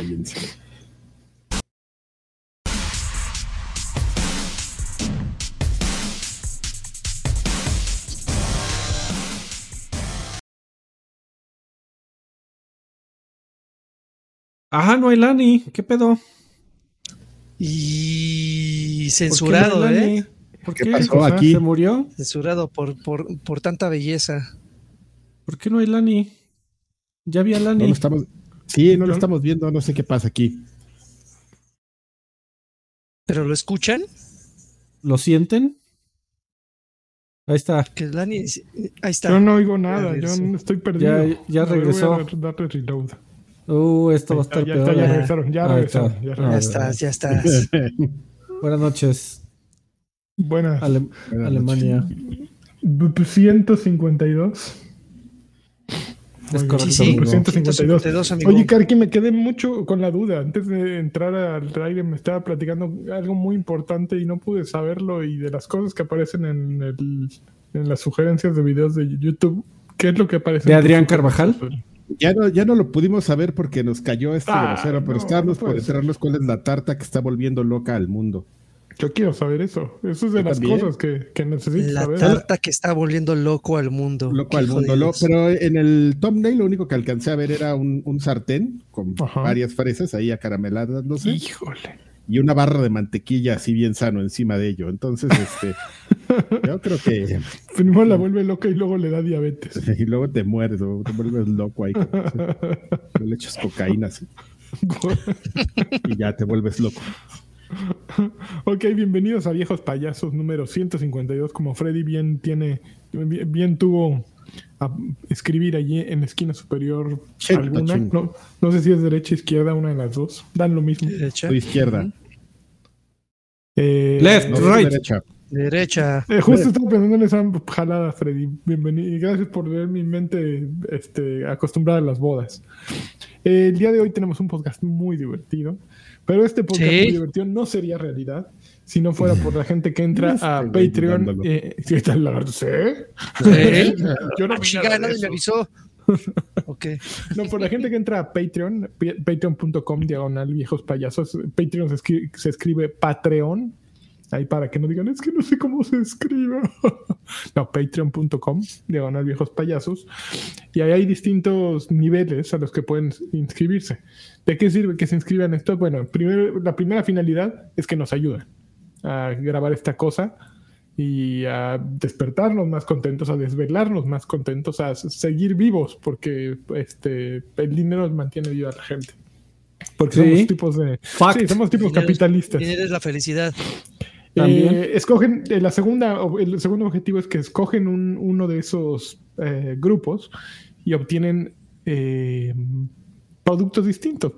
cállense. Ajá, no hay Lani. ¿Qué pedo? Y censurado, ¿Por qué no ¿eh? Lani? ¿Por ¿Qué qué? pasó O sea, aquí? ¿Se murió? Censurado por, por, por tanta belleza. ¿Por qué no hay Lani? Ya vi a No Lani. lo estamos, sí, no lo estamos viendo, no sé qué pasa aquí. ¿Pero lo escuchan? ¿Lo sienten? Ahí está. Que Lani. Ahí está. Yo no oigo nada, yo no estoy perdido. Ya- ya regresó. Voy a darle reload. Uh, esto va a estar ya peor. está, ya regresaron, ya regresaron. está. ya Ah, Ya regresaron. estás, ya estás. Buenas noches, Buenas. Ale- Buenas Alemania. B- 152. Es Muy correcto. bien, Sí, sí. número 152. 152, amigo. Oye, Karki, me quedé mucho con la duda. Antes de entrar al aire me estaba platicando algo muy importante y no pude saberlo y de las cosas que aparecen en, el- en las sugerencias de videos de YouTube. ¿Qué es lo que aparece? ¿De Adrián? Carvajal? Ya no, ya no lo pudimos saber porque nos cayó este Ah, grosero, pero no, estábamos no por enterarnos cuál es la tarta que está volviendo loca al mundo. Yo quiero saber eso. Eso es de Yo las también. cosas que, que necesito La saber. tarta que está volviendo loco al mundo. Loco al mundo. Lo- pero en el thumbnail lo único que alcancé a ver era un, un sartén con Ajá. varias fresas ahí acarameladas, no sé, Híjole. y una barra de mantequilla así bien sano encima de ello. Entonces, este, yo creo que Primero la vuelve loca y luego le da diabetes. y luego te mueres te vuelves loco ahí. como- Le echas cocaína así, y ya te vuelves loco. Ok, bienvenidos a Viejos Payasos número 152. Como Freddy bien tiene, bien, bien tuvo a escribir allí en la esquina superior alguna. No, no sé si es derecha o izquierda, una de las dos. Dan lo mismo. Derecha. Tu izquierda. Eh, Left. No, Right. derecha. Derecha. eh, justo estaba pensando en esa jalada, Freddy. Bienvenido. Y gracias por ver mi mente este, acostumbrada a las bodas. Eh, el día de hoy tenemos un podcast muy divertido. Pero este podcast Sí. muy divertido no sería realidad si no fuera por la gente que entra a Patreon. Eh, ¿Qué tal, lagarto? ¿Sí? ¿Eh? Yo no Ah, vi chica, nada de eso. me avisó. Ok. No, por la gente que entra a Patreon, patreon.com diagonal viejos payasos. Patreon se escribe, se escribe Patreon. Ahí para que no digan, es que no sé cómo se escribe. no, patreon.com diagonal viejos payasos. Y ahí hay distintos niveles a los que pueden inscribirse. ¿De qué sirve que se inscriban esto? Bueno, primero, la primera finalidad es que nos ayuden a grabar esta cosa y a despertarnos más contentos, a desvelarnos más contentos, a seguir vivos, porque este el dinero mantiene viva a la gente. Porque Sí. somos tipos de Fact. sí, somos tipos Dinero capitalistas. Dinero es la felicidad. También. Eh, escogen eh, la segunda, o el segundo objetivo es que escogen un- uno de esos eh, grupos y obtienen eh, productos distintos.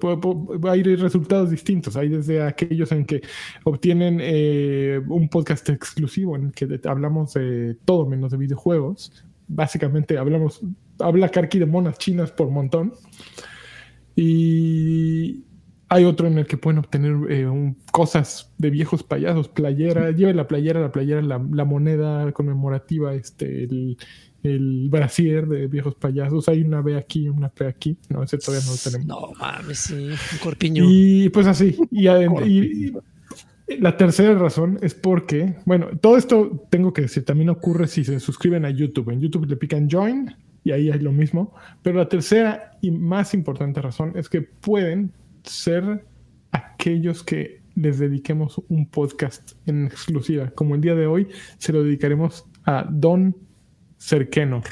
Hay resultados distintos. Hay desde aquellos en que obtienen eh, un podcast exclusivo en el que hablamos de todo menos de videojuegos. Básicamente hablamos, habla Karki de monas chinas por montón. Y hay otro en el que pueden obtener eh, cosas de viejos payasos, playera, lleve la playera, la playera, la, la moneda conmemorativa, este, el, el brasier de viejos payasos. Hay una B aquí, una P aquí. No, ese todavía no lo tenemos. No mames, sí. Un corpiño. Y pues así. Y- y la tercera razón es porque, bueno, todo esto tengo que decir, también ocurre si se suscriben a YouTube. En YouTube le pican join y ahí hay lo mismo. Pero la tercera y más importante razón es que pueden ser aquellos que les dediquemos un podcast en exclusiva. Como el día de hoy, se lo dedicaremos a Don Serkenor.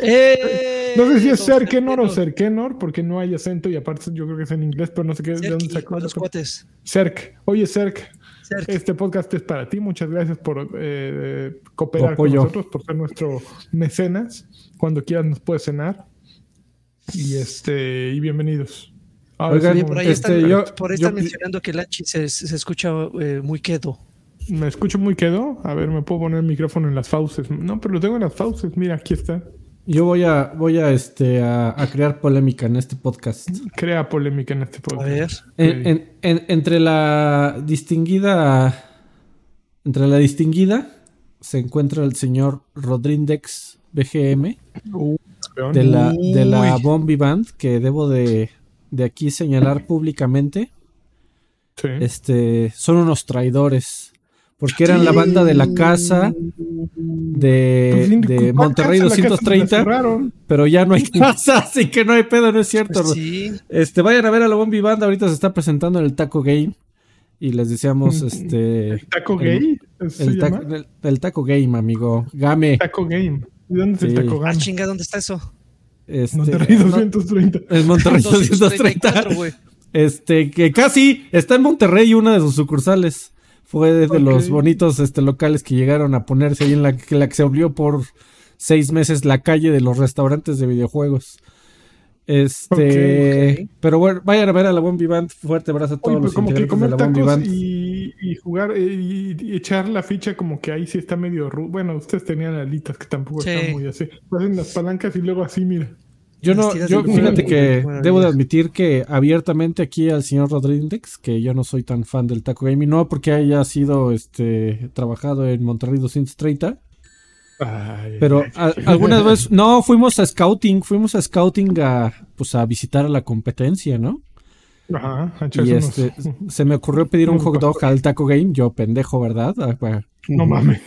¡Eh! No sé si es Don Serkenor o Serkenor. Serkenor, porque no hay acento y aparte yo creo que es en inglés, pero no sé qué, de dónde sacó. los cuates. Cerc. Oye, Cerc, Cerc. este podcast es para ti. Muchas gracias por eh, cooperar con nosotros, por ser nuestro mecenas. Cuando quieras nos puedes cenar. Y este y bienvenidos. Oigan, Oye, por ahí Este, están, yo- por ahí yo- están mencionando que Lachi se, se escucha eh, muy quedo. ¿Me escucho muy quedo? A ver, me puedo poner el micrófono en las fauces. No, pero lo tengo en las fauces. Mira, aquí está. Yo voy a, voy a, este, a, a crear polémica en este podcast. Crea polémica en este A podcast. ver. En- en- en- entre la distinguida. Entre la distinguida se encuentra el señor Rodrindex BGM. Uh, de la, de la. Bombi Band que debo de, de aquí señalar públicamente. Sí. Este, son unos traidores. Porque eran la banda de la casa de, Pues, de Monterrey casa, la casa la 230, cerraron. pero ya no hay casa, así que no hay pedo, no es cierto. Pues sí. Este, vayan a ver a la Bombi Band, ahorita se está presentando en el Taco Game. Y les deseamos Mm, este. Taco el- taco- el- el Taco Game, amigo. Game. Taco Game. ¿Y dónde es el Sí. Taco Ah, Game? chinga, ¿dónde está eso? Este, Monterrey no, 230. en Monterrey 230. 234, güey. Este, que casi está en Monterrey una de sus sucursales. Fue de, los bonitos este, locales que llegaron a ponerse ahí en la que, la que se abrió por seis meses la calle de los restaurantes de videojuegos. Este, pero bueno, vayan a ver a la Bombi Band. Fuerte abrazo a todos Oye, los como que integrantes de comer la Bombi tacos Band. y, y jugar eh, y, y echar la ficha como que ahí sí está medio Bueno, ustedes tenían alitas que tampoco Sí. están muy así. Hacen las palancas y luego así, mira. Yo no, yo fíjate que debo de admitir que abiertamente aquí al señor Rodríguez, que yo no soy tan fan del Taco Gaming, no porque haya sido este trabajado en Monterrey 230, Ay, pero a- algunas veces no fuimos a scouting, fuimos a scouting a pues a visitar a la competencia, ¿no? Ajá, Y unos- este se me ocurrió pedir un hot dog al Taco Game, yo pendejo, ¿verdad? ¿Para No mames.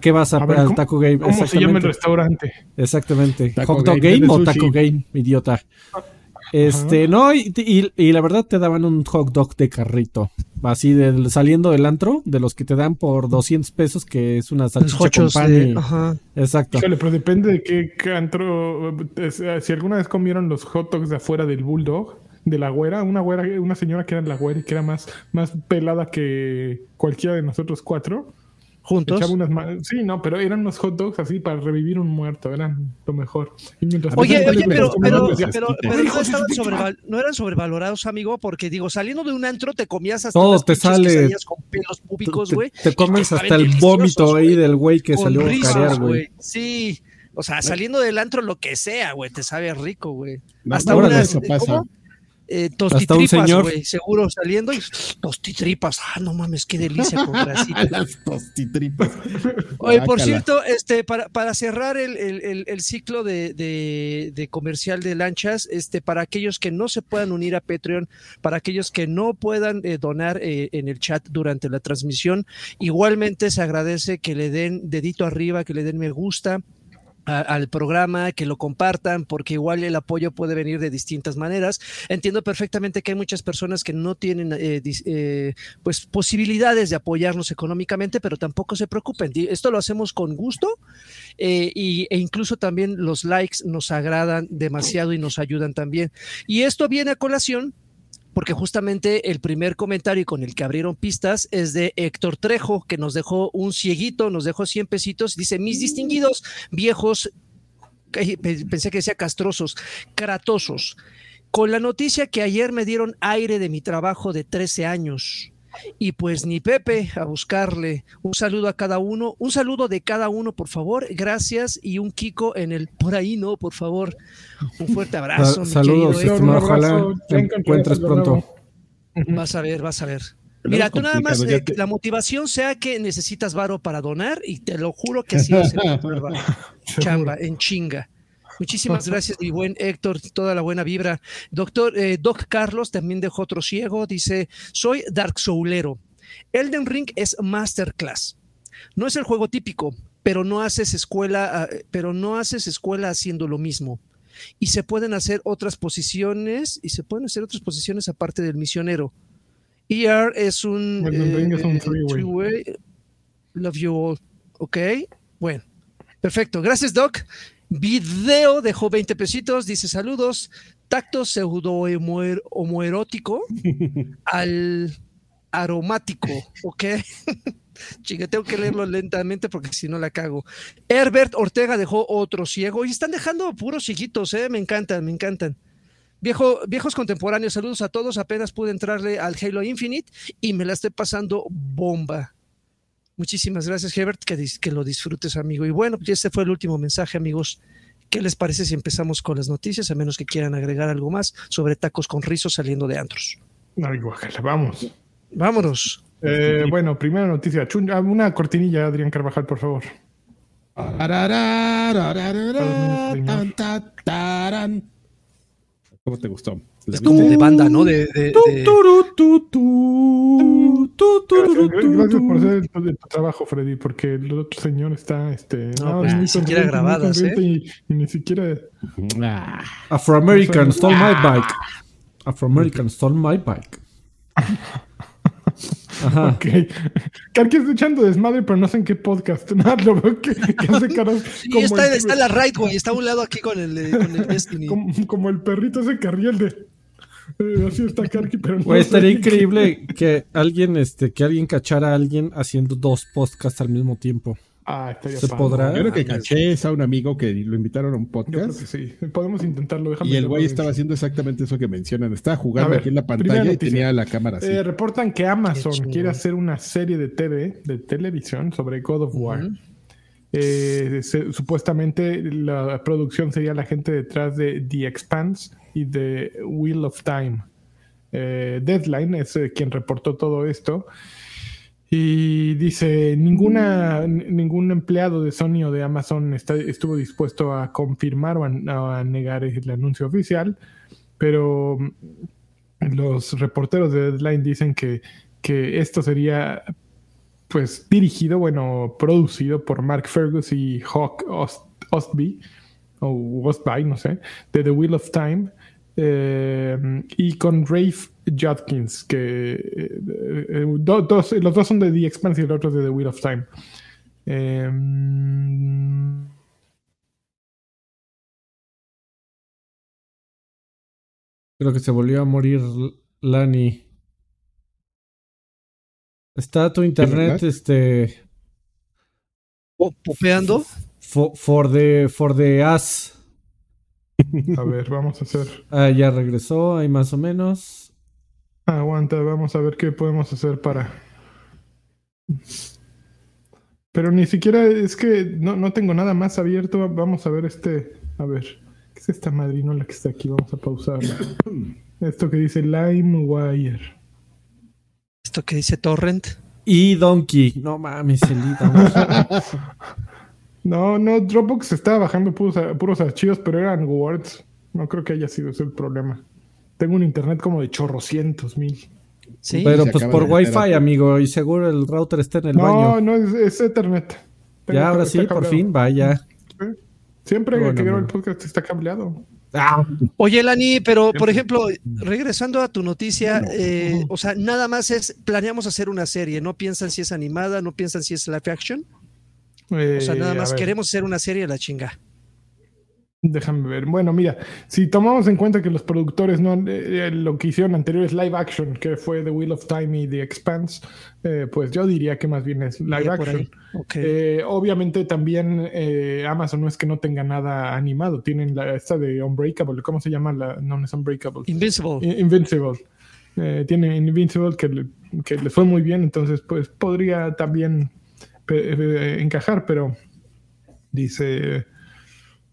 qué vas a, A ver, al ¿cómo- Taco Game? ¿Cómo se llama el Exactamente. restaurante? Exactamente. Taco ¿Hot Dog Game, o sushi. Taco Game, idiota? Este, no, y, y- y la verdad te daban un hot dog de carrito. Así del, saliendo del antro, de los que te dan por 200 pesos, que es una salchicha con pan de- Ajá. Exacto. Híjole, pero depende de qué cantro. es- eh, Si alguna vez comieron los hot dogs de afuera del Bulldog, de la güera, una güera, una señora que era la güera y que era más, más pelada que cualquiera de nosotros cuatro. Juntos. Unas sí, no, pero eran unos hot dogs así para revivir un muerto, eran lo mejor. Y mientras Oye, oye, pero, no, estaban pinche sobreval- no eran sobrevalorados, amigo, porque digo, saliendo de un antro te comías hasta te sale- quesadillas con pelos públicos, te, güey. te y comes hasta el vómito ahí del güey que salió a carear, güey. Sí. O sea, saliendo del antro, lo que sea, güey, te sabe rico, güey. Hasta órale, unas, eso pasa. ¿cómo? Eh, tostitripas, señor. güey, seguro saliendo y tostitripas. Ah, no mames, qué delicia con. Las tostitripas. Oye, por cierto, este, para, para cerrar el, el- el- el ciclo de, de- de comercial de lanchas, este, para aquellos que no se puedan unir a Patreon, para aquellos que no puedan eh, donar eh, en el chat durante la transmisión, igualmente se agradece que le den dedito arriba, que le den me gusta al programa, que lo compartan, porque igual el apoyo puede venir de distintas maneras. Entiendo perfectamente que hay muchas personas que no tienen eh, eh, pues posibilidades de apoyarnos económicamente, pero tampoco se preocupen. Esto lo hacemos con gusto eh, y, e incluso también los likes nos agradan demasiado y nos ayudan también. Y esto viene a colación porque justamente el primer comentario con el que abrieron pistas es de Héctor Trejo, que nos dejó un cieguito, nos dejó 100 pesitos. Dice, mis distinguidos viejos, pensé que decía castrosos, cratosos, con la noticia que ayer me dieron aire de mi trabajo de 13 años. Y pues ni Pepe a buscarle. Un saludo a cada uno. Un saludo de cada uno, por favor. Gracias. Y un Kiko en el por ahí no, por favor. Un fuerte abrazo. mi Saludos, querido estimado. Ojalá te encuentres pronto. Vas a ver, vas a ver. Pero Mira, tú nada más, eh, te- la motivación sea que necesitas varo para donar y te lo juro que así va a ser. Chamba, en chinga. Muchísimas gracias, mi buen Héctor, toda la buena vibra. Doctor, eh, Doc Carlos también dejó otro ciego, dice, soy Dark Soulero. Elden Ring es Masterclass. No es el juego típico, pero no haces escuela, ah, pero no haces escuela haciendo lo mismo. Y se pueden hacer otras posiciones, y se pueden hacer otras posiciones aparte del misionero. ER es un, es un eh, three-way. three-way. Love you all. Ok, bueno. Perfecto. Gracias, Doc. Video dejó 20 pesitos. Dice saludos. Tacto pseudo homoer- homoerótico al aromático. Ok. Chinga, tengo que leerlo lentamente porque si no la cago. Herbert Ortega dejó otro ciego y están dejando puros cieguitos, ¿eh? Me encantan, me encantan. Viejo, viejos contemporáneos, saludos a todos. Apenas pude entrarle al Halo Infinite y me la estoy pasando bomba. Muchísimas gracias, Herbert, que, lo disfrutes, amigo. Y bueno, pues este fue el último mensaje, amigos. ¿Qué les parece si empezamos con las noticias, a menos que quieran agregar algo más sobre tacos con rizos saliendo de antros? Ay, vamos. Vámonos. Eh, bueno, primera noticia. Chun- ah, una cortinilla, Adrián Carvajal, por favor. ¿Cómo te gustó? Es como de banda, ¿no? De, de- Gracias por hacer el- el trabajo, Freddy, porque el otro señor está, este, No, pues, muy ni siquiera grabadas, ¿eh? y, y ni siquiera. Ah, Afroamerican stole my bike. Afroamerican stole my bike. Ajá. Ok. Karki está echando desmadre, pero no sé en qué podcast. Nada, lo veo que, que hace caras Sí, como, está, el, está la right, güey. Está a un lado aquí con el, con el Destiny. como, como el perrito ese carriel de. Así está Karki, pero no Güey, estaría increíble que alguien, este, que alguien cachara a alguien haciendo dos podcasts al mismo tiempo. Ah, estaría ¿Se podrá? yo creo que caché es a un amigo que lo invitaron a un Yo creo podcast que sí. Podemos intentarlo. déjame y el güey estaba haciendo exactamente eso que mencionan. Estaba jugando ver, aquí en la pantalla y tenía la cámara así. Eh, reportan que Amazon quiere hacer una serie de TV, de televisión, sobre God of War. Eh, se- supuestamente la producción sería la gente detrás de The Expanse y de Wheel of Time. Eh, Deadline es eh, quien reportó todo esto. Y dice, ninguna, ningún empleado de Sony o de Amazon está- estuvo dispuesto a confirmar o a, negar el anuncio oficial, pero mm, los reporteros de Deadline dicen que, que esto sería pues dirigido, bueno, producido por Mark Fergus y Hawk Ost- Ostby, o Ostby, no sé, de The Wheel of Time, eh, y con Rafe Judkins, que eh, eh, do- dos, los dos son de The Expanse y el otro es de The Wheel of Time. Eh, Creo que se volvió a morir Lani. Está tu internet, este, Popeando. for, for the, for the ass. A ver, vamos a hacer. Ah, ya regresó, ahí más o menos. Aguanta, vamos a ver qué podemos hacer para. Pero ni siquiera es que no, no tengo nada más abierto. Vamos a ver este. A ver. ¿Qué es esta madrinola que está aquí? Vamos a pausarla. Esto que dice LimeWire. Esto que dice Torrent. Y Donkey. No mames, el. No, no, Dropbox estaba bajando puros, puros archivos, pero eran Words. No creo que haya sido ese el problema. Tengo un internet como de chorrocientos mil. Sí. Pero pues por Wi-Fi, amigo, y seguro el router está en el No, baño. no, es, es Ethernet. Tengo- Ya, ahora sí, por fin, vaya. Sí. Siempre Bueno, que grabo el podcast está cableado. Ah, Oye, Lani, pero por ejemplo, regresando a tu noticia, eh, o sea, nada más es, planeamos hacer una serie, no piensan si es animada, no piensan si es live action, o sea, nada Eh, más queremos hacer una serie a la chinga. Déjame ver. Bueno, mira, si tomamos en cuenta que los productores no han- eh, eh, lo que hicieron anterior es live action, que fue The Wheel of Time y The Expanse, eh, pues yo diría que más bien es live action. Eh, obviamente también Amazon no es que no tenga nada animado, tienen la esta de Unbreakable, ¿cómo se llama? La, no, no es Unbreakable. Invincible. In- Invincible. Eh, tiene Invincible que, le- que les fue muy bien, entonces pues podría también encajar, pero dice...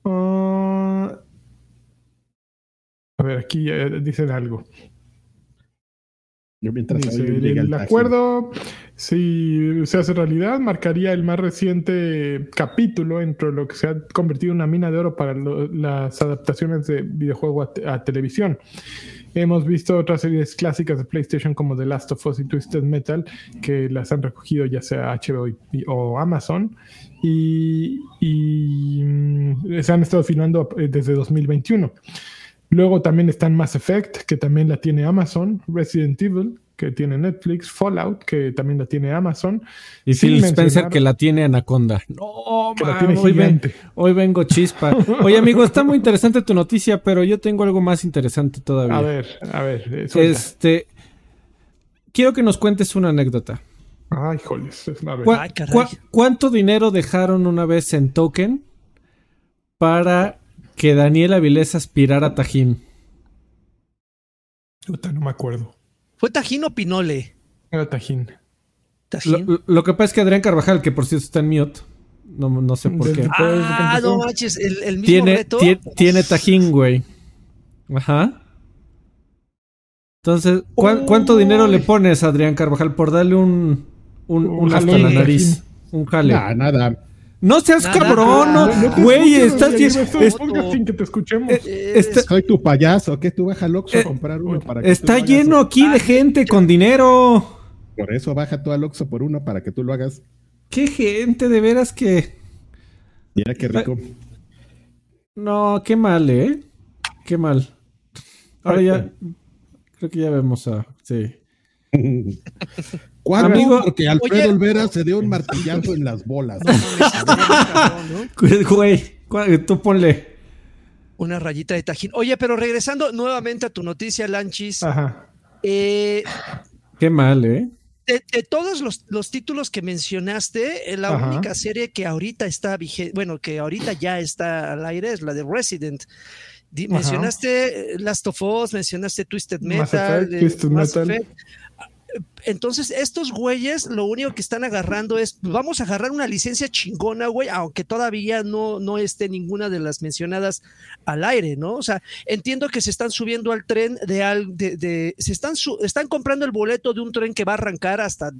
ah, a ver, aquí eh, dicen algo. Yo mientras Dice, el acuerdo, si se hace realidad, marcaría el más reciente capítulo entre lo que se ha convertido en una mina de oro para lo- las adaptaciones de videojuego a, te- a televisión. Hemos visto otras series clásicas de PlayStation como The Last of Us y Twisted Metal, que las han recogido ya sea HBO o Amazon, y, y, mm, se han estado filmando eh, desde 2021. Luego también están Mass Effect, que también la tiene Amazon, Resident Evil, que tiene Netflix, Fallout, que también la tiene Amazon, y Phil Spencer que la tiene Anaconda. No, que la man, tiene hoy, ven- hoy vengo chispa. Oye, amigo, está muy interesante tu noticia, pero yo tengo algo más interesante todavía. A ver, a ver, eh, suelta. este, quiero que nos cuentes una anécdota. Ay, joles, es- a ver. ¿Cuá- Ay, caray. ¿Cuánto dinero dejaron una vez en token para que Daniel Avilés aspirara a Tajín? Puta, no me acuerdo. ¿Fue Tajín o Pinole? Era Tajín. Lo, Tajín. lo que pasa es que Adrián Carvajal, que por cierto está en mute, no, no sé por qué. Ah, no manches, el, el mismo Tiene, reto. tie- tiene Tajín, güey. Ajá. Entonces, ¿cuán- ¿cuánto dinero le pones a Adrián Carvajal por darle un, un, Un un hasta la nariz? Un jale. Nah, nada. No seas Nada. cabrón, no. No, Güey, escuchas, estás esto es- sin que te escuchemos. eh, está- Soy tu payaso, que tú baja al Oxxo Eh, a comprar uno para que está lo hagas. lleno aquí de gente con dinero. Por eso baja tú al Oxxo por uno para que tú lo hagas. Qué gente, de veras que. Mira qué rico. No, qué mal, ¿eh? Qué mal. Ahora ya. Creo que ya vemos a. Sí. ¿Cuándo? Amigo- Porque Alfredo Oye. Olvera se dio un martillazo en las bolas. Güey, tú ponle. Una rayita de tajín. Oye, pero regresando nuevamente a tu noticia, Lanchis, Ajá. eh, Qué mal, ¿eh? de, de todos los, los títulos que mencionaste, eh, la Ajá. única serie que ahorita está vigente, bueno, que ahorita ya está al aire es la de Resident. Di- mencionaste eh, Last of Us, mencionaste Twisted Mass Metal, Effect, eh, Twisted Mass Metal. Effect. Entonces, estos güeyes lo único que están agarrando es, vamos a agarrar una licencia chingona, güey, aunque todavía no, no esté ninguna de las mencionadas al aire, ¿no? O sea, entiendo que se están subiendo al tren de, al, de, de- se están, su- están comprando el boleto de un tren que va a arrancar hasta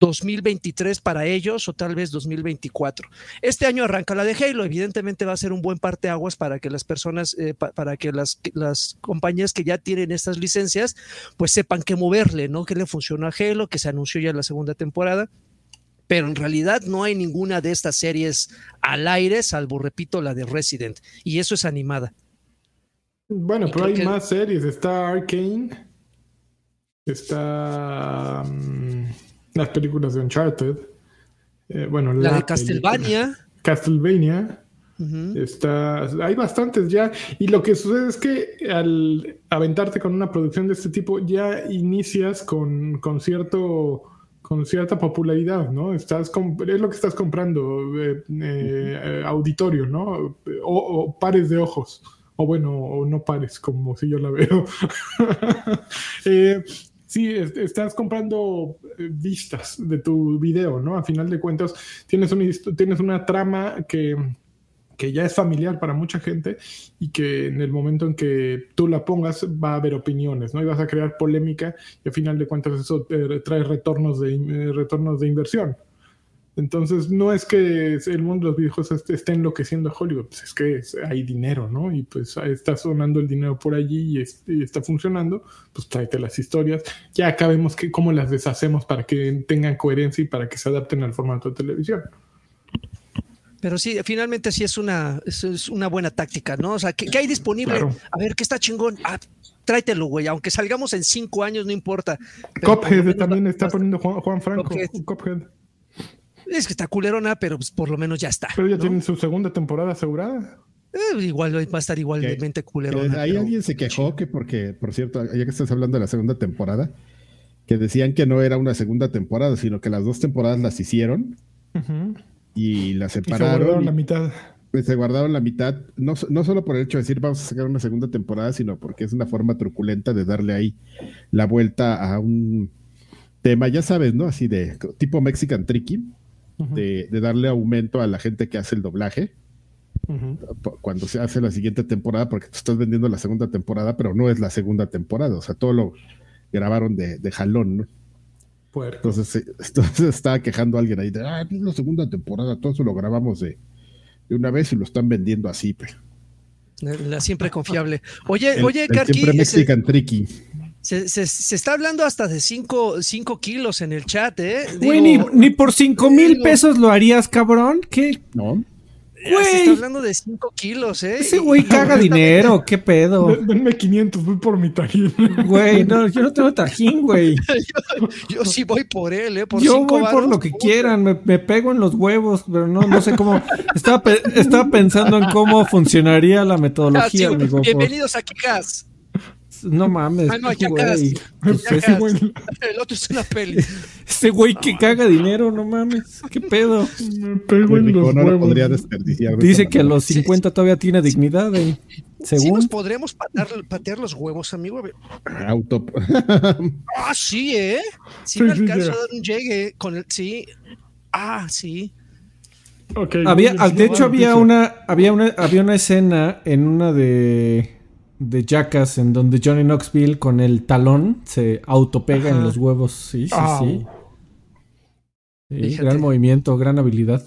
2023 para ellos o tal vez 2024. Este año arranca la de Halo, evidentemente va a ser un buen parteaguas para que las personas, eh, pa- para que las, las compañías que ya tienen estas licencias, pues sepan qué moverle, ¿no? Que le funcionó a Halo, que se anunció ya la segunda temporada. Pero en realidad no hay ninguna de estas series al aire, salvo, repito, la de Resident. Y eso es animada. Bueno, Y pero hay que- más series. Está Arcane. Está mm, las películas de Uncharted. Eh, bueno, La de película. Castlevania. Castlevania. Está, hay bastantes ya. Y lo que sucede es que al aventarte con una producción de este tipo, ya inicias con, con cierto con cierta popularidad, ¿no? Estás es lo que estás comprando, eh, eh, eh, auditorio, ¿no? O, o pares de ojos. O bueno, o no pares, como si yo la veo. Eh, sí, es- estás comprando eh, vistas de tu video, ¿no? A final de cuentas, tienes histo- tienes una trama que, que ya es familiar para mucha gente y que en el momento en que tú la pongas va a haber opiniones, ¿no? Y vas a crear polémica y a final de cuentas eso eh, trae retornos de, eh, retornos de inversión. Entonces, no es que el mundo de los videojuegos esté, enloqueciendo a Hollywood, pues es que es- hay dinero, ¿no? Y pues ahí está sonando el dinero por allí y, es- y está funcionando, pues tráete las historias. Ya acá vemos que, cómo las deshacemos para que tengan coherencia y para que se adapten al formato de televisión. Pero sí, finalmente sí es una, es, una buena táctica, ¿no? O sea, ¿qué, qué hay disponible? Claro. A ver, ¿qué está chingón? Ah, tráetelo, güey. Aunque salgamos en cinco años, no importa. Menos también está poniendo Juan, Juan Franco. Cuphead. Es que está culerona, pero pues, por lo menos ya está. Pero ya ¿no? tienen su segunda temporada asegurada. Eh, igual va a estar igualmente Eh, culerona. ahí alguien se quejó que porque, por cierto, ya que estás hablando de la segunda temporada, que decían que no era una segunda temporada, sino que las dos temporadas las hicieron y las Y se separaron. guardaron y- la mitad. pues, se guardaron la mitad, no, no solo por el hecho de decir vamos a sacar una segunda temporada, sino porque es una forma truculenta de darle ahí la vuelta a un tema, ya sabes, ¿no? Así de tipo Mexican Tricky, De, de darle aumento a la gente que hace el doblaje cuando se hace la siguiente temporada, porque tú estás vendiendo la segunda temporada, pero no es la segunda temporada, o sea, todo lo grabaron de, de jalón, ¿no? Puerco. Entonces, entonces estaba quejando a alguien ahí de, ah, es la segunda temporada, todo eso lo grabamos de, de una vez y lo están vendiendo así, pero. La siempre confiable. Oye, El- oye, el Karki, siempre Mexican Tricky. Se- se- se está hablando hasta de 5 kilos en el chat, ¿eh? Güey, ni, ni por cinco mil digo- pesos lo harías, cabrón. ¿Qué? ¿No? ya se está güey. hablando de 5 kilos, ¿eh? Ese güey caga dinero. ¿Qué pedo? Den- Denme 500, voy por mi tajín. Güey, no, yo no tengo tajín, güey. Yo sí voy por él, ¿eh? Por Yo cinco voy por varos, lo que puta. quieran, me, me pego en los huevos, pero no, no sé cómo. Estaba, pe- estaba pensando en cómo funcionaría la Ah, sí, metodología, amigo. por- Bienvenidos a Kikas. No mames, Ah, no, güey. Jackass. Ese güey El otro es una peli. Ese güey que caga dinero, no mames. ¿Qué pedo? me pego en los no huevos. podría desperdiciar. de Dice que a los 50 todavía tiene dignidad, eh. Sí Según. nos podremos patear, patear los huevos, amigo. Auto. Ah, sí, ¿eh? Sí, Sí, me sí, alcanzo a dar un llegue con el... Sí. Ah, sí. Ok, Había, de hecho, había una, había una, había una escena en una de, de Jackass en donde Johnny Knoxville con el talón se autopega en Ajá. los huevos. Sí, sí, sí. Sí, gran movimiento, gran habilidad.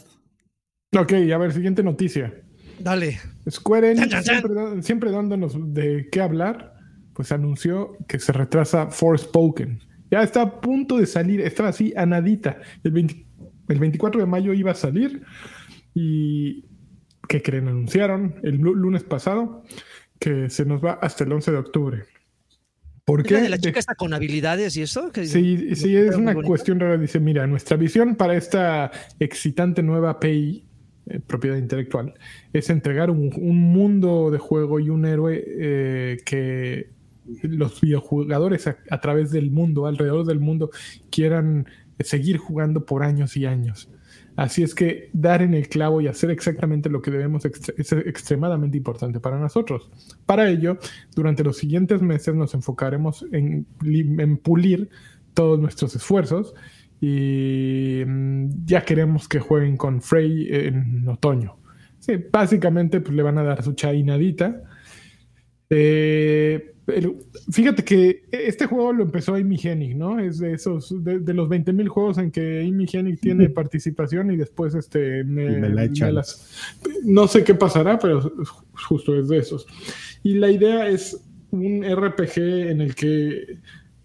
Ok, a ver, siguiente noticia. Dale. Square Enix. Siempre, dándonos de qué hablar, pues anunció que se retrasa Forspoken. Ya está a punto de salir, estaba así a nadita. El, 20 el 24 de mayo iba a salir y ¿qué creen? Anunciaron el lu- lunes pasado que se nos va hasta el 11 de octubre. ¿Por ¿Es qué? la de la De- chica está con habilidades y eso? Que- Sí, sí, es una cuestión rara. Dice, mira, nuestra visión para esta excitante nueva API, eh, propiedad intelectual, es entregar un, un mundo de juego y un héroe eh, que los videojugadores a, a través del mundo, alrededor del mundo, quieran seguir jugando por años y años. Así es que dar en el clavo y hacer exactamente lo que debemos es extremadamente importante para nosotros. Para ello, durante los siguientes meses nos enfocaremos en pulir todos nuestros esfuerzos y mm, ya queremos que jueguen con Frey en otoño. Sí, básicamente pues, le van a dar su chainadita. Eh, fíjate que este juego lo empezó Amy Hennig, ¿no? Es de esos, de, de los 20.000 juegos en que Amy Hennig tiene participación y después este, me, me la echan. las- no sé qué pasará, pero justo es de esos. Y la idea es un RPG en el que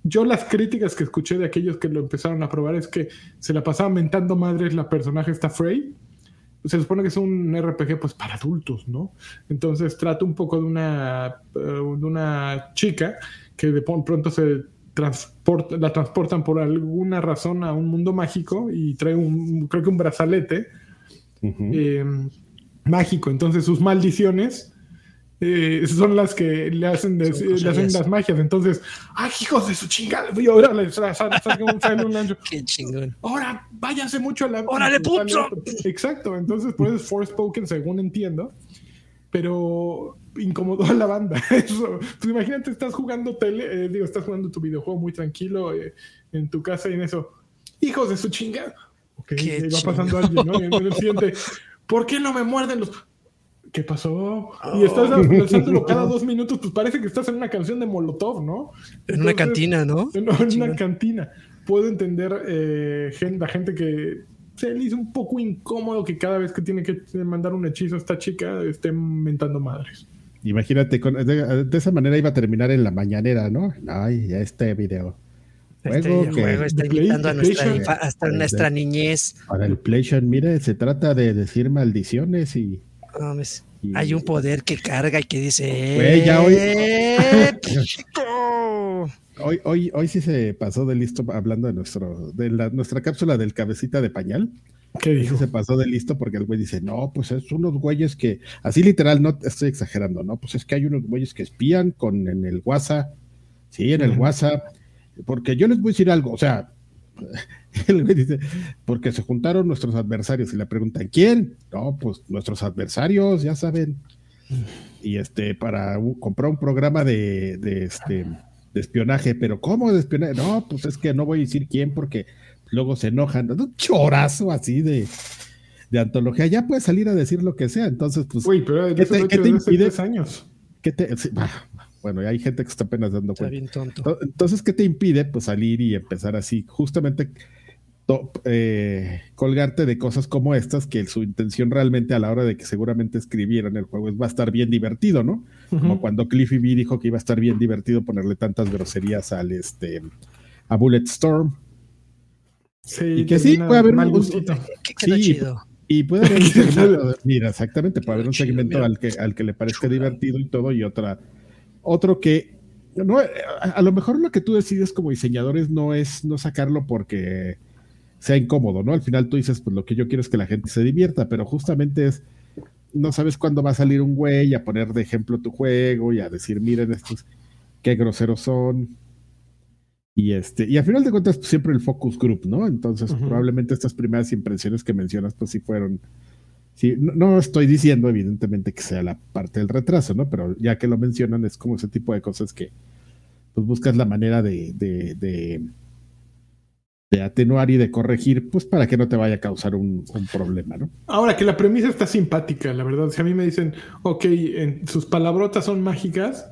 yo las críticas que escuché de aquellos que lo empezaron a probar es que se la pasaba mentando madres la personaje esta Frey. Se supone que es un RPG pues para adultos, ¿no? Entonces trata un poco de una, eh, de una chica que de pronto se transporta, la transportan por alguna razón a un mundo mágico y trae un, creo que un brazalete eh, mágico. Entonces sus maldiciones eh, son las que le hacen, le hacen las magias. Entonces, ¡ay, hijos de su chingada! Y ahora le sale un lancho. Qué chingón. Ahora váyanse mucho a la. ¡Órale, puto! Exacto. Entonces, por eso es Forspoken, según entiendo. Pero incomodó a la banda. Eso. Pues imagínate, estás jugando tele, eh, digo, estás jugando tu videojuego muy tranquilo eh, en tu casa y en eso. Hijos de su chingada. Ok, va pasando alguien, ¿no? Y en el siguiente, ¿por qué no me muerden los.? ¿Qué pasó? Y estás lanzándolo cada dos minutos, pues parece que estás en una canción de Molotov, ¿no? En una cantina, ¿no? en en una cantina. Puedo entender eh, la gente que se le hizo un poco incómodo que cada vez que tiene que mandar un hechizo a esta chica esté mentando madres. Imagínate, con- de, de esa manera iba a terminar en la mañanera, ¿no? Ay, ya este video. Este Juego que juego está invitando a nuestra, hasta nuestra niñez. para el PlayStation, mire, se trata de decir maldiciones y... No. Y- Hay un poder que carga y que dice. Güey, ya hoy- "Eh, chico". Hoy, hoy, hoy sí se pasó de listo hablando de nuestro, de la, nuestra cápsula del cabecita de pañal. ¿Qué dijo? se pasó de listo porque el güey dice, no, pues es unos güeyes que, así literal, no te estoy exagerando, ¿no? Pues es que hay unos güeyes que espían con en el WhatsApp, sí, en el. WhatsApp, porque yo les voy a decir algo, o sea, porque se juntaron nuestros adversarios y le preguntan, ¿quién? No, pues nuestros adversarios, ya saben. Y este, para comprar un programa de, de este de espionaje, pero ¿cómo de espionaje? No, pues es que no voy a decir quién porque luego se enojan. Un chorazo así de, de antología. Ya puedes salir a decir lo que sea. Entonces, pues, Uy, pero ¿Qué te- qué te impide? años. ¿qué te...? sí, bah, bueno, hay gente que está apenas dando Está cuenta. bien tonto. Ento- Entonces, ¿qué te impide? Pues salir y empezar así, justamente to- eh, colgarte de cosas como estas, que su intención realmente a la hora de que seguramente escribieron el juego es va a estar bien divertido, ¿no? Como cuando Cliffy B dijo que iba a estar bien divertido ponerle tantas groserías al este a Bulletstorm. Sí, y que sí, puede haber mal un- gustito. Que Sí, chido. Y puede haber un segmento, mira, exactamente, puede haber un segmento al que, al que le parezca divertido y todo, y otra, otro que no, eh, a, lo mejor lo que tú decides como diseñadores no es no sacarlo porque sea incómodo, ¿no? Al final tú dices, pues lo que yo quiero es que la gente se divierta, pero justamente es, no sabes cuándo va a salir un güey a poner de ejemplo tu juego y a decir, miren estos, qué groseros son. Y este, y al final de cuentas, pues, siempre el focus group, ¿no? Entonces, probablemente estas primeras impresiones que mencionas, pues sí fueron. Sí, no, no estoy diciendo, evidentemente, que sea la parte del retraso, ¿no? Pero ya que lo mencionan, es como ese tipo de cosas que pues buscas la manera de, de, de, de atenuar y de corregir, pues para que no te vaya a causar un, un problema, ¿no? Ahora que la premisa está simpática, la verdad. Si a mí me dicen, ok, en- sus palabrotas son mágicas,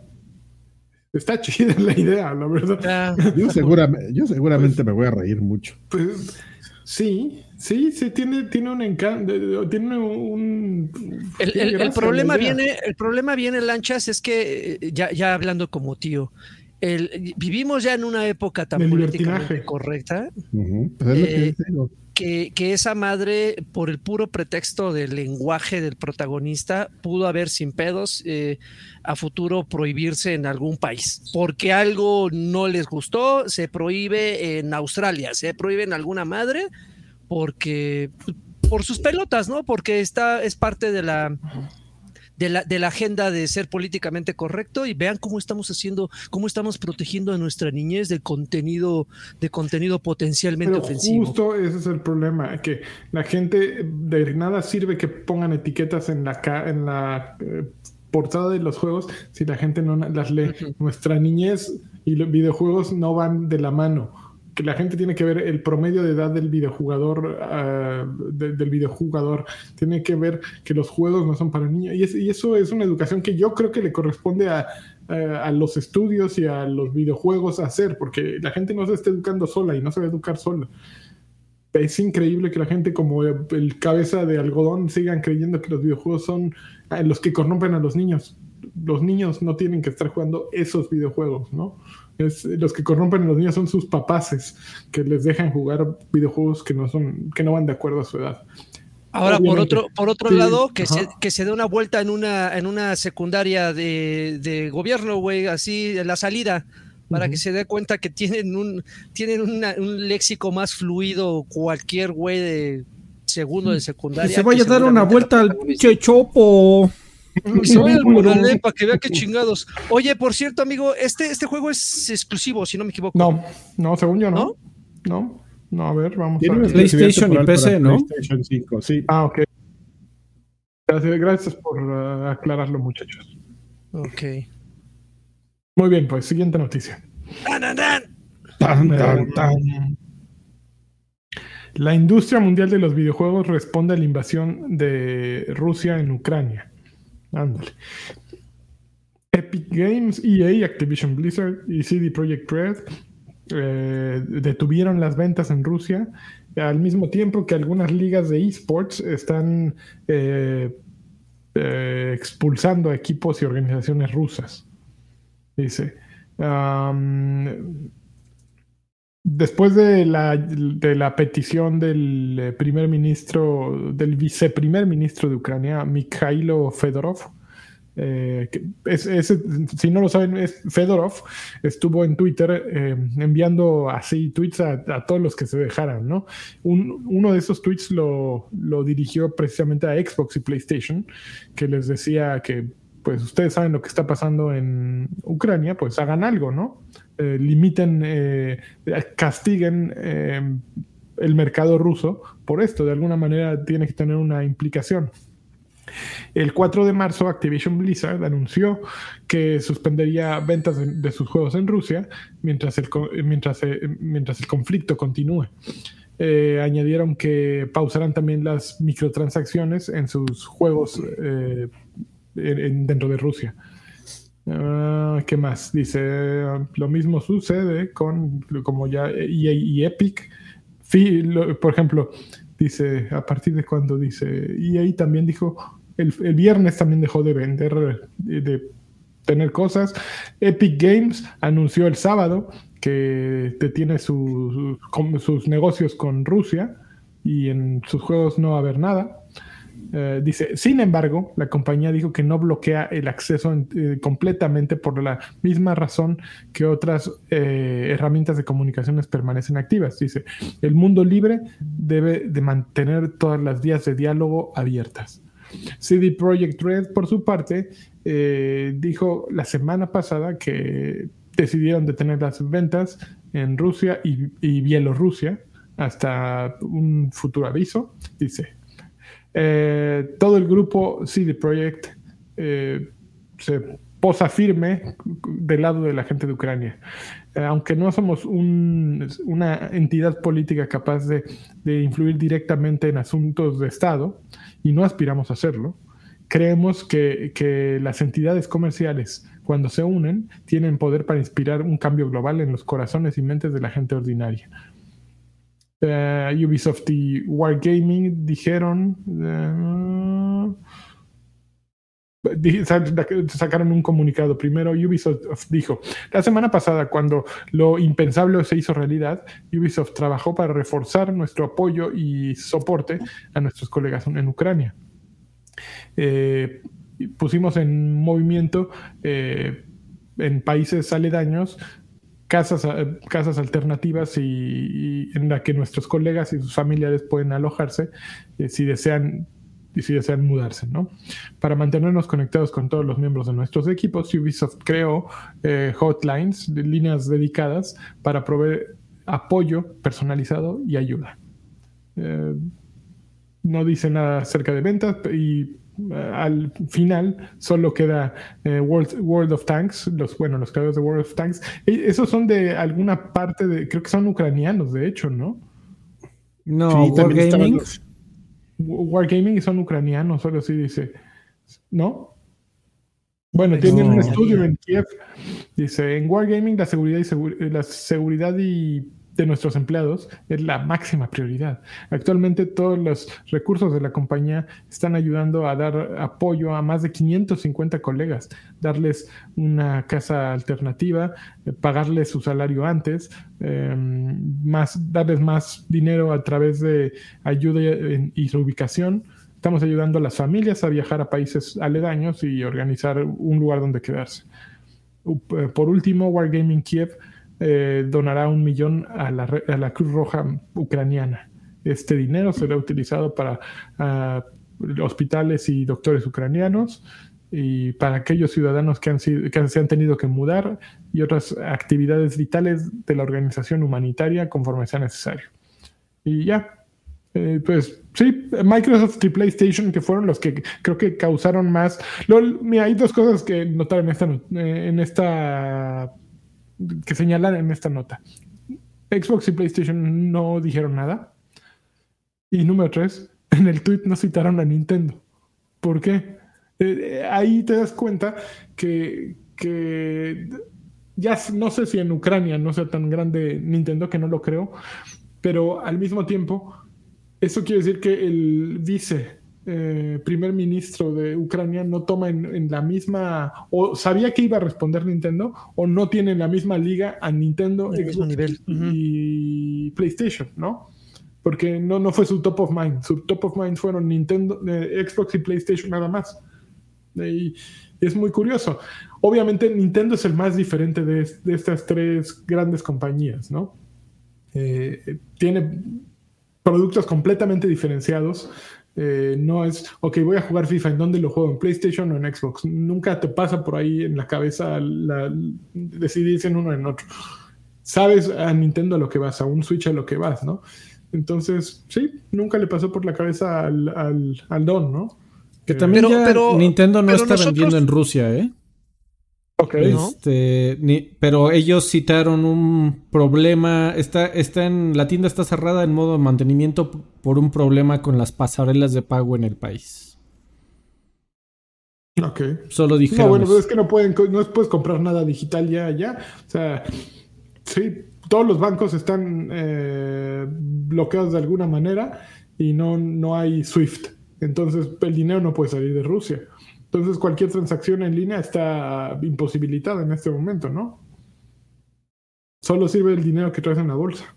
está chida la idea, la verdad. Yo, seguramente, yo seguramente me voy a reír mucho. Pues, Sí, sí, sí, tiene, tiene un encanto, tiene un... El, problema viene, el problema viene, Lanchas, es que, eh, ya, ya hablando como tío, el, vivimos ya en una época tan políticamente correcta. Pues que, que, esa madre, por el puro pretexto del lenguaje del protagonista, pudo haber sin pedos eh, a futuro prohibirse en algún país. Porque algo no les gustó, se prohíbe en Australia, se prohíbe en alguna madre, porque por sus pelotas, ¿no? Porque está, es parte de la de la, de la agenda de ser políticamente correcto y vean cómo estamos haciendo, cómo estamos protegiendo a nuestra niñez de contenido, de contenido potencialmente ofensivo. Justo ese es el problema, que la gente de nada sirve que pongan etiquetas en la, en la eh, portada de los juegos si la gente no las lee. Nuestra niñez y los videojuegos no van de la mano que la gente tiene que ver el promedio de edad del videojugador, uh, del videojugador, tiene que ver que los juegos no son para niños. Y, eso es una educación que yo creo que le corresponde a, a, los estudios y a los videojuegos hacer, porque la gente no se está educando sola y no se va a educar sola. Es increíble que la gente como el cabeza de algodón sigan creyendo que los videojuegos son ah, los que corrompen a los niños. Los niños no tienen que estar jugando esos videojuegos, ¿no? Los que corrompen a los niños son sus papaces, que les dejan jugar videojuegos que no son, que no van de acuerdo a su edad. Ahora, por otro, por otro lado, que se, que se dé una vuelta en una, en una secundaria de, de gobierno, güey, así en la salida, para que se dé cuenta que tienen un, tienen un léxico más fluido cualquier güey de segundo de secundaria. Que se vaya a dar una vuelta al pinche chopo. Se vaya al para que vea qué chingados. Oye, por cierto, amigo, este, este juego es exclusivo, si no me equivoco. No, no, según yo no. No, no, a ver, vamos a ver. PlayStation y PC, ¿no? PlayStation 5, sí. Ah, ok. Gracias, gracias por uh, aclararlo, muchachos. Ok. Muy bien, pues, siguiente noticia. La industria mundial de los videojuegos responde a la invasión de Rusia en Ucrania. Ándale. Epic Games, EA, Activision Blizzard y CD Projekt Red eh, detuvieron las ventas en Rusia al mismo tiempo que algunas ligas de esports están eh, eh, expulsando a equipos y organizaciones rusas. Dice. Después de la, de la, petición del primer ministro, del viceprimer ministro de Ucrania, Mikhailo Fedorov, eh, si no lo saben, es Fedorov estuvo en Twitter eh, enviando así tweets a, todos los que se dejaran, ¿no? uno de esos tweets lo, dirigió precisamente a Xbox y PlayStation, que les decía que, pues ustedes saben lo que está pasando en Ucrania, pues hagan algo, ¿no? Eh, limiten, castiguen el mercado ruso por esto, de alguna manera tiene que tener una implicación. El 4 de marzo, Activision Blizzard anunció que suspendería ventas de, sus juegos en Rusia mientras el, mientras, mientras el conflicto continúe. Eh, añadieron que pausarán también las microtransacciones en sus juegos eh, dentro de Rusia. Ah, ¿Qué más? Dice, lo mismo sucede con, como ya EA y Epic. por ejemplo, dice, a partir de cuando dice, EA también dijo, el, viernes también dejó de vender, de, tener cosas. Epic Games anunció el sábado que tiene sus negocios con Rusia y en sus juegos no va a haber nada. Eh, dice, sin embargo, la compañía dijo que no bloquea el acceso eh, completamente por la misma razón que otras eh, herramientas de comunicaciones permanecen activas. Dice, el mundo libre debe de mantener todas las vías de diálogo abiertas. CD Projekt Red, por su parte, dijo la semana pasada que decidieron detener las ventas en Rusia y, Bielorrusia hasta un futuro aviso. Dice, eh, todo el grupo CD Projekt eh, se posa firme del lado de la gente de Ucrania. aunque no somos una entidad política capaz de influir directamente en asuntos de Estado, y no aspiramos a hacerlo, creemos que, las entidades comerciales, cuando se unen, tienen poder para inspirar un cambio global en los corazones y mentes de la gente ordinaria. Eh, Ubisoft y Wargaming dijeron. eh, sa- sacaron un comunicado. Primero, Ubisoft dijo: La semana pasada, cuando lo impensable se hizo realidad, Ubisoft trabajó para reforzar nuestro apoyo y soporte a nuestros colegas en Ucrania. Eh, pusimos en movimiento en países aledaños casas, eh, casas alternativas y, en la que nuestros colegas y sus familiares pueden alojarse eh, si desean y si desean mudarse, ¿no? Para mantenernos conectados con todos los miembros de nuestros equipos, Ubisoft creó eh, hotlines, líneas dedicadas para proveer apoyo personalizado y ayuda. No dice nada acerca de ventas y al final solo queda eh, World, World of Tanks, los, bueno, los creadores de World of Tanks. Esos son de alguna parte de, creo que son ucranianos, de hecho, ¿no? No, Sí, Wargaming. los- Wargaming son ucranianos, solo así dice. ¿No? Bueno, tienen un estudio en Kiev. Dice, en Wargaming la seguridad y, la seguridad y de nuestros empleados es la máxima prioridad. Actualmente todos los recursos de la compañía están ayudando a dar apoyo a más de 550 colegas, darles una casa alternativa, eh, pagarles su salario antes, eh, más, darles más dinero a través de ayuda y reubicación. Estamos ayudando a las familias a viajar a países aledaños y organizar un lugar donde quedarse. Eh, Por último, Wargaming Kiev eh, donará un millón a la, Cruz Roja ucraniana. Este dinero será utilizado para ah, hospitales y doctores ucranianos y para aquellos ciudadanos que, han sido, que se han tenido que mudar y otras actividades vitales de la organización humanitaria conforme sea necesario. Y ya, eh, pues sí, Microsoft y PlayStation que fueron los que creo que causaron más. Hay dos cosas que notar en esta, eh, en esta que señalar en esta nota. Xbox y PlayStation no dijeron nada. Y número tres, en el tweet no citaron a Nintendo. ¿Por qué? Eh, eh, ahí te das cuenta que, que ya no sé si en Ucrania no sea tan grande Nintendo, que no lo creo, pero al mismo tiempo, eso quiere decir que el vice eh, primer ministro de Ucrania no toma en, en la misma, o sabía que iba a responder Nintendo, o no tiene en la misma liga a Nintendo, El mismo y PlayStation, ¿no? Porque no, no fue su top of mind. Su top of mind fueron Nintendo, eh, Xbox y PlayStation nada más. Y es muy curioso. Obviamente Nintendo es el más diferente de, de estas tres grandes compañías, ¿no? Eh, tiene productos completamente diferenciados. Eh, no es, ok, voy a jugar FIFA, ¿en dónde lo juego? ¿En PlayStation o en Xbox? Nunca te pasa por ahí en la cabeza la, decidirse en uno o en otro. Sabes a Nintendo a lo que vas, a un Switch a lo que vas, ¿no? Entonces, sí, nunca le pasó por la cabeza al, al, al Don, ¿no? Que Eh, también Pero- ya pero- Nintendo no pero está nosotros- vendiendo en Rusia, ¿eh? Ok. ¿no? Este, ni- pero ellos citaron un problema. Está, está en la tienda está cerrada en modo de mantenimiento por un problema con las pasarelas de pago en el país. Ok. Solo No, dijeron. bueno, pues es que no pueden, no puedes comprar nada digital ya, ya. O sea, sí, todos los bancos están eh, bloqueados de alguna manera y no, no hay SWIFT. Entonces el dinero no puede salir de Rusia. Entonces cualquier transacción en línea está imposibilitada en este momento, ¿no? Solo sirve el dinero que traes en la bolsa.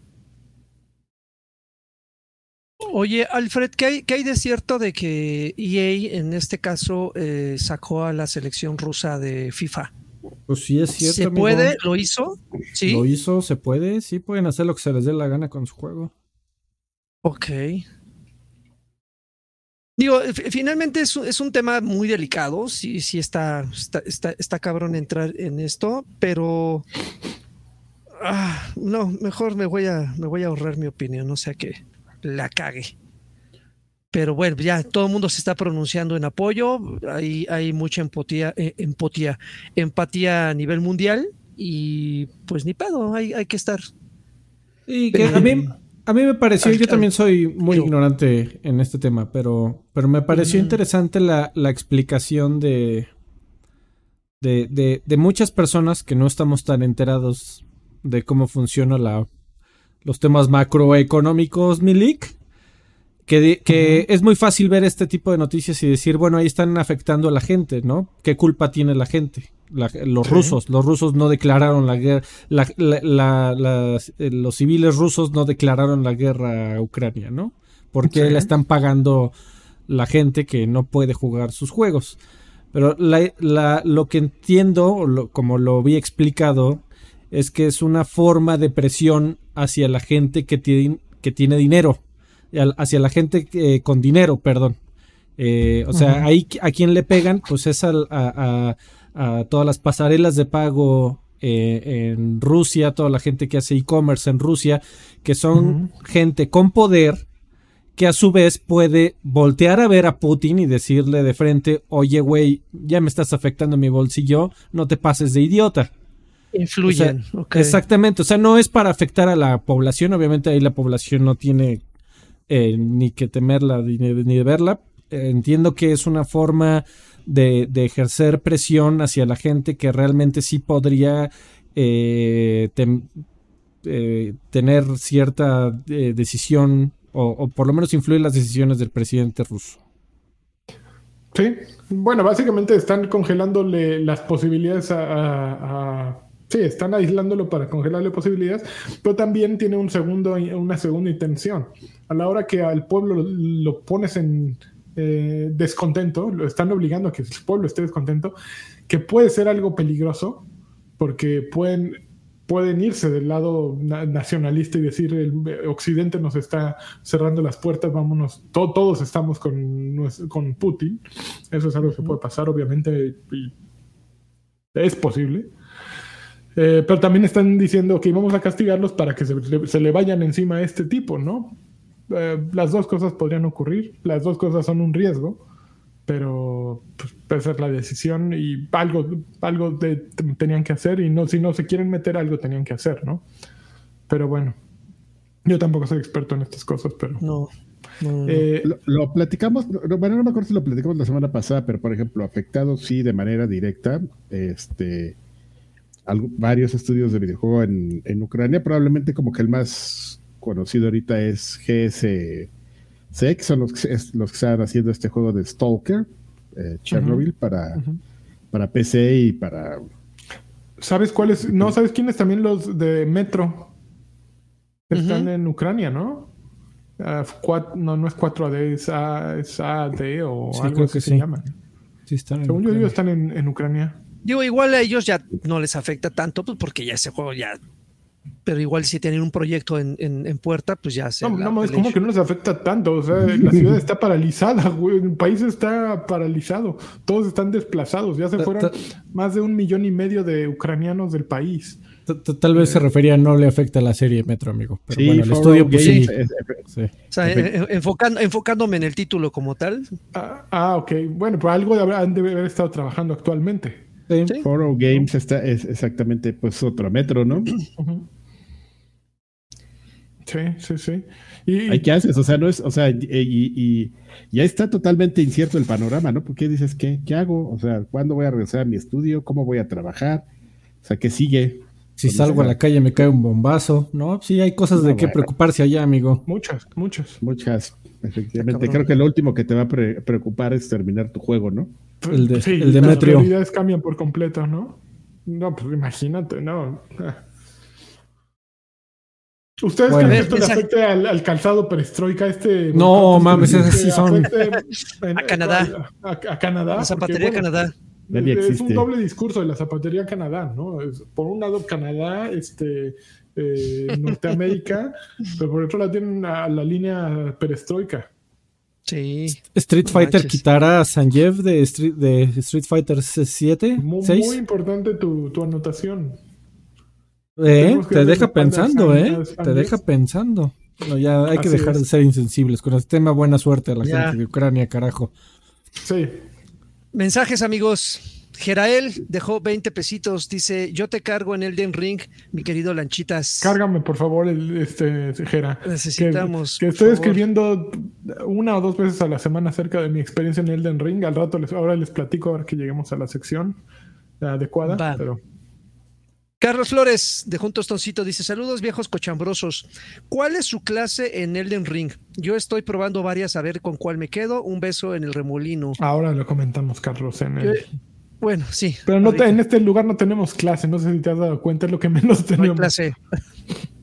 Oye, Alfred, ¿qué hay, qué hay de cierto de que EA en este caso eh, sacó a la selección rusa de FIFA? Pues sí, es cierto. ¿Se amigo. puede? ¿Lo hizo? Sí. Lo hizo, se puede. Sí, pueden hacer lo que se les dé la gana con su juego. Ok. Digo, finalmente es, un- es un tema muy delicado, sí, sí está, está, está, está cabrón entrar en esto, pero ah, no, mejor me voy a, me voy a ahorrar mi opinión, no sea que la cague. Pero bueno, ya todo el mundo se está pronunciando en apoyo, hay, hay mucha empatía, eh, empatía, empatía a nivel mundial y pues ni pedo, hay, hay que estar. Y que a mí, a mí me pareció, yo también soy muy ignorante en este tema, pero, pero me pareció Ujú. interesante la, la explicación de, de, de, de muchas personas que no estamos tan enterados de cómo funciona la, los temas macroeconómicos, Milik. Que, que es muy fácil ver este tipo de noticias y decir, bueno, ahí están afectando a la gente, ¿no? ¿Qué culpa tiene la gente? Los rusos, los rusos no declararon la guerra, eh, los civiles rusos no declararon la guerra a Ucrania, ¿no? Porque la están pagando la gente que no puede jugar sus juegos. Pero lo que entiendo, como lo vi explicado, es que es una forma de presión hacia la gente que tiene, que tiene dinero, hacia la gente eh, con dinero, perdón. Eh, o sea, ahí a quien le pegan, pues es a, todas las pasarelas de pago eh, en Rusia, toda la gente que hace e-commerce en Rusia, que son gente con poder que a su vez puede voltear a ver a Putin y decirle de frente, oye, güey, ya me estás afectando mi bolsillo, no te pases de idiota. Influyen. Exactamente, o sea, no es para afectar a la población, obviamente ahí la población no tiene eh, ni que temerla ni, de verla. entiendo que es una forma de, ejercer presión hacia la gente que realmente sí podría eh, eh, tener cierta decisión o, por lo menos influir las decisiones del presidente ruso. Sí, bueno, básicamente están congelándole las posibilidades a, Sí, están aislándolo para congelarle posibilidades, pero también tiene un segundo, una segunda intención. A la hora que al pueblo lo, pones en eh, descontento, lo están obligando a que el pueblo esté descontento, que puede ser algo peligroso, porque pueden pueden irse del lado nacionalista y decir el Occidente nos está cerrando las puertas, vámonos, todos estamos con, con Putin. Eso es algo que puede pasar, obviamente, y es posible. Eh, pero también están diciendo que vamos a castigarlos para que se, le vayan encima a este tipo, ¿no? Eh, las dos cosas podrían ocurrir, las dos cosas son un riesgo pero pues, puede ser la decisión y algo, algo tenían que hacer y no, si no se quieren meter algo tenían que hacer, ¿no? Pero bueno, yo tampoco soy experto en estas cosas, pero... No. Eh, lo, platicamos, bueno, no me acuerdo si lo platicamos la semana pasada, pero por ejemplo, afectados sí de manera directa, este, varios estudios de videojuego en, en Ucrania, probablemente como que el más conocido ahorita es GS Sé que son los que, los que están haciendo este juego de Stalker, eh, Chernobyl, para, para PC y para. ¿Sabes cuáles? No, ¿sabes quiénes también los de Metro? Están en Ucrania, ¿no? Ah, no, no es 4AD, es, AD o algo que se llama. Según yo, ellos están en, en Ucrania. Digo, igual a ellos ya no les afecta tanto, pues porque ya ese juego ya pero igual si tienen un proyecto en, en, puerta, pues ya se. No, no, es como que no les afecta tanto. O sea, la ciudad está paralizada, güey. El país está paralizado. Todos están desplazados. Ya se fueron más de un millón y medio de ucranianos del país. Tal vez se refería a no le afecta a la serie Metro, amigo. Pero bueno, el estudio, pues sí. O sea, enfocando, enfocándome en el título como tal. Ah, ah ok. Bueno, pero algo han de haber estado trabajando actualmente. Sí. Foro Games está, es exactamente pues otro metro, ¿no? Sí, sí, sí. Y, ¿Qué haces? O sea, no es, o sea, y, ya está totalmente incierto el panorama, ¿no? Porque dices, ¿qué, ¿qué hago? O sea, ¿cuándo voy a regresar a mi estudio? ¿Cómo voy a trabajar? O sea, ¿qué sigue? Si salgo a la calle me cae un bombazo, ¿no? Sí, hay cosas de qué preocuparse allá, amigo. Muchas, muchas. Muchas, efectivamente. Creo que lo último que te va a preocupar es terminar tu juego, ¿no? El de, el Las prioridades cambian por completo, ¿no? No, pues imagínate, no. ¿Ustedes creen que esto le afecte al, calzado perestroika? Este no, mames, esas sí son. a Canadá. A, Canadá. La zapatería Canadá. Es un doble discurso de la zapatería Canadá, ¿no? por un lado, Canadá, este, eh, Norteamérica, pero por otro lado tienen a la línea perestroika. Sí. Street Fighter quitará a Sanjeev de Street, de Street Fighter 7. Muy, muy importante tu, tu anotación. Eh, te deja pensando, ¿eh? Te deja pensando. ya hay que dejar de ser insensibles. Con este tema, buena suerte a la gente de Ucrania, carajo. Sí. Mensajes, amigos. Gerael dejó 20 pesitos. Dice: Yo te cargo en Elden Ring, mi querido Lanchitas. Cárgame, por favor, el, este, Gera. Necesitamos. Que, estoy escribiendo una o dos veces a la semana acerca de mi experiencia en Elden Ring. Al rato, les, ahora les platico, ahora que lleguemos a la sección adecuada. Pero Carlos Flores, de Juntos Toncito, dice: Saludos, viejos cochambrosos. ¿Cuál es su clase en Elden Ring? Yo estoy probando varias a ver con cuál me quedo. Un beso en el remolino. Ahora lo comentamos, Carlos, en el. Bueno, sí. Pero no te- en este lugar no tenemos clase, no sé si te has dado cuenta, es lo que menos No tenemos. clase.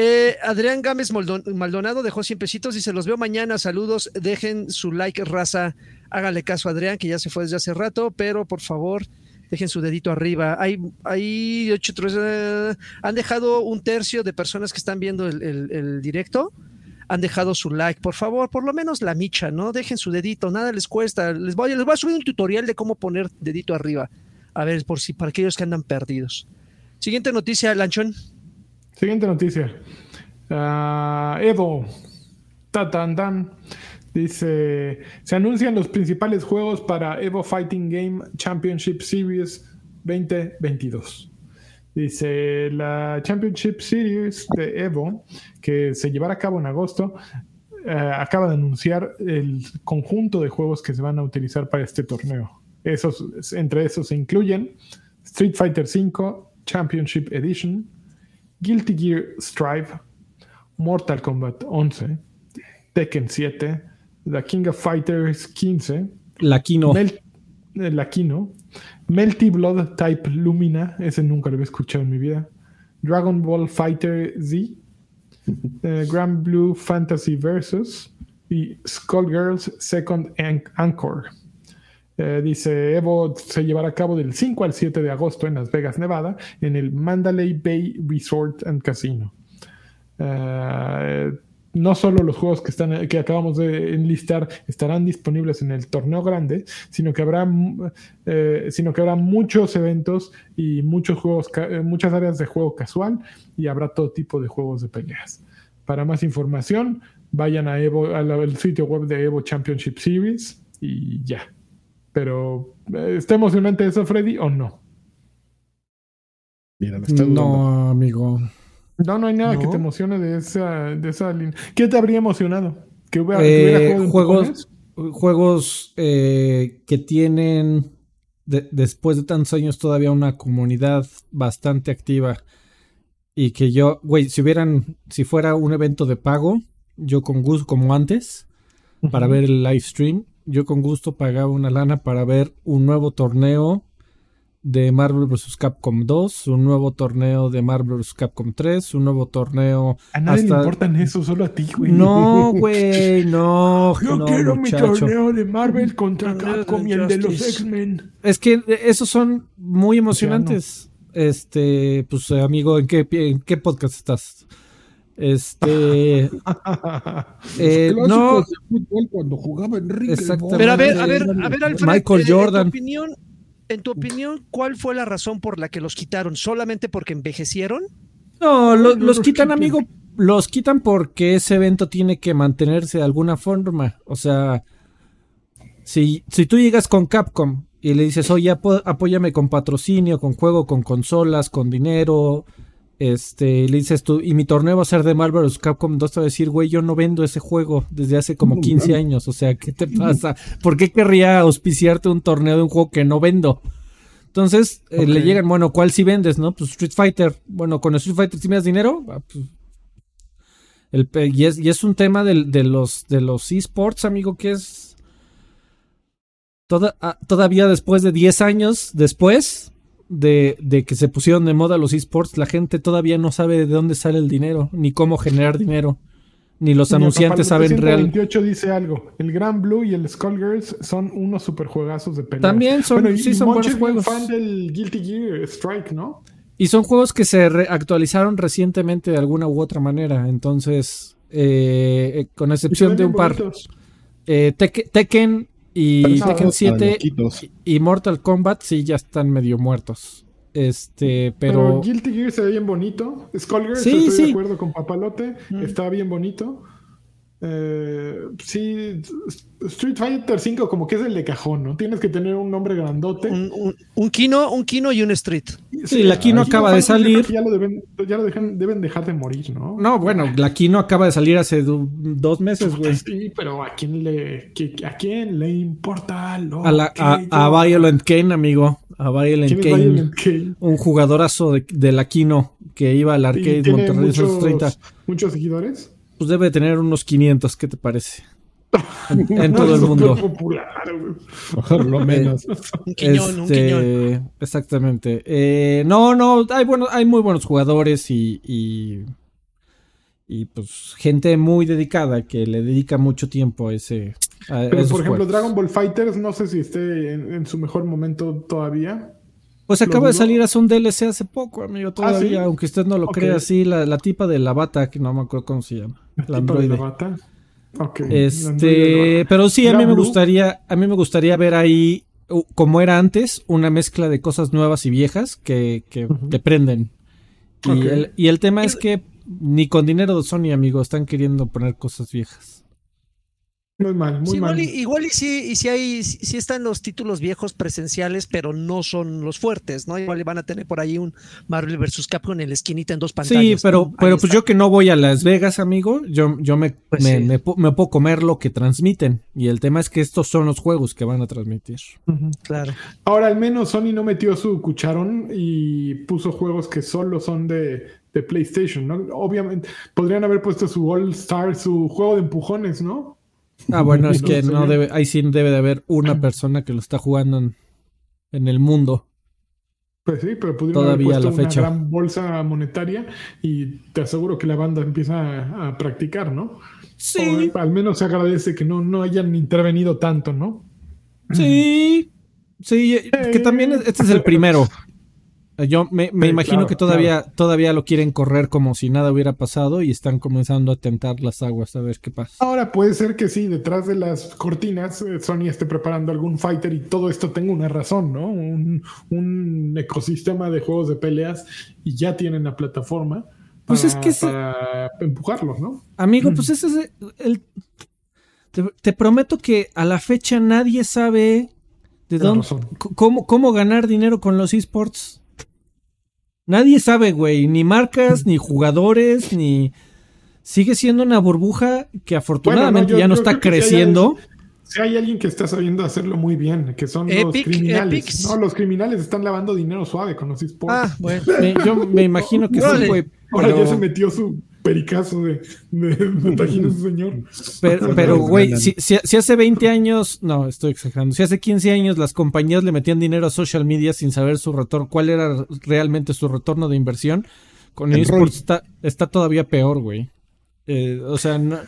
Eh, Adrián Gámez Maldonado dejó 100 pesitos. Dice: Los veo mañana. Saludos. Dejen su like, raza. Hágale caso a Adrián, que ya se fue desde hace rato. Pero por favor, dejen su dedito arriba. Hay, hay ocho, tres, eh, han dejado un tercio de personas que están viendo el, directo. Han dejado su like, por favor, por lo menos la micha, ¿no? Dejen su dedito, nada les cuesta. Les voy, les voy a subir un tutorial de cómo poner dedito arriba. A ver, por si para aquellos que andan perdidos. Siguiente noticia, Lanchón. Siguiente noticia. Ah, Evo. Ta, tan, tan. Dice, se anuncian los principales juegos para Evo Fighting Game Championship Series 2022. Dice, la Championship Series de Evo, que se llevará a cabo en agosto, eh, acaba de anunciar el conjunto de juegos que se van a utilizar para este torneo. Entre esos se incluyen Street Fighter V Championship Edition, Guilty Gear Strive, Mortal Kombat 11, Tekken 7, The King of Fighters 15, La Kino. Mel- eh, la Kino, Melty Blood Type Lumina, ese nunca lo había escuchado en mi vida, Dragon Ball Fighter Z, eh, Grand Blue Fantasy Versus y Skullgirls Second An- Anchor. Eh, dice Evo se llevará a cabo del 5 al 7 de agosto en Las Vegas, Nevada, en el Mandalay Bay Resort and Casino. Eh, no solo los juegos que, están, que acabamos de enlistar estarán disponibles en el torneo grande, sino que habrá, eh, sino que habrá muchos eventos y muchos juegos, eh, muchas áreas de juego casual y habrá todo tipo de juegos de peleas. Para más información, vayan a Evo, al sitio web de Evo Championship Series y ya. Pero, eh, ¿está emocionante eso, Freddy, o no? Mira, está. No, amigo. No, no hay nada ¿No? que te emocione de esa, de esa línea. ¿Qué te habría emocionado? ¿Que hubiera, Eh, juegos eh, que tienen de- después de tantos años todavía una comunidad bastante activa y que yo, güey, si hubieran, si fuera un evento de pago, yo con gusto, como antes, para ver el live stream, yo con gusto pagaba una lana para ver un nuevo torneo de Marvel vs. Capcom 2, un nuevo torneo de Marvel vs. Capcom 3, un nuevo torneo A nadie le hasta- importan eso, solo a ti, güey. No, güey, no. Yo no, quiero muchacho. mi torneo de Marvel contra Capcom y el de los. X-Men. Es que esos son muy emocionantes. Este, pues amigo, ¿en qué, en qué podcast estás? Este, eh, Clásicos no, de fútbol cuando jugaba Enrique. Exactamente. Pero a ver, a ver, a ver, Alfred, Michael eh, En Jordan. tu, opinión, en tu opinión, ¿cuál fue la razón por la que los quitaron? ¿Solamente porque envejecieron? no, lo- no los los quitan, amigo. Los quitan porque ese evento tiene que mantenerse de alguna forma. O sea, si, si tú llegas con Capcom y le dices, oye, apóyame con patrocinio, con juego, con consolas, con dinero, este, le dices tú, y mi torneo va a ser de Marvel vs. Capcom 2, te va a decir, güey, yo no vendo ese juego desde hace como No 15 mames. años, o sea, ¿qué te pasa? ¿Por qué querría auspiciarte un torneo de un juego que no vendo? Entonces, eh, le llegan, bueno, ¿cuál si vendes, no? Pues Street Fighter. Bueno, con Street Fighter si me das dinero, Ah, pues, el, y, es, y es un tema del- de los de los esports, amigo, que es toda- ah, todavía después de 10 años después de, de que se pusieron de moda los esports, la gente todavía no sabe de dónde sale el dinero, ni cómo generar dinero, ni los anunciantes saben real. 28 dice algo. El Gran Blue y el Skullgirls son unos superjuegazos de pelea. También son- Bueno, y- sí y son Monch buenos juegos. fan del Guilty Gear Strike, ¿no? Y son juegos que se re- actualizaron recientemente de alguna u otra manera. Entonces, eh, eh, con excepción de un par, eh, Tek- Tekken y Tekken Para 7 loquitos. y- y Mortal Kombat sí ya están medio muertos. Este, Pero, pero, Guilty Gear se ve bien bonito. Skullgirls, Sí, estoy sí. de acuerdo con Papalote. Mm. Está bien bonito. Eh, sí, Street Fighter 5 como que es el de cajón, ¿no? Tienes que tener un nombre grandote. Un, un- un Kino, un Kino y un Street. Sí, la Kino acaba de salir. Ya lo deben, ya lo dejan- deben dejar de morir, ¿no? no, bueno, la Kino acaba de salir hace dos meses, güey. Sí, pero ¿a quién le, a quién le importa lo A, la, que a, yo- a Violent Ken, amigo. a Violent ¿Quién es Kane, Violent Kane? un jugadorazo de, de la Kino que iba al ¿Y arcade Monterrey muchos, 30. muchos seguidores? Pues debe tener unos 500, ¿qué te parece? En, todo el mundo. popular. Por lo menos. Un quiñón, un Este, quiñón. Exactamente. Eh, no, no, hay, bueno, hay muy buenos jugadores y, y, y, pues gente muy dedicada que le dedica mucho tiempo a ese. A Pero esos por ejemplo, juegos. Dragon Ball Fighters, no sé si esté en, en su mejor momento todavía. Pues acaba de salir hace un DLC hace poco, amigo, todavía, ¿sí? aunque usted no lo Ok. crea así, la, la tipa de la bata, que no me acuerdo cómo se llama, de Este, pero sí, a mí me gustaría, a mí me gustaría ver ahí, como era antes, una mezcla de cosas nuevas y viejas que, que, prenden. Y, el, y el tema es que ni con dinero de Sony, amigo, están queriendo poner cosas viejas. Muy mal, muy Sí, igual, mal. y, igual y sí, y sí hay, sí sí están los títulos viejos presenciales, pero no son los fuertes, ¿no? Igual van a tener por ahí un Marvel vs. Capcom en la esquinita en dos pantallas. Sí, pero, ¿no? pero pues está. yo que no voy a Las Vegas, amigo, yo, yo me, Pues me, sí. me pu- me puedo comer lo que transmiten. Y el tema es que estos son los juegos que van a transmitir. Claro. Ahora, al menos Sony no metió su cucharón y puso juegos que solo son de, de PlayStation, ¿no? Obviamente, podrían haber puesto su All Star, su juego de empujones, ¿no? Ah, bueno, es que no debe, ahí sí debe de haber una persona que lo está jugando en, en el mundo. Pues sí, pero pudieron Todavía haber puesto la fecha. una gran bolsa monetaria y te aseguro que la banda empieza a, a practicar, ¿no? Sí, O al menos se agradece que no, no hayan intervenido tanto, ¿no? sí, sí, que también es- este es el primero. Yo me, me Sí, imagino claro, que todavía, todavía lo quieren correr como si nada hubiera pasado y están comenzando a tentar las aguas a ver qué pasa. Ahora puede ser que sí, detrás de las cortinas eh, Sony esté preparando algún fighter y todo esto tenga una razón, ¿no? Un, un ecosistema de juegos de peleas y ya tienen la plataforma Pues para, es que se- para empujarlos, ¿no? Amigo, pues ese es el... Te, te prometo que a la fecha nadie sabe de dónde, cómo, cómo ganar dinero con los esports. Nadie sabe, güey, ni marcas, ni jugadores, ni... Sigue siendo una burbuja que afortunadamente yo- ya no está hay creciendo. Si hay alguien que está sabiendo hacerlo muy bien, que son los criminales. Epics. No, los criminales están lavando dinero suave con los esports. Ah, bueno. Me- yo me imagino que sí, güey. Ahora Pero, ya se metió su pericazo de, de, de señor. pero, pero, güey, si, si- si hace 20 años, no, estoy exagerando, si hace 15 años las compañías le metían dinero a social media sin saber su retorno, cuál era realmente su retorno de inversión, con En esports está, está todavía peor, güey. Eh, o sea, no-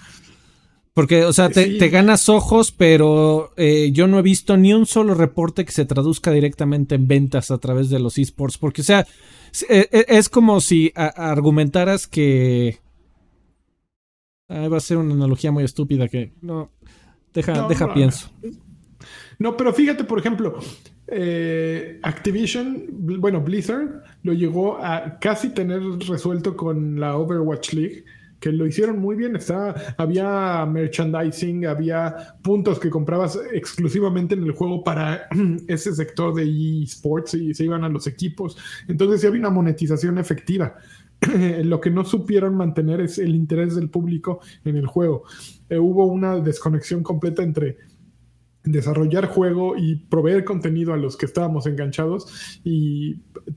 porque, o sea, te, Sí. te ganas ojos, pero eh, yo no he visto ni un solo reporte que se traduzca directamente en ventas a través de los esports, porque, o sea, es, eh, es como si argumentaras que... Va a ser una analogía muy estúpida que... No, deja, No, deja no, pienso. No, pero fíjate, por ejemplo, eh, Activision, bueno, Blizzard lo llegó a casi tener resuelto con la Overwatch League, que lo hicieron muy bien. Estaba, había merchandising, había puntos que comprabas exclusivamente en el juego para ese sector de esports y se iban a los equipos. Entonces sí había una monetización efectiva. lo que no supieron mantener es el interés del público en el juego. Eh, hubo una desconexión completa entre desarrollar juego y proveer contenido a los que estábamos enganchados y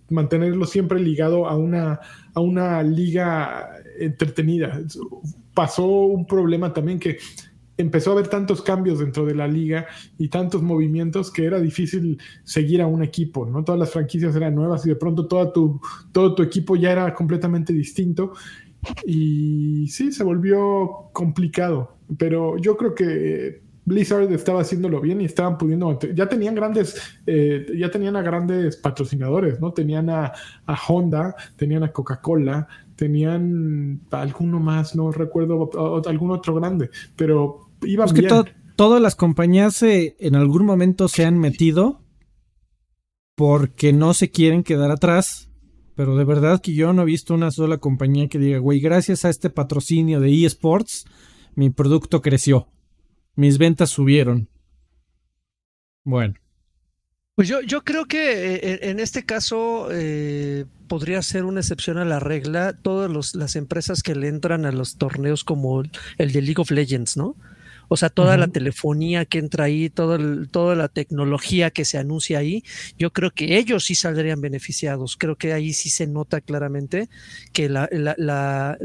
mantenerlo siempre ligado a una, a una liga entretenida. Pasó un problema también que empezó a haber tantos cambios dentro de la liga y tantos movimientos que era difícil seguir a un equipo, ¿no? Todas las franquicias eran nuevas y de pronto toda tu, todo tu equipo ya era completamente distinto y sí, se volvió complicado, pero yo creo que Blizzard estaba haciéndolo bien y estaban pudiendo ya tenían grandes eh, ya tenían a grandes patrocinadores no tenían a, a Honda tenían a Coca-Cola tenían a alguno más no recuerdo a- algún otro grande pero iban Es que bien to- todas las compañías eh, en algún momento se han metido porque no se quieren quedar atrás. Pero de verdad que yo no he visto una sola compañía que diga, güey, gracias a este patrocinio de eSports, mi producto creció. Mis ventas subieron. Bueno. Pues yo, yo creo que eh, en este caso eh, podría ser una excepción a la regla todas los- las empresas que le entran a los torneos como el de League of Legends, ¿no? O sea, toda la telefonía que entra ahí, todo toda la tecnología que se anuncia ahí, yo creo que ellos sí saldrían beneficiados. Creo que ahí sí se nota claramente que la, la,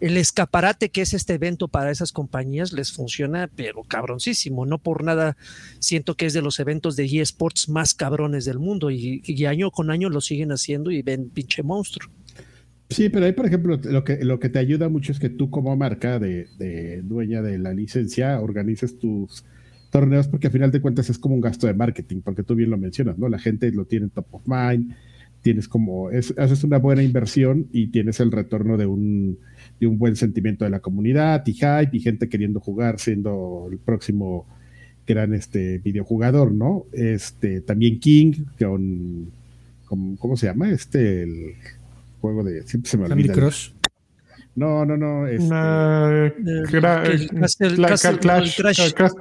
el escaparate que es este evento para esas compañías les funciona, pero cabroncísimo. No por nada siento que es de los eventos de eSports más cabrones del mundo y, año con año lo siguen haciendo y ven pinche monstruo. Sí, pero ahí, por ejemplo, lo que, lo que te ayuda mucho es que tú como marca de, dueña de la licencia organices tus torneos porque al final de cuentas es como un gasto de marketing, porque tú bien lo mencionas, ¿no? La gente lo tiene top of mind, tienes como, haces una buena inversión y tienes el retorno de un, de un buen sentimiento de la comunidad y hype y gente queriendo jugar siendo el próximo gran este videojugador, ¿no? Este, también King, con, ¿cómo se llama? Este, el juego de. Siempre se me olvida. Crush. No, no, no. Es,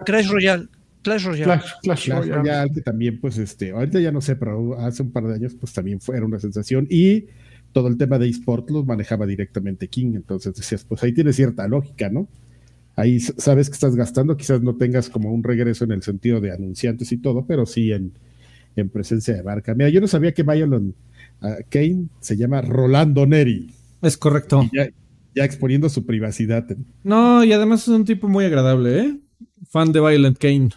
Clash Royale. Clash Royale. Clash, Royale. que también, pues, este, ahorita ya no sé, pero hace un par de años, pues también fue una sensación. Y todo el tema de eSport los manejaba directamente King. Entonces decías, pues ahí tiene cierta lógica, ¿no? Ahí sabes que estás gastando, quizás no tengas como un regreso en el sentido de anunciantes y todo, pero sí en, en presencia de marca. Mira, yo no sabía que Violent Kane se llama Rolando Neri. Es correcto. Ya, exponiendo su privacidad. No, y además es un tipo muy agradable, ¿eh? Fan de Violent Kane.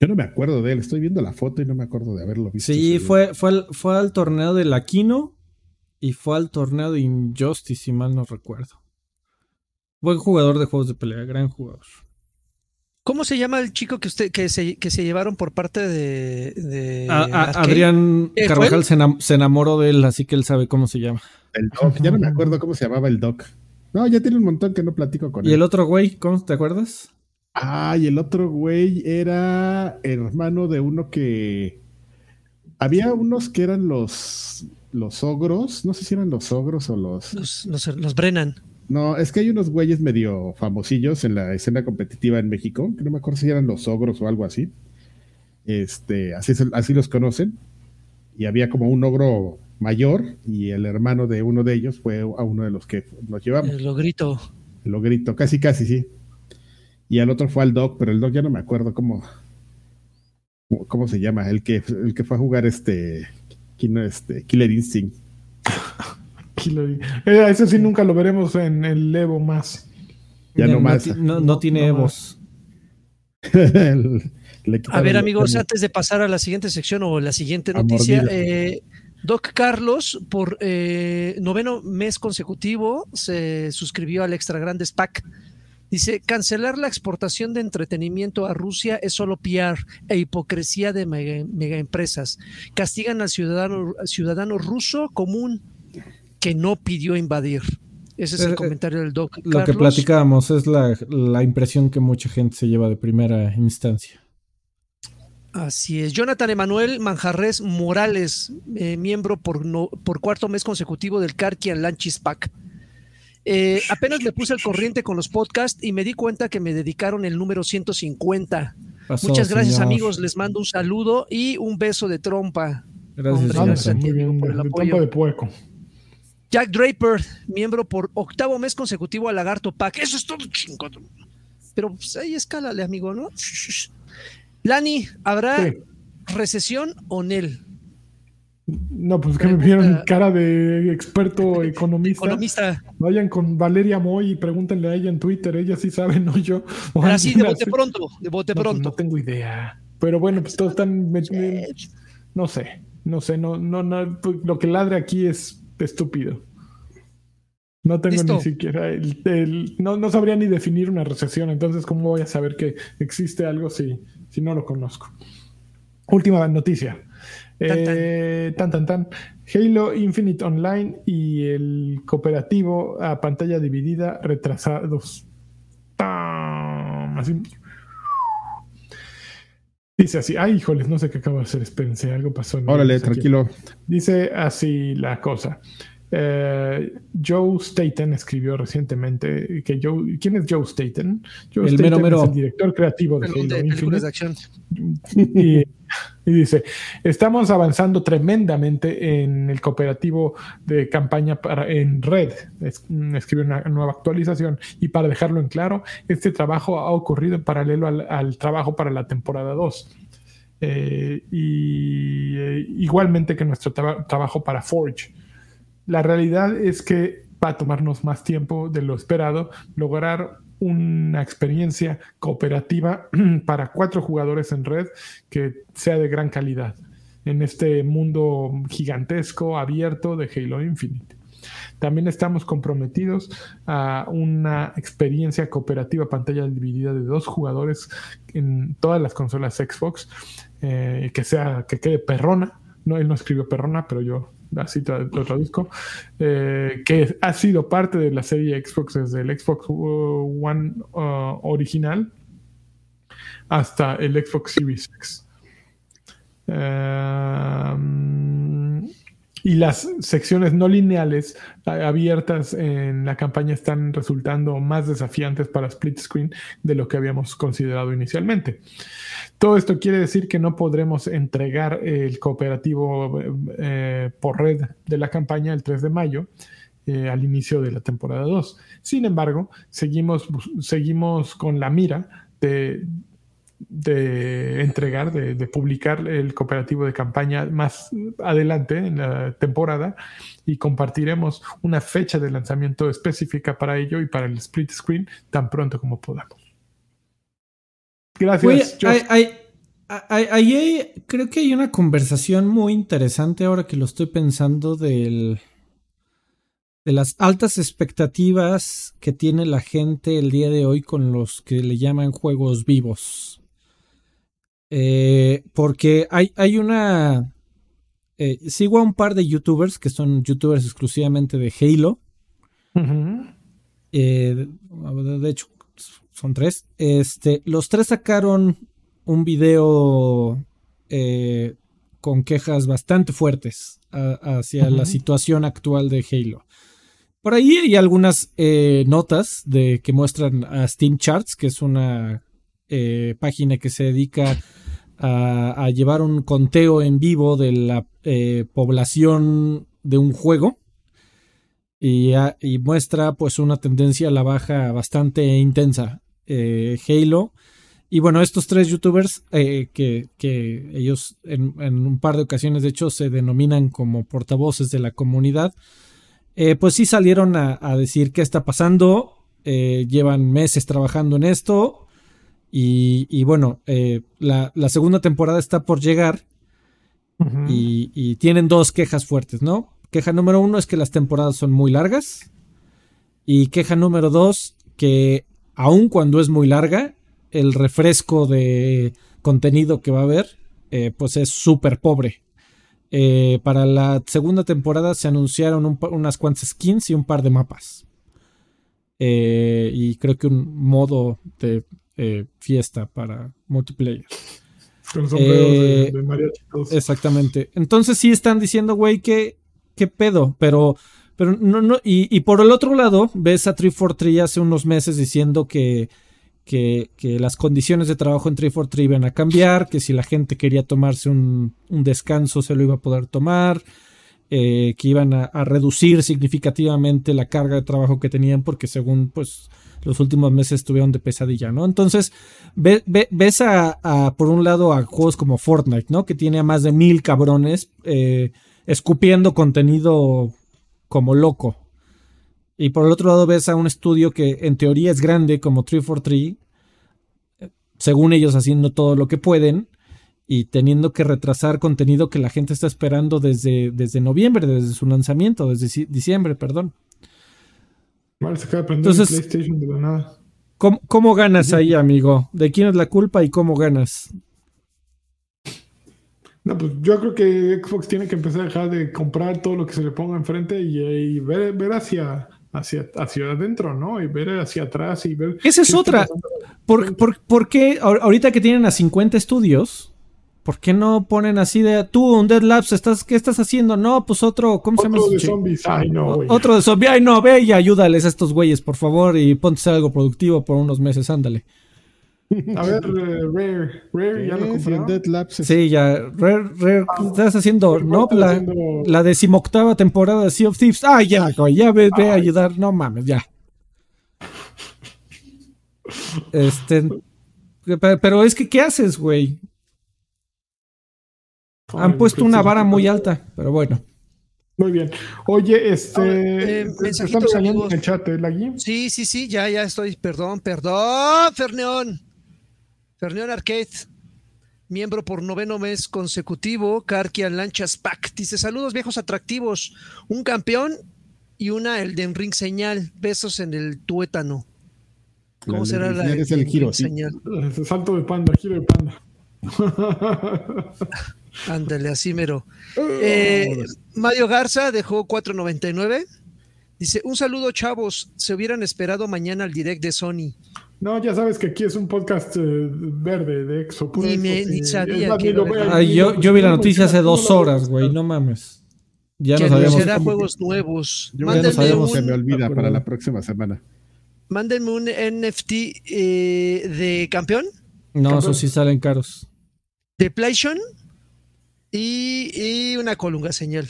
Yo no me acuerdo de él, estoy viendo la foto y no me acuerdo de haberlo visto. Sí, fue, fue, al, fue al torneo de Laquino y fue al torneo de Injustice, si mal no recuerdo. Buen jugador de juegos de pelea, gran jugador. ¿Cómo se llama el chico que usted que se, que se llevaron por parte de, Adrián eh, Carvajal se, enamoró de él, así que él sabe cómo se llama. El Doc, ya no me acuerdo cómo se llamaba el Doc. No, ya tiene un montón que no platico con él. ¿Y el otro güey? ¿Cómo te acuerdas? Ah, y el otro güey era hermano de uno que. Había unos que eran los los ogros, no sé si eran los ogros o los. Los, los, los Brennan. No, es que hay unos güeyes medio famosillos en la escena competitiva en México, que no me acuerdo si eran los ogros o algo así. Este, así, así los conocen. Y había como un ogro mayor y el hermano de uno de ellos fue a uno de los que nos llevamos. El ogrito. El ogrito, casi, casi, sí. Y al otro fue al Doc, pero el Doc ya no me acuerdo cómo, cómo se llama, el que, el que fue a jugar este, este Killer Instinct. Eh, ese sí nunca lo veremos en el Evo más. Ya, no, más. No, tiene Evos. a ver, amigos, antes de pasar a la siguiente sección o la siguiente noticia, eh, Doc Carlos, por eh, noveno mes consecutivo, se suscribió al Extra Grandes Pack. Dice, cancelar la exportación de entretenimiento a Rusia es solo PR e hipocresía de mega, empresas. Castigan al ciudadano, ciudadano ruso común que no pidió invadir. Ese es el eh, eh, comentario del doc. Lo que platicábamos es la, impresión que mucha gente se lleva de primera instancia. Así es. Jonathan Emanuel Manjarres Morales, eh, miembro por, por cuarto mes consecutivo del Karkian Lanchis Pack. Apenas le puse el corriente con los podcasts y me di cuenta que me dedicaron el número 150. Muchas gracias, amigos. Les mando un saludo y un beso de trompa. Gracias, Muy bien, por el apoyo. de puerco. Jack Draper, miembro por octavo mes consecutivo a Lagarto Pack. Eso es todo chingón. Pero pues, ahí escálale, amigo, ¿no? Lani, ¿habrá recesión o NEL? No, pues que me vieron cara de experto economista. economista. Vayan con Valeria Moy y pregúntenle a ella en Twitter, ella sí sabe, no yo. así, de bote pronto, de bote pues, pronto. No, tengo idea. Pero bueno, pues todos están. no sé, no sé, no, no, no. Pues, lo que ladre aquí es estúpido. No tengo ni siquiera el, no, no, sabría ni definir una recesión, entonces ¿cómo voy a saber que existe algo si, si no lo conozco? Última noticia. Tan tan. tan Halo Infinite Online y el cooperativo a pantalla dividida retrasados. Así. Dice así, ay, híjoles, no sé qué acabo de hacer, espérense, algo pasó. Órale, tranquilo. Dice así la cosa. Eh, Joe Staten escribió recientemente que Joe, ¿quién es Joe Staten? Joe el Staten es el director creativo de Halo Infinite. Y Y dice, estamos avanzando tremendamente en el cooperativo de campaña para, en red. Mm, escribe una nueva actualización. Y para dejarlo en claro, este trabajo ha ocurrido en paralelo al, trabajo para la temporada 2. Eh, y eh, igualmente que nuestro trabajo para Forge. La realidad es que va a tomarnos más tiempo de lo esperado lograr una experiencia cooperativa para cuatro jugadores en red que sea de gran calidad en este mundo gigantesco, abierto de Halo Infinite. También estamos comprometidos a una experiencia cooperativa pantalla dividida de dos jugadores en todas las consolas Xbox, eh, que sea, que quede perrona. No, él no escribió perrona, pero yo así lo traduzco, eh, que ha sido parte de la serie Xbox desde el Xbox One uh, original hasta el Xbox Series X. Em, y las secciones no lineales abiertas en la campaña están resultando más desafiantes para split screen de lo que habíamos considerado inicialmente. Todo esto quiere decir que no podremos entregar el cooperativo eh, por red de la campaña el 3 de mayo. Eh, al inicio de la temporada 2. Sin embargo, seguimos, seguimos con la mira de, de entregar, de, de, publicar el cooperativo de campaña más adelante en la temporada y compartiremos una fecha de lanzamiento específica para ello y para el split screen tan pronto como podamos. Gracias. Ahí creo que hay una conversación muy interesante ahora que lo estoy pensando del, de las altas expectativas que tiene la gente el día de hoy con los que le llaman juegos vivos. Eh, porque hay, hay una... Eh, sigo a un par de youtubers que son youtubers exclusivamente de Halo. Eh, de hecho, son tres. Este, los tres sacaron un video eh, con quejas bastante fuertes hacia la situación actual de Halo. Por ahí hay algunas eh, notas de que muestran a Steam Charts, que es una eh, página que se dedica a, llevar un conteo en vivo de la población de un juego y, y, muestra pues una tendencia a la baja bastante intensa eh, Halo. Y bueno, estos tres youtubers, eh, que, ellos en, un par de ocasiones de hecho se denominan como portavoces de la comunidad, eh, pues sí salieron a, decir qué está pasando, llevan meses trabajando en esto y, bueno, la, segunda temporada está por llegar y, y tienen dos quejas fuertes, ¿no? Queja número uno es que las temporadas son muy largas y queja número dos que aun cuando es muy larga, el refresco de contenido que va a haber, eh, pues es súper pobre. Eh, para la segunda temporada se anunciaron unas cuantas skins y un par de mapas. Eh, y creo que un modo de fiesta para multiplayer. Con sombreros de, mariachi. Exactamente. Entonces sí están diciendo, güey, que qué pedo, pero pero no, no, y, por el otro lado, ves a 343 hace unos meses diciendo que, que, las condiciones de trabajo en 343 iban a cambiar, que si la gente quería tomarse un, descanso se lo iba a poder tomar, eh, que iban a, reducir significativamente la carga de trabajo que tenían porque según pues los últimos meses estuvieron de pesadilla, ¿no? Entonces ves a, por un lado a juegos como Fortnite, ¿no? Que tiene a más de mil cabrones eh, escupiendo contenido como loco. Y por el otro lado ves a un estudio que en teoría es grande como 343, según ellos haciendo todo lo que pueden y teniendo que retrasar contenido que la gente está esperando desde, desde noviembre, desde su lanzamiento, desde diciembre, perdón. Entonces, ¿cómo, ¿cómo, ganas ahí, amigo? ¿De quién es la culpa y cómo ganas? No, pues yo creo que Xbox tiene que empezar a dejar de comprar todo lo que se le ponga enfrente y, ver, ver hacia, hacia, hacia adentro, ¿no? Y ver hacia atrás y ver. Esa es otra. ¿Por, por, qué ahorita que tienen a 50 estudios? ¿Por qué no ponen así de tú, un Dead Labs, estás, ¿qué estás haciendo? No, pues otro, ¿cómo se llama? Otro de zombies, ay no, güey. Otro de zombies, ay no, ve y ayúdales a estos güeyes, por favor, y ponte algo productivo por unos meses, ándale. A ver, eh, Rare, Rare ya lo Eh, compraron. Dead Labs es- Sí, ya. Rare, Rare, estás haciendo, ¿no? La, haciendo- la decimoctava temporada de Sea of Thieves. Ah, ya, güey, ya ve, ve a ayudar. No mames, ya. Este. pe- Pero es que, ¿qué haces, güey? Han puesto una vara muy alta, pero bueno. Muy bien. Oye, este. Ahora, eh, mensajitos, regañando amigos. en el chat, ¿eh, Lagui? Sí, sí, sí, ya, ya estoy. Perdón, perdón, Ferneón. Ferneón Arcade, miembro por noveno mes consecutivo. Karkian Lanchas Pack dice: Saludos, viejos atractivos. Un campeón y una Elden Ring señal. Besos en el tuétano. ¿Cómo La será la es el giro, sí. señal? Salto de panda, giro de panda. Ándale, así mero. Eh, Mario Garza dejó 4.99. Dice, un saludo chavos, se hubieran esperado mañana al direct de Sony. No, ya sabes que aquí es un podcast eh, verde de Exo. puro me- sí. ni sabía más, que lo Ay, yo, vi la no, noticia hace ¿cómo dos horas, güey, no mames. Ya que nos habíamos. anunciará como- juegos nuevos. Yo Ya nos no habíamos- se me un, olvida Acuerdo. para la próxima semana. mándenme un NFT eh, de campeón, No, eso sí salen caros. de PlayStation y, y una colunga señal.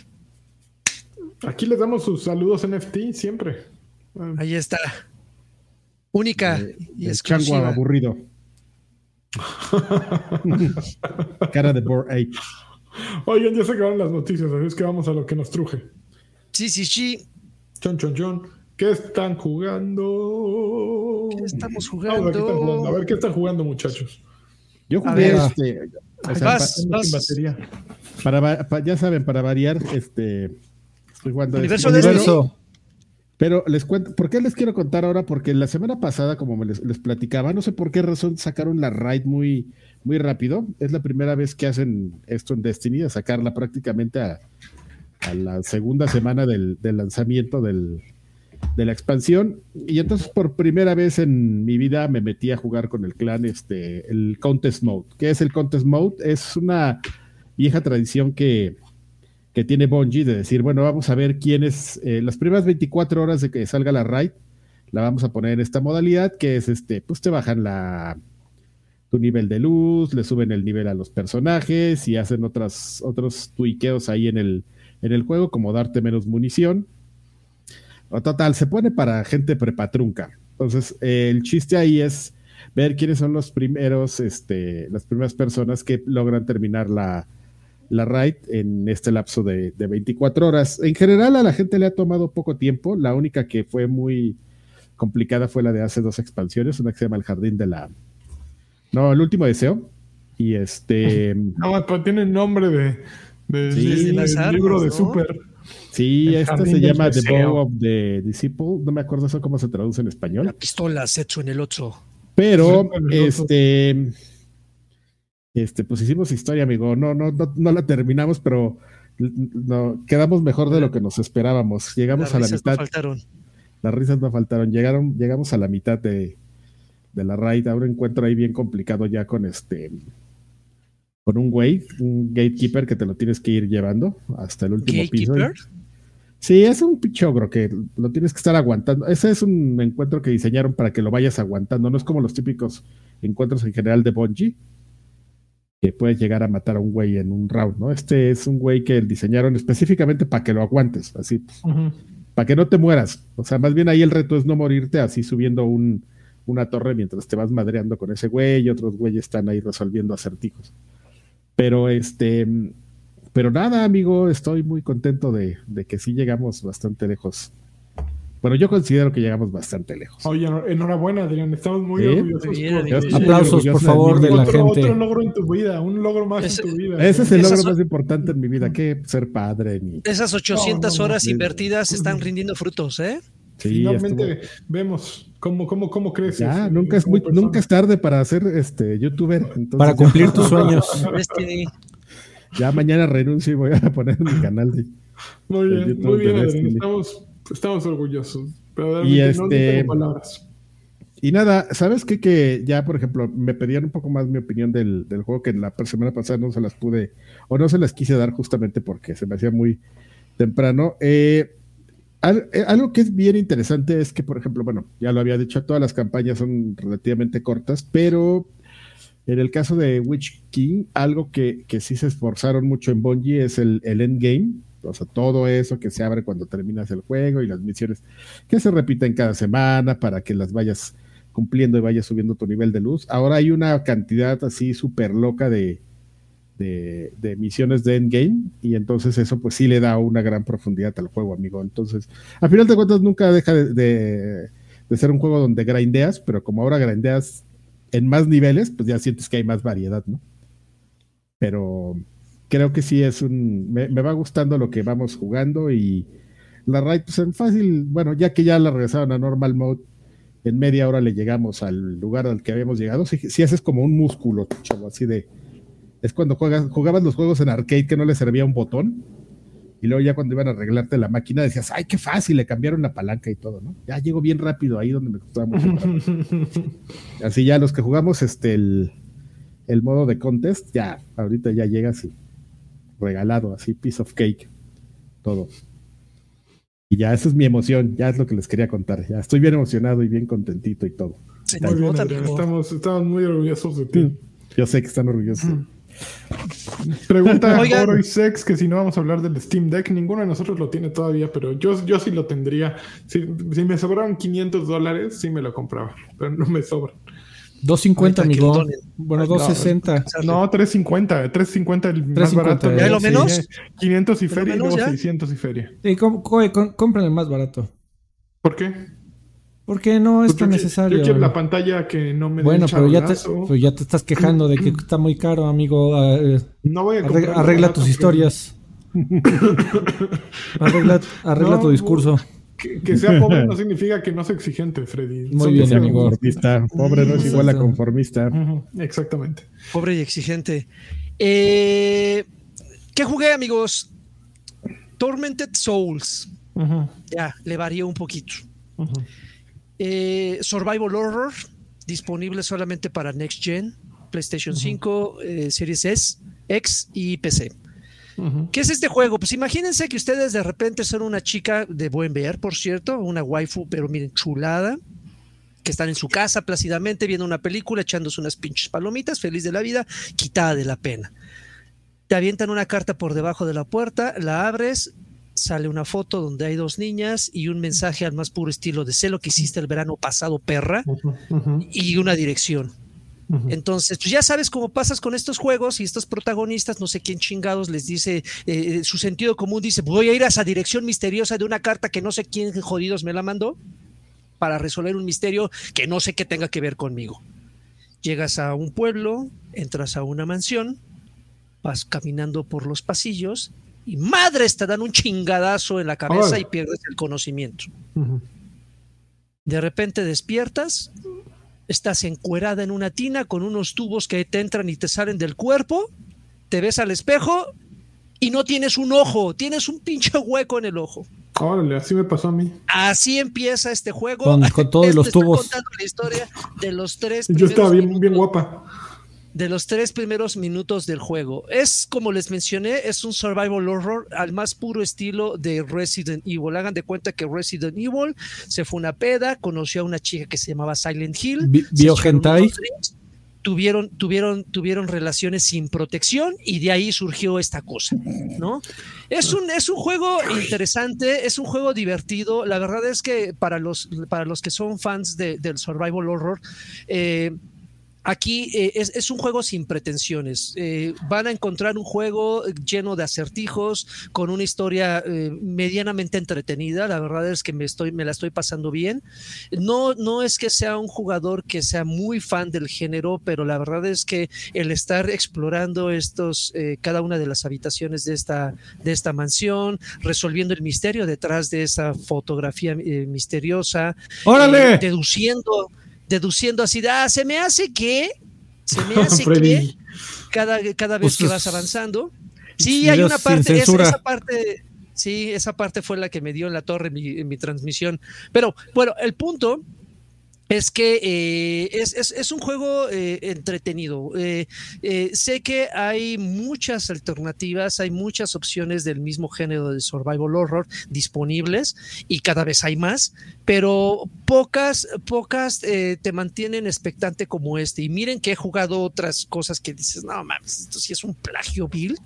Aquí les damos sus saludos NFT siempre. Ah, Ahí está. Única y El chango exclusiva. aburrido. Cara de Boar Ape. Oigan, ya se acabaron las noticias, así es que vamos a lo que nos truje. Sí, sí, sí. Chon, chon, chon. ¿Qué están jugando? ¿Qué estamos Vamos a ver qué están jugando. A ver qué están jugando, muchachos. Yo jugué ver. este. o sea, vas. Vas. batería. para, pa- ya saben, para variar, este. Estoy jugando. Universo este- Destiny. Universo. Pero les cuento, ¿por qué les quiero contar ahora? Porque la semana pasada, como me les, platicaba, no sé por qué razón sacaron la raid muy, muy rápido. Es la primera vez que hacen esto en Destiny, a sacarla prácticamente a, a la segunda semana del, del lanzamiento del, de la expansión. Y entonces por primera vez en mi vida me metí a jugar con el clan este, el Contest Mode. ¿Qué es el Contest Mode? Es una vieja tradición que, tiene Bungie de decir, bueno, vamos a ver quiénes, eh, las primeras 24 horas de que salga la raid, la vamos a poner en esta modalidad, que es este, pues te bajan la tu nivel de luz, le suben el nivel a los personajes y hacen otras, otros tuiqueos ahí en el, en el juego, como darte menos munición. O total, se pone para gente prepatrunca. Entonces, el chiste ahí es ver quiénes son los primeros, este, las primeras personas que logran terminar la, la raid en este lapso de, de 24 horas. En general, a la gente le ha tomado poco tiempo. La única que fue muy complicada fue la de hace dos expansiones, una que se llama El Jardín de la. No, el último deseo. Y este. No, pero tiene nombre de, de, Sí, de- de las de armas, libro de ¿no? Super. Sí, esta se llama The. Bow of the Disciple. No me acuerdo eso cómo se traduce en La español. pistola Setsu en el otro. Pero, Sí, el otro. este. Este, pues hicimos historia, amigo. No, no, no, no la terminamos, pero no, quedamos mejor de lo que nos esperábamos. Llegamos Las a la risas no mitad. faltaron. Las risas no faltaron. Llegaron, llegamos a la mitad de, de la raid. Ahora encuentro ahí bien complicado ya con este. Con un güey, un gatekeeper que te lo tienes que ir llevando hasta el último piso. Gatekeeper. Sí, es un pichogro que lo tienes que estar aguantando. Ese es un encuentro que diseñaron para que lo vayas aguantando. No es como los típicos encuentros en general de Bungie, que puedes llegar a matar a un güey en un round, ¿no? Este es un güey que diseñaron específicamente para que lo aguantes, así, para que no te mueras. O sea, más bien ahí el reto es no morirte así subiendo un, una torre mientras te vas madreando con ese güey y otros güeyes están ahí resolviendo acertijos. Pero este, pero nada, amigo, estoy muy contento de, de que sí llegamos bastante lejos. Bueno, yo considero que llegamos bastante lejos. Oye, enhor- enhorabuena, Adrián. Estamos muy Sí. orgullosos. Bien, por- Aplausos, por de favor, de la otro, gente. otro logro en tu vida, un logro más Ese- en tu vida. Ese es el Esas logro más importante en mi vida, que ser padre. Ni... Esas 800 No, no, no. horas invertidas están rindiendo frutos, ¿eh? Sí, Finalmente estuvo- vemos cómo, cómo, cómo creces. Ya, nunca es, muy, nunca es tarde para ser este youtuber. entonces Para ya- cumplir tus sueños. Ya mañana renuncio y voy a poner en mi canal de. Muy bien, YouTube muy bien, Adrián. Estamos, estamos orgullosos. Pero Y no- no este- tengo palabras. Y nada, ¿sabes qué? Que ya, por ejemplo, me pedían un poco más mi opinión del, del juego que la semana pasada no se las pude, o no se las quise dar justamente porque se me hacía muy temprano. Eh, eh, algo que es bien interesante es que, por ejemplo, bueno, ya lo había dicho, todas las campañas son relativamente cortas, pero en el caso de Witch King, algo que, que sí se esforzaron mucho en Bungie es el, el endgame, o sea, todo eso que se abre cuando terminas el juego y las misiones que se repiten cada semana para que las vayas cumpliendo y vayas subiendo tu nivel de luz. Ahora hay una cantidad así súper loca de, de, misiones de endgame y entonces eso pues sí le da una gran profundidad al juego, amigo. Entonces, al final de cuentas nunca deja de, ser un juego donde grindeas, pero como ahora grindeas en más niveles, pues ya sientes que hay más variedad, ¿no? Pero creo que sí es un... Me, va gustando lo que vamos jugando y la raid pues en fácil, bueno, ya que ya la regresaron a normal mode, en media hora le llegamos al lugar al que habíamos llegado. Si, si haces como un músculo, chavo, así de es cuando juegas, jugabas los juegos en arcade que no le servía un botón. Y luego ya cuando iban a arreglarte la máquina decías, ay, qué fácil, le cambiaron la palanca y todo, ¿no? Ya llego bien rápido ahí donde me costaba mucho. Así ya los que jugamos este el, el, modo de contest, ya, ahorita ya llegas y regalado, así, piece of cake, todo. Y ya, esa es mi emoción, ya es lo que les quería contar. Ya estoy bien emocionado y bien contentito y todo. muy bien, Estamos, estamos muy orgullosos de ti. Yo sé que están orgullosos. Pregunta Oro y Sex que si no vamos a hablar del Steam Deck, ninguno de nosotros lo tiene todavía, pero yo, yo sí lo tendría. Si, me sobraran 500 dólares, sí me lo compraba, pero no me sobran. 250, amigo. Bueno, 260. No, 350. 350 el más barato. ¿Ya lo menos? 500 y feria y luego 600 y feria. Sí, compren el más barato. ¿Por qué? Porque no es tan necesario. Yo quiero la pantalla que no me Bueno, pero ya, te, pero ya te estás quejando de que está muy caro, amigo. Ah, eh, no voy a arregla, tus historias. arregla, arregla tu discurso. Que, sea pobre no significa que no sea exigente, Freddy. Muy bien, amigo. Pobre no es igual a conformista. Exactamente. Pobre y exigente. Eh, ¿Qué jugué, amigos? Tormented Souls. Ya, le varió un poquito. Eh, Survival Horror, disponible solamente para Next Gen, PlayStation 5, eh, Series S, X y PC. ¿Qué es este juego? Pues imagínense que ustedes de repente son una chica de buen ver, por cierto, una waifu, pero miren, chulada, que están en su casa plácidamente viendo una película, echándose unas pinches palomitas, feliz de la vida, quitada de la pena. Te avientan una carta por debajo de la puerta, la abres, sale una foto donde hay dos niñas y un mensaje al más puro estilo de sé lo que hiciste el verano pasado, perra, y una dirección. Entonces, pues ya sabes cómo pasas con estos juegos y estos protagonistas, no sé quién chingados les dice, eh, eh, su sentido común dice, voy a ir a esa dirección misteriosa de una carta que no sé quién jodidos me la mandó para resolver un misterio que no sé qué tenga que ver conmigo. Llegas a un pueblo, entras a una mansión, vas caminando por los pasillos y madres te dan un chingadazo en la cabeza y pierdes el conocimiento. De repente despiertas, estás encuerada en una tina con unos tubos que te entran y te salen del cuerpo, te ves al espejo y no tienes un ojo, tienes un pinche hueco en el ojo. Órale, así me pasó a mí. Así empieza este juego. Con, todos los tubos. contando la historia de los tres. Yo estaba bien, bien guapa de los tres primeros minutos del juego. Es, como les mencioné, es un survival horror al más puro estilo de Resident Evil. Hagan de cuenta que Resident Evil se fue una peda, conoció a una chica que se llamaba Silent Hill. Vio hentai. Tuvieron, tuvieron, tuvieron relaciones sin protección y de ahí surgió esta cosa, ¿no? Es un, es un juego interesante, es un juego divertido. La verdad es que para los, para los que son fans del survival horror, eh, Aquí eh, es, un juego sin pretensiones. Eh, van a encontrar un juego lleno de acertijos, con una historia eh, medianamente entretenida. La verdad es que me, estoy, me la estoy pasando bien. No, no es que sea un jugador que sea muy fan del género, pero la verdad es que el estar explorando estos, cada una de las habitaciones de esta, de esta mansión, resolviendo el misterio detrás de esa fotografía misteriosa, ¡Órale! deduciendo deduciendo así, ah, se me hace que, se me hace que, cada, cada vez que vas avanzando. Sí, hay una parte, esa, parte, sí, esa parte fue la que me dio en la torre mi, en mi transmisión. Pero bueno, el punto es que eh, es, es, un juego eh, entretenido. Eh, eh, sé que hay muchas alternativas, hay muchas opciones del mismo género de survival horror disponibles y cada vez hay más, pero pocas, pocas eh, te mantienen expectante como este. Y miren que he jugado otras cosas que dices, no mames, esto sí es un plagio vil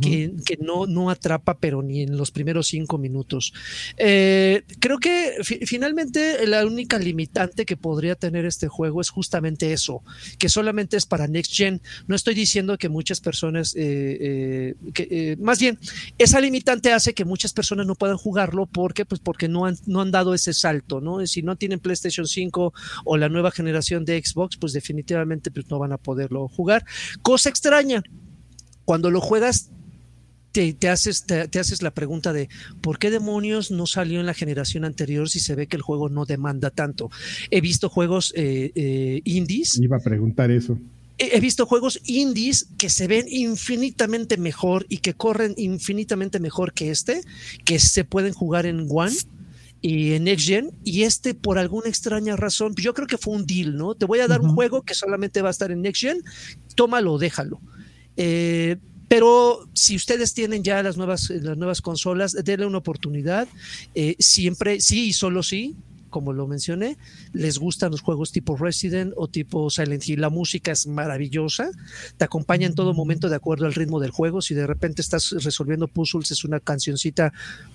que, no, no atrapa, pero ni en los primeros cinco minutos. Eh, creo que fi finalmente la única limitante que podría tener este juego es justamente eso, que solamente es para Next Gen. No estoy diciendo que muchas personas, eh, eh, más bien, esa limitante hace que muchas personas no puedan jugarlo porque, pues, porque no, han, no han dado ese salto, ¿no? Si no tienen PlayStation 5 o la nueva generación de Xbox, pues definitivamente pues, no van a poderlo jugar. Cosa extraña, cuando lo juegas te, te, haces, te, te, haces la pregunta de ¿por qué demonios no salió en la generación anterior si se ve que el juego no demanda tanto? He visto juegos eh, eh, indies. Iba a preguntar eso. He, he visto juegos indies que se ven infinitamente mejor y que corren infinitamente mejor que este, que se pueden jugar en One y en Next Gen, y este por alguna extraña razón, yo creo que fue un deal, ¿no? Te voy a dar uh -huh. un juego que solamente va a estar en Next Gen, tómalo, déjalo. Eh, pero si ustedes tienen ya las nuevas, las nuevas consolas, denle una oportunidad. Eh, siempre, sí y solo sí, como lo mencioné, les gustan los juegos tipo Resident o tipo Silent Hill. La música es maravillosa, te acompaña en todo momento de acuerdo al ritmo del juego. Si de repente estás resolviendo puzzles, es una cancioncita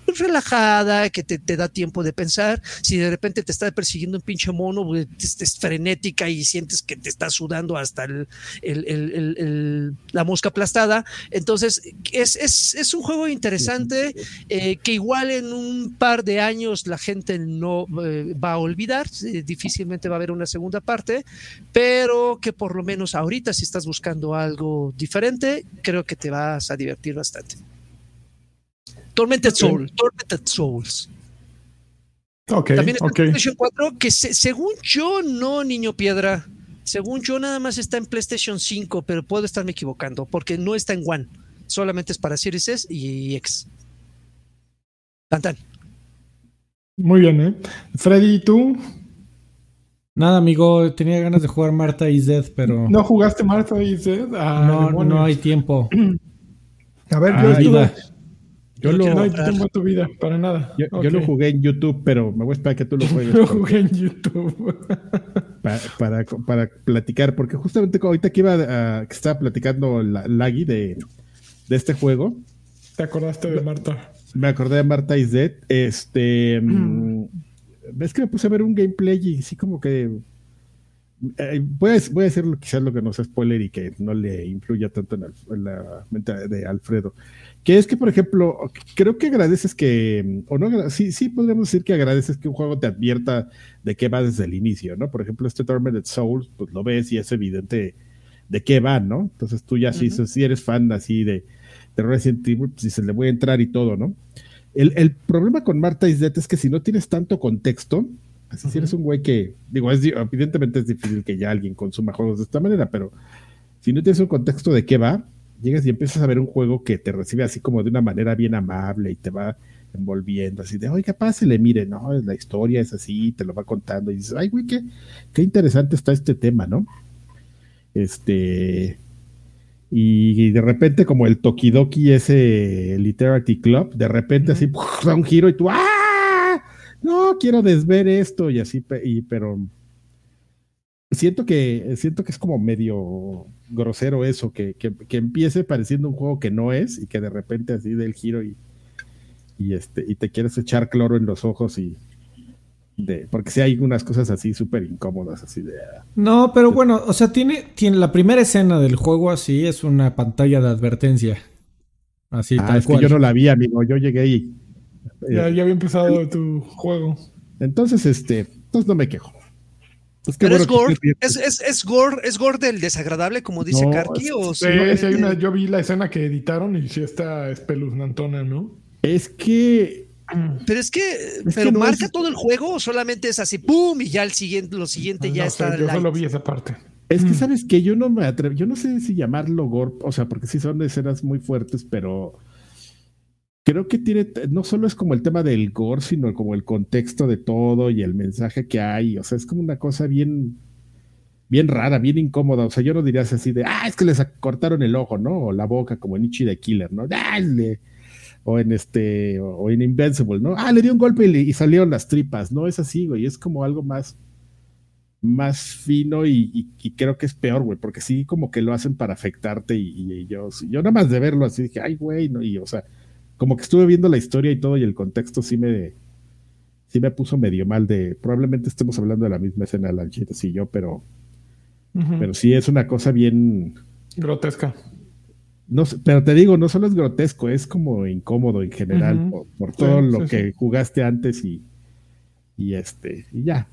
relajada que te, te da tiempo de pensar. Si de repente te está persiguiendo un pinche mono, es, es frenética y sientes que te está sudando hasta el, el, el, la mosca aplastada. Entonces, es, es, es un juego interesante eh, que igual en un par de años la gente no eh, va a olvidar, difícilmente va a haber una segunda parte, pero que por lo menos ahorita si estás buscando algo diferente, creo que te vas a divertir bastante. Tormented okay. Soul, Tormented Souls. Okay, También está okay. en PlayStation 4, que se, según yo, no, niño piedra. Según yo, nada más está en PlayStation 5, pero puedo estarme equivocando, porque no está en One. Solamente es para Series S y X. Tan, tan. Muy bien, ¿eh? Freddy, ¿y tú? Nada, amigo, tenía ganas de jugar Marta y Zed, pero. ¿No jugaste Marta y Zed? Ah, no, demonios. no hay tiempo. A ver, ah, yo, vida. yo lo. No hay tiempo en tu vida, para nada. Yo, okay. yo, lo jugué en YouTube, pero me voy a esperar que tú lo juegues. lo jugué en YouTube. para, para, para, platicar, porque justamente ahorita que iba a, que estaba platicando la, Lagui de, de este juego. ¿Te acordaste de Marta? Me acordé de Marta Zed. Este. Mm. Ves que me puse a ver un gameplay y sí, como que. Eh, voy, a, voy a decir quizás lo que no sea spoiler y que no le influya tanto en, el, en, la mente de Alfredo. Que es que, por ejemplo, creo que agradeces que. O no, sí, sí, podríamos decir que agradeces que un juego te advierta de qué va desde el inicio, ¿no? Por ejemplo, este Tormented Souls, pues lo ves y es evidente de qué va, ¿no? Entonces tú ya uh -huh. sí, sí eres fan así de de Resident Evil, si se le voy a entrar y todo, ¿no? El, el problema con Marta Isdet es que si no tienes tanto contexto, así uh -huh. si eres un güey que, digo, es, evidentemente es difícil que ya alguien consuma juegos de esta manera, pero si no tienes un contexto de qué va, llegas y empiezas a ver un juego que te recibe así como de una manera bien amable y te va envolviendo, así de, oiga, pásele, mire, no, la historia es así, te lo va contando y dices, ay, güey, qué, qué interesante está este tema, ¿no? Este, y de repente como el Tokidoki ese Literary Club, de repente así da un giro y tú ¡ah! No, quiero desver esto y así, y, pero siento que siento que es como medio grosero eso, que, que, que, empiece pareciendo un juego que no es y que de repente así dé el giro y, y, este, y te quieres echar cloro en los ojos y, de, porque si sí hay unas cosas así súper incómodas, así de... No, pero bueno, o sea, tiene, tiene la primera escena del juego así, es una pantalla de advertencia. Así, ah, tal es cual. que yo no la vi, amigo, yo llegué y... Ya, ya había empezado eh, tu juego. Entonces, este, entonces no me quejo. Pues Pero bueno es, gore, es, es, es, gore, es gore del desagradable, como dice no, Karki, o sí, sí, hay una, yo vi la escena que editaron y sí está espeluznantona, ¿no? Es que pero es que, es pero que no marca es... todo el juego o solamente es así, ¡pum! Y ya el siguiente, lo siguiente ya no está. Sé, yo light. solo vi esa parte. Es que, ¿sabes que Yo no me atrevo, yo no sé si llamarlo gore, o sea, porque sí son escenas muy fuertes, pero creo que tiene, no solo es como el tema del gore, sino como el contexto de todo y el mensaje que hay. O sea, es como una cosa bien, bien rara, bien incómoda. O sea, yo no diría así de, ah, es que les cortaron el ojo, ¿no? O la boca, como en Ichi de Killer, ¿no? Ah, o en este, o en Invincible, ¿no? Ah, le dio un golpe y, salieron las tripas, ¿no? Es así, güey, es como algo más, más fino y, creo que es peor, güey, porque sí como que lo hacen para afectarte y, yo, yo nada más de verlo así dije, ay, güey, no, y o sea, como que estuve viendo la historia y todo y el contexto sí me, sí me puso medio mal de, probablemente estemos hablando de la misma escena, Lanchitas y yo, pero, pero sí es una cosa bien... Grotesca. No, pero te digo, no solo es grotesco, es como incómodo en general por, todo lo que jugaste antes y, y este, y ya.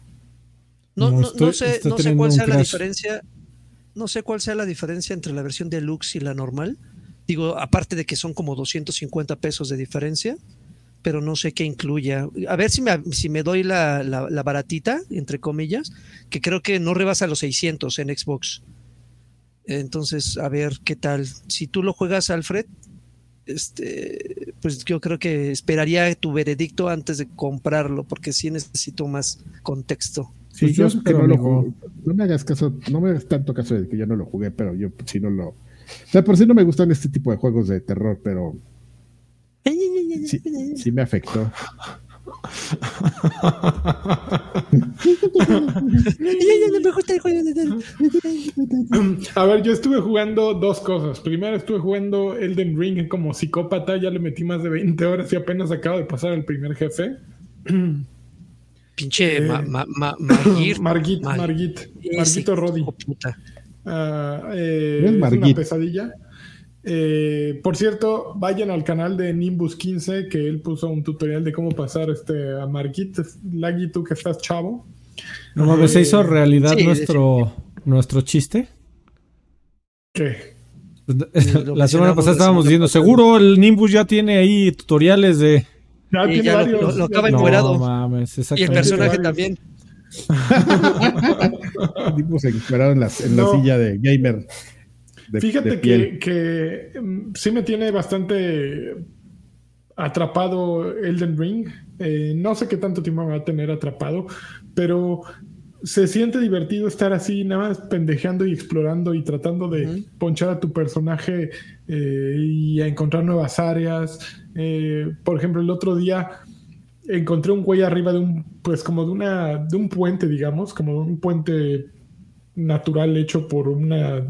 No, no, no sé, no sé cuál sea la diferencia. No sé cuál sea la diferencia entre la versión deluxe y la normal. Digo, aparte de que son como 250 pesos de diferencia, pero no sé qué incluya. A ver si me, si me doy la, la, la baratita, entre comillas, que creo que no rebasa los 600 en Xbox. Entonces, a ver qué tal. Si tú lo juegas, Alfred, este, pues yo creo que esperaría tu veredicto antes de comprarlo, porque sí necesito más contexto. Sí, pues yo que no, lo no me hagas caso, no me hagas tanto caso de que yo no lo jugué, pero yo si no lo. O sea, por si no me gustan este tipo de juegos de terror, pero. Sí, sí me afectó. A ver, yo estuve jugando dos cosas. Primero estuve jugando Elden Ring como psicópata, ya le metí más de 20 horas y apenas acabo de pasar el primer jefe. Pinche eh, Margit, Margit, Margit, Margito Roddy. Ah, eh, es una pesadilla. Eh, por cierto, vayan al canal de Nimbus 15 que él puso un tutorial de cómo pasar este a Margit. Lagui, tú que estás chavo. No mames, ¿se hizo eh, realidad nuestro, nuestro chiste? ¿Qué? La semana pasada estábamos diciendo, seguro el Nimbus ya tiene ahí tutoriales de. Ya tiene varios. Lo, acaba encuerado. No mames, y el personaje también. Nimbus encuerado en la, en la silla de gamer. Fíjate que, mm, sí me tiene bastante atrapado Elden Ring. Eh, no sé qué tanto tiempo me va a tener atrapado, pero se siente divertido estar así, nada más pendejeando y explorando y tratando de ponchar a tu personaje eh, y a encontrar nuevas áreas. Eh, por ejemplo, el otro día encontré un güey arriba de un, pues como de una, de un puente, digamos, como un puente natural hecho por una,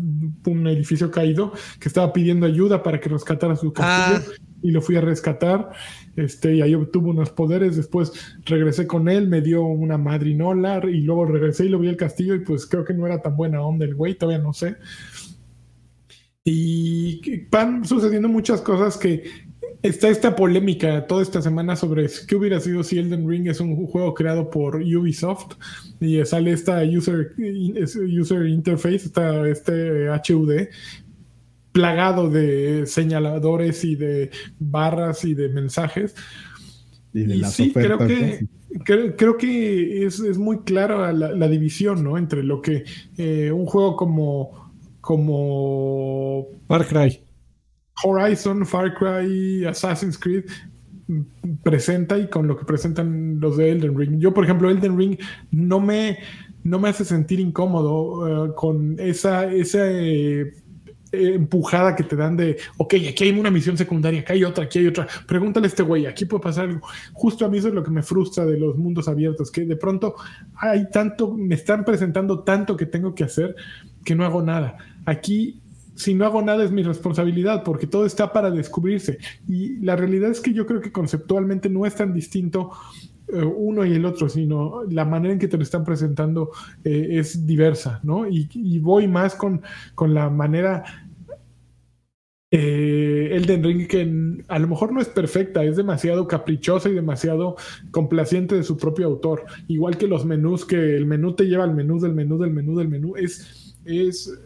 un edificio caído que estaba pidiendo ayuda para que rescatara su castillo ah. y lo fui a rescatar. Este, y ahí obtuvo unos poderes. Después regresé con él, me dio una madrinola y luego regresé y lo vi el castillo y pues creo que no era tan buena onda el güey, todavía no sé. Y van sucediendo muchas cosas que está esta polémica toda esta semana sobre qué hubiera sido si Elden Ring es un juego creado por Ubisoft y sale esta user, user interface, esta, este HUD plagado de señaladores y de barras y de mensajes. Y, sí, creo que, creo, que es, muy clara la, división ¿no? entre lo que eh, un juego como, como Far Cry Horizon, Far Cry, Assassin's Creed presenta y con lo que presentan los de Elden Ring. Yo, por ejemplo, Elden Ring no me, no me hace sentir incómodo eh, con esa, esa eh, empujada que te dan de, ok, aquí hay una misión secundaria, aquí hay otra, aquí hay otra. Pregúntale a este güey, aquí puede pasar algo. Justo a mí eso es lo que me frustra de los mundos abiertos, que de pronto hay tanto, me están presentando tanto que tengo que hacer que no hago nada. Aquí si no hago nada es mi responsabilidad porque todo está para descubrirse. Y la realidad es que yo creo que conceptualmente no es tan distinto eh, uno y el otro, sino la manera en que te lo están presentando eh, es diversa, ¿no? Y, voy más con, con la manera eh, Elden Ring que a lo mejor no es perfecta, es demasiado caprichosa y demasiado complaciente de su propio autor. Igual que los menús, que el menú te lleva al menú del menú del menú del menú, es, es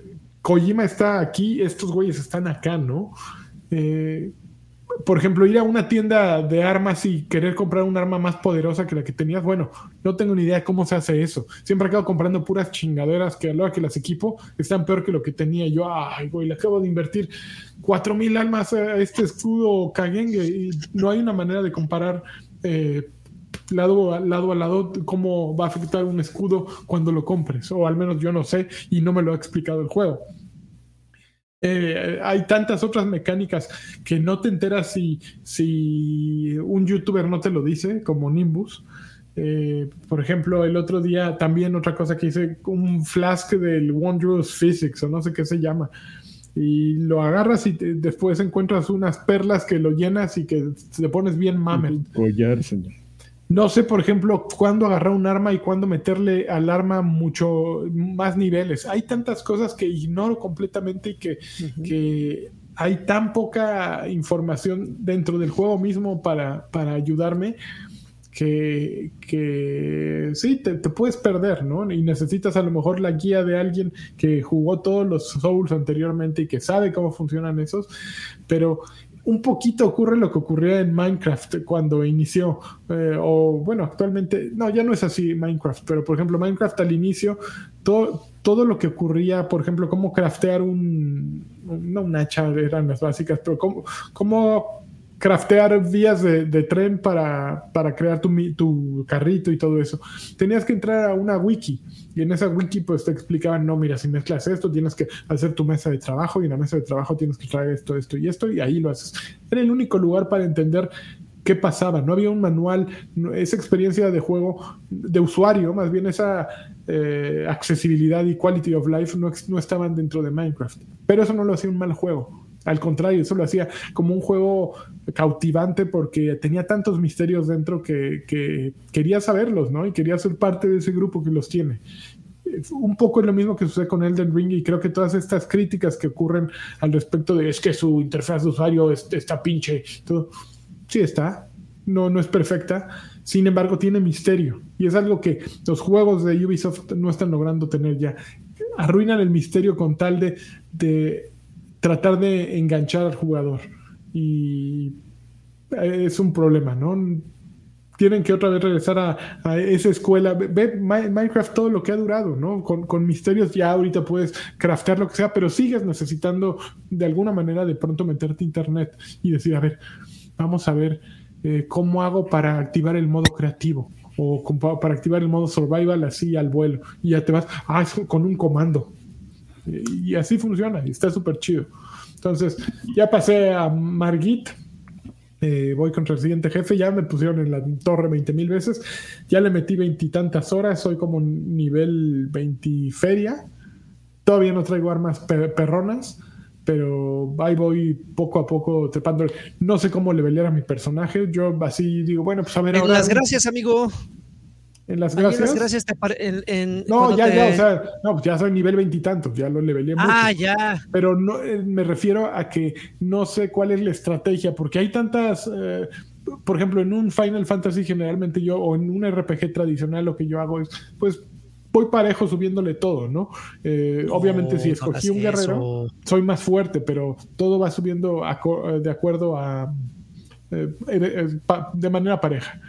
Kojima está aquí, estos güeyes están acá, ¿no? Eh, por ejemplo, ir a una tienda de armas y querer comprar un arma más poderosa que la que tenías, bueno, no tengo ni idea cómo se hace eso. Siempre acabo comprando puras chingaderas que a la que las equipo están peor que lo que tenía yo. Ay, güey, le acabo de invertir cuatro mil almas a este escudo Kagenge y no hay una manera de comparar eh, lado a lado a lado cómo va a afectar un escudo cuando lo compres, o al menos yo no sé y no me lo ha explicado el juego. Eh, hay tantas otras mecánicas que no te enteras si, si un youtuber no te lo dice, como Nimbus. Eh, por ejemplo, el otro día también otra cosa que hice, un flask del Wondrous Physics o no sé qué se llama. Y lo agarras y después encuentras unas perlas que lo llenas y que te pones bien mamer. Collar, señor. No sé, por ejemplo, cuándo agarrar un arma y cuándo meterle al arma mucho más niveles. Hay tantas cosas que ignoro completamente y que, que hay tan poca información dentro del juego mismo para, para ayudarme que, que sí, te, te, puedes perder, ¿no? Y necesitas a lo mejor la guía de alguien que jugó todos los Souls anteriormente y que sabe cómo funcionan esos, pero un poquito ocurre lo que ocurría en Minecraft cuando inició, eh, o bueno, actualmente, no, ya no es así Minecraft, pero por ejemplo, Minecraft al inicio, todo, todo lo que ocurría, por ejemplo, cómo craftear un, no un hacha, eran las básicas, pero cómo, cómo craftear vías de, tren para, para crear tu, tu, carrito y todo eso. Tenías que entrar a una wiki y en esa wiki pues te explicaban, no, mira, si mezclas esto, tienes que hacer tu mesa de trabajo y en la mesa de trabajo tienes que traer esto, esto y esto y ahí lo haces. Era el único lugar para entender qué pasaba. No había un manual, esa experiencia de juego, de usuario, más bien esa eh, accesibilidad y quality of life no, no estaban dentro de Minecraft. Pero eso no lo hacía un mal juego al contrario, eso lo hacía como un juego cautivante porque tenía tantos misterios dentro que, que quería saberlos, ¿no? Y quería ser parte de ese grupo que los tiene un poco es lo mismo que sucede con Elden Ring y creo que todas estas críticas que ocurren al respecto de es que su interfaz de usuario está pinche, todo, sí está, no, no es perfecta, sin embargo tiene misterio y es algo que los juegos de Ubisoft no están logrando tener ya. Arruinan el misterio con tal de tratar de enganchar al jugador. Y es un problema, ¿no? Tienen que otra vez regresar a, esa escuela. Ve Minecraft todo lo que ha durado, ¿no? Con, misterios ya ahorita puedes craftear lo que sea, pero sigues necesitando de alguna manera de pronto meterte a internet y decir, a ver, vamos a ver eh, cómo hago para activar el modo creativo o para activar el modo survival así al vuelo. Y ya te vas, ah, es con un comando y así funciona, y está súper chido. Entonces, ya pasé a Margit. Eh, voy contra el siguiente jefe. Ya me pusieron en la torre 20 mil veces. Ya le metí veintitantas horas. Soy como nivel 20 feria. Todavía no traigo armas perronas. Pero ahí voy poco a poco trepando. No sé cómo levelear a mi personaje. Yo así digo, bueno, pues a ver. ahora, las gracias, amigo en las gracias. gracias en, no, ya, ya, o sea, no, pues ya soy nivel veintitantos, ya lo levelé mucho. Ah, ya. Pero no, eh, me refiero a que no sé cuál es la estrategia, porque hay tantas, eh, por ejemplo, en un Final Fantasy generalmente yo, o en un RPG tradicional, lo que yo hago es, pues, voy parejo subiéndole todo, ¿no? Eh, obviamente si escogí un guerrero, soy más fuerte, pero todo va subiendo de acuerdo a... de manera pareja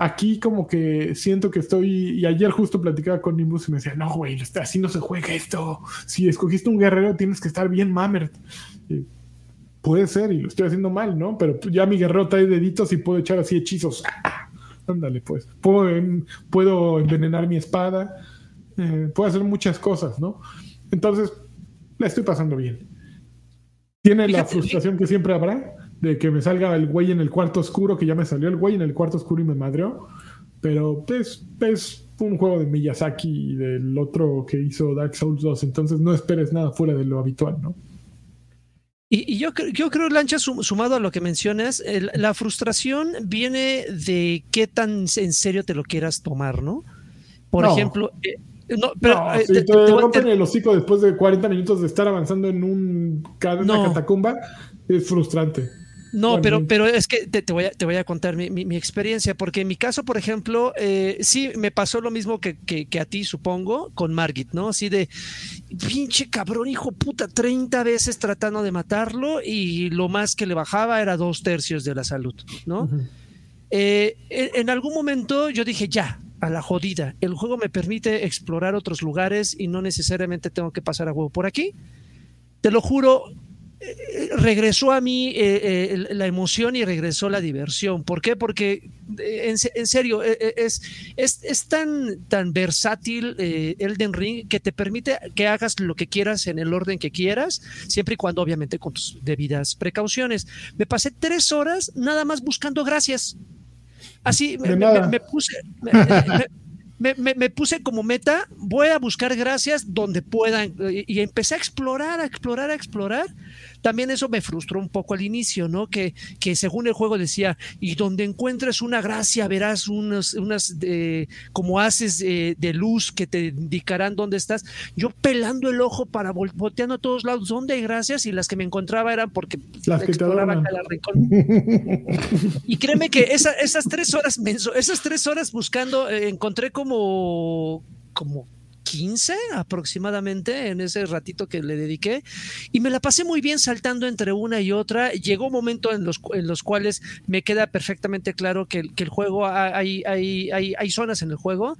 aquí como que siento que estoy, y ayer justo platicaba con Nimbus y me decía, no, güey, así no se juega esto. Si escogiste un guerrero tienes que estar bien mamer. puede ser, y lo estoy haciendo mal, ¿no? Pero ya mi guerrero trae deditos y puedo echar así hechizos. Ándale, pues. Puedo, puedo, envenenar mi espada. Eh, puedo hacer muchas cosas, ¿no? Entonces, la estoy pasando bien. Tiene la frustración que siempre habrá, de que me salga el güey en el cuarto oscuro, que ya me salió el güey en el cuarto oscuro y me madreó. Pero es, es un juego de Miyazaki y del otro que hizo Dark Souls 2, entonces no esperes nada fuera de lo habitual, ¿no? Y, yo, yo creo, Lancha, sumado a lo que mencionas, la frustración viene de qué tan en serio te lo quieras tomar, ¿no? Por ejemplo, eh, no, pero, eh, te, rompen el hocico después de 40 minutos de estar avanzando en un, una catacumba, es frustrante. No, pero, pero es que te, voy, a, te voy a contar mi, experiencia, porque en mi caso, por ejemplo, eh, sí me pasó lo mismo que, a ti, supongo, con Margit, ¿no? Así de, pinche cabrón, hijo puta, 30 veces tratando de matarlo y lo más que le bajaba era dos tercios de la salud, ¿no? Eh, en, algún momento yo dije, ya, a la jodida, el juego me permite explorar otros lugares y no necesariamente tengo que pasar a huevo por aquí. Te lo juro, regresó a mí eh, eh, la emoción y regresó la diversión. ¿Por qué? Porque eh, en, serio es, es, tan, tan versátil Elden Ring que te permite que hagas lo que quieras en el orden que quieras, siempre y cuando obviamente con tus debidas precauciones. Me pasé tres horas nada más buscando gracias. Así me, puse... Me, puse como meta, voy a buscar gracias donde puedan y empecé a explorar, a explorar, a explorar también eso me frustró un poco al inicio, ¿no? Que, que según el juego decía, y donde encuentres una gracia, verás unas, unas como haces de luz que te indicarán dónde estás. Yo pelando el ojo para volteando a todos lados, ¿dónde hay gracias? Y las que me encontraba eran porque las que exploraba y créeme que esas tres horas, esas tres horas buscando, eh, encontré como, como 15 aproximadamente en ese ratito que le dediqué y me la pasé muy bien saltando entre una y otra. Llegó un momento en los, en los cuales me queda perfectamente claro que, el juego, hay, hay, hay, hay zonas en el juego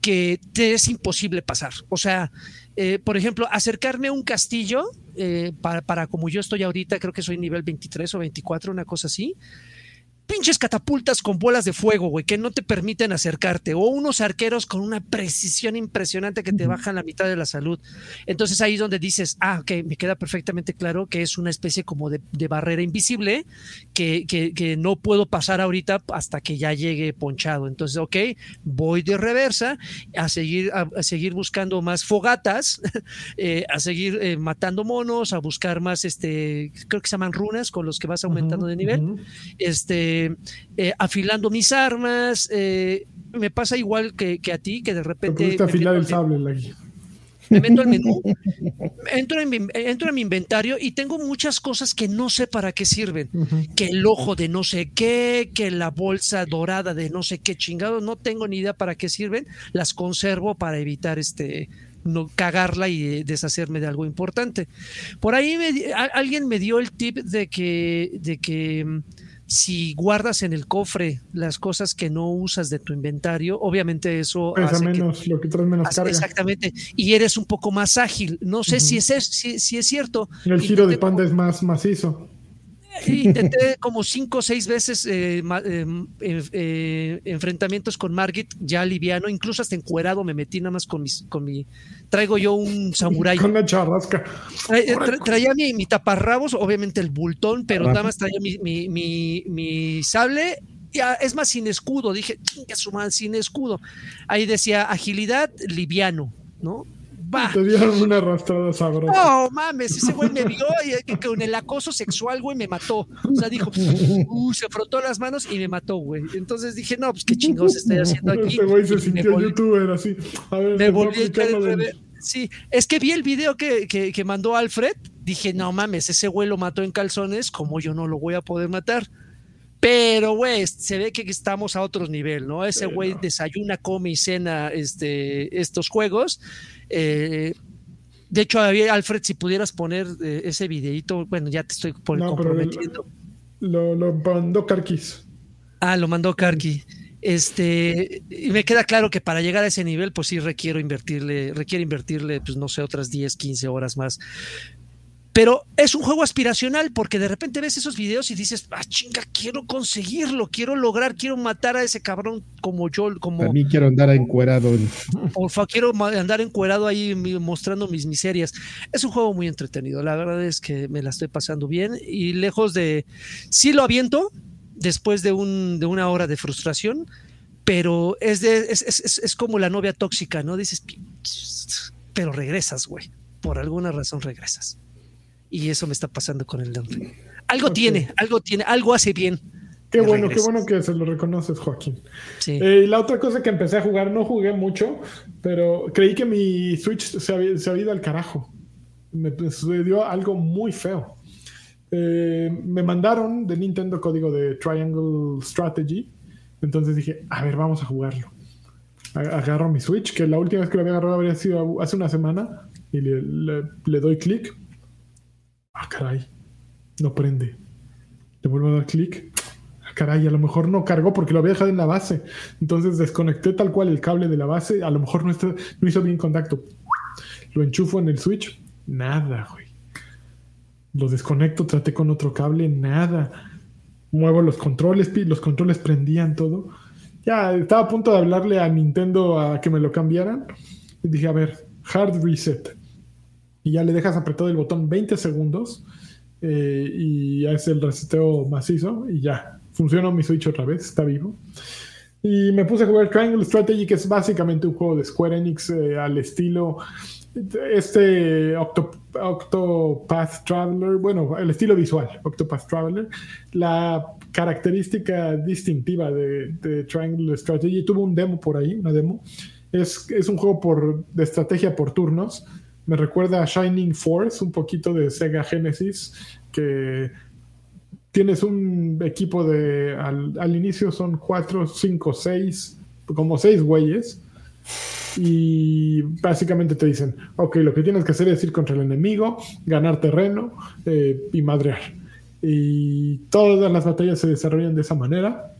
que te es imposible pasar. O sea, eh, por ejemplo, acercarme a un castillo, eh, para, para, como yo estoy ahorita, creo que soy nivel 23 o 24, una cosa así, pinches catapultas con bolas de fuego, güey, que no te permiten acercarte, o unos arqueros con una precisión impresionante que te bajan la mitad de la salud. Entonces ahí es donde dices, ah, ok, me queda perfectamente claro que es una especie como de, barrera invisible que, que, no puedo pasar ahorita hasta que ya llegue ponchado. Entonces, ok, voy de reversa a seguir, a, seguir buscando más fogatas, eh, a seguir eh, matando monos, a buscar más, este, creo que se llaman runas con los que vas aumentando de nivel. Este eh, afilando mis armas. Eh, me pasa igual que, a ti, que de repente... afilar el sable, me meto al menú, entro en, mi, entro en mi inventario y tengo muchas cosas que no sé para qué sirven. Que el ojo de no sé qué, que la bolsa dorada de no sé qué chingado, no tengo ni idea para qué sirven. Las conservo para evitar este no cagarla y deshacerme de algo importante. Por ahí alguien me dio el tip de que, de que si guardas en el cofre las cosas que no usas de tu inventario, obviamente eso Pesa menos, lo que traes menos carga. Exactamente, y eres un poco más ágil. No sé si, es, si, si, es cierto. El giro de panda es más macizo. Intenté como cinco o seis veces eh, eh, eh, enfrentamientos con Margit, ya liviano, incluso hasta encuerado me metí nada más con, mis, con mi... Traigo yo un samurái. Con la charrasca. traía mi, mi, taparrabos, obviamente el bultón, pero nada más traía mi, mi, mi, sable es más, sin escudo. Dije, su madre, sin escudo. Ahí decía agilidad, liviano, ¿no? Te dieron una arrastrada sabrosa. No, mames, ese güey me vio y con el acoso sexual, güey, me mató. O sea, dijo, uh, se frotó las manos y me mató, güey. Entonces dije, no, pues qué chingados estoy haciendo aquí. Ese güey se sintió youtuber así. A ver, me volví a Sí, es que vi el video que, que, que mandó Alfred. Dije, no mames, ese güey lo mató en calzones, como yo no lo voy a poder matar. Pero, güey, se ve que estamos a otro nivel, ¿no? Ese güey desayuna, come y cena este, estos juegos. Eh, de hecho, Alfred, si pudieras poner eh, ese videito, bueno, ya te estoy comprometiendo. lo, mandó Karkis. Ah, lo mandó Karki. Este, y me queda claro que para llegar a ese nivel, pues sí requiero invertirle, requiere invertirle, pues no sé, otras 10, 15 horas más. Pero es un juego aspiracional porque de repente ves esos videos y dices, ah, chinga, quiero conseguirlo, quiero lograr, quiero matar a ese cabrón como yo, como... A mí quiero andar encuerado. Porfa, quiero andar encuerado ahí mostrando mis miserias. Es un juego muy entretenido, la verdad es que me la estoy pasando bien y lejos de... Sí lo aviento después de, un, de una hora de frustración, pero es, de, es, es, es como la novia tóxica, ¿no? Dices, pero regresas, güey. Por alguna razón regresas. Y eso me está pasando con el Elden Algo tiene, algo tiene, algo hace bien. Qué bueno, qué bueno que se lo reconoces, Joaquín. Sí. Eh, la otra cosa que empecé a jugar, no jugué mucho, pero creí que mi Switch se había, ido al carajo. Me sucedió algo muy feo. eh, me mandaron de Nintendo código de Triangle Strategy. Entonces dije, a ver, vamos a jugarlo. Agarro mi Switch, que la última vez que lo había agarrado habría sido hace una semana, y le, doy clic. Ah, caray, no prende. Le vuelvo a dar clic. Ah, caray, a lo mejor no cargó porque lo había dejado en la base. Entonces desconecté tal cual el cable de la base. A lo mejor no, no hizo bien contacto. Lo enchufo en el Switch. Nada, güey. Lo desconecto, traté con otro cable, nada. Muevo los controles, los controles prendían todo. Ya estaba a punto de hablarle a Nintendo a que me lo cambiaran. Y dije, a ver, hard reset. Y ya le dejas apretado el botón 20 segundos. Eh, y es el reseteo macizo. Y ya, funcionó mi Switch otra vez, está vivo. Y me puse a jugar Triangle Strategy, que es básicamente un juego de Square Enix eh, al estilo este Octopath Traveler, bueno, el estilo visual, Octopath Traveler, la característica distintiva de, Triangle Strategy, tuvo un demo por ahí, una demo, es, es un juego por, de estrategia por turnos, me recuerda a Shining Force, un poquito de Sega Genesis, que tienes un equipo de, al, al inicio son cuatro, cinco, seis, como seis güeyes, y básicamente te dicen, ok, lo que tienes que hacer es ir contra el enemigo, ganar terreno eh, y madrear. Y todas las batallas se desarrollan de esa manera.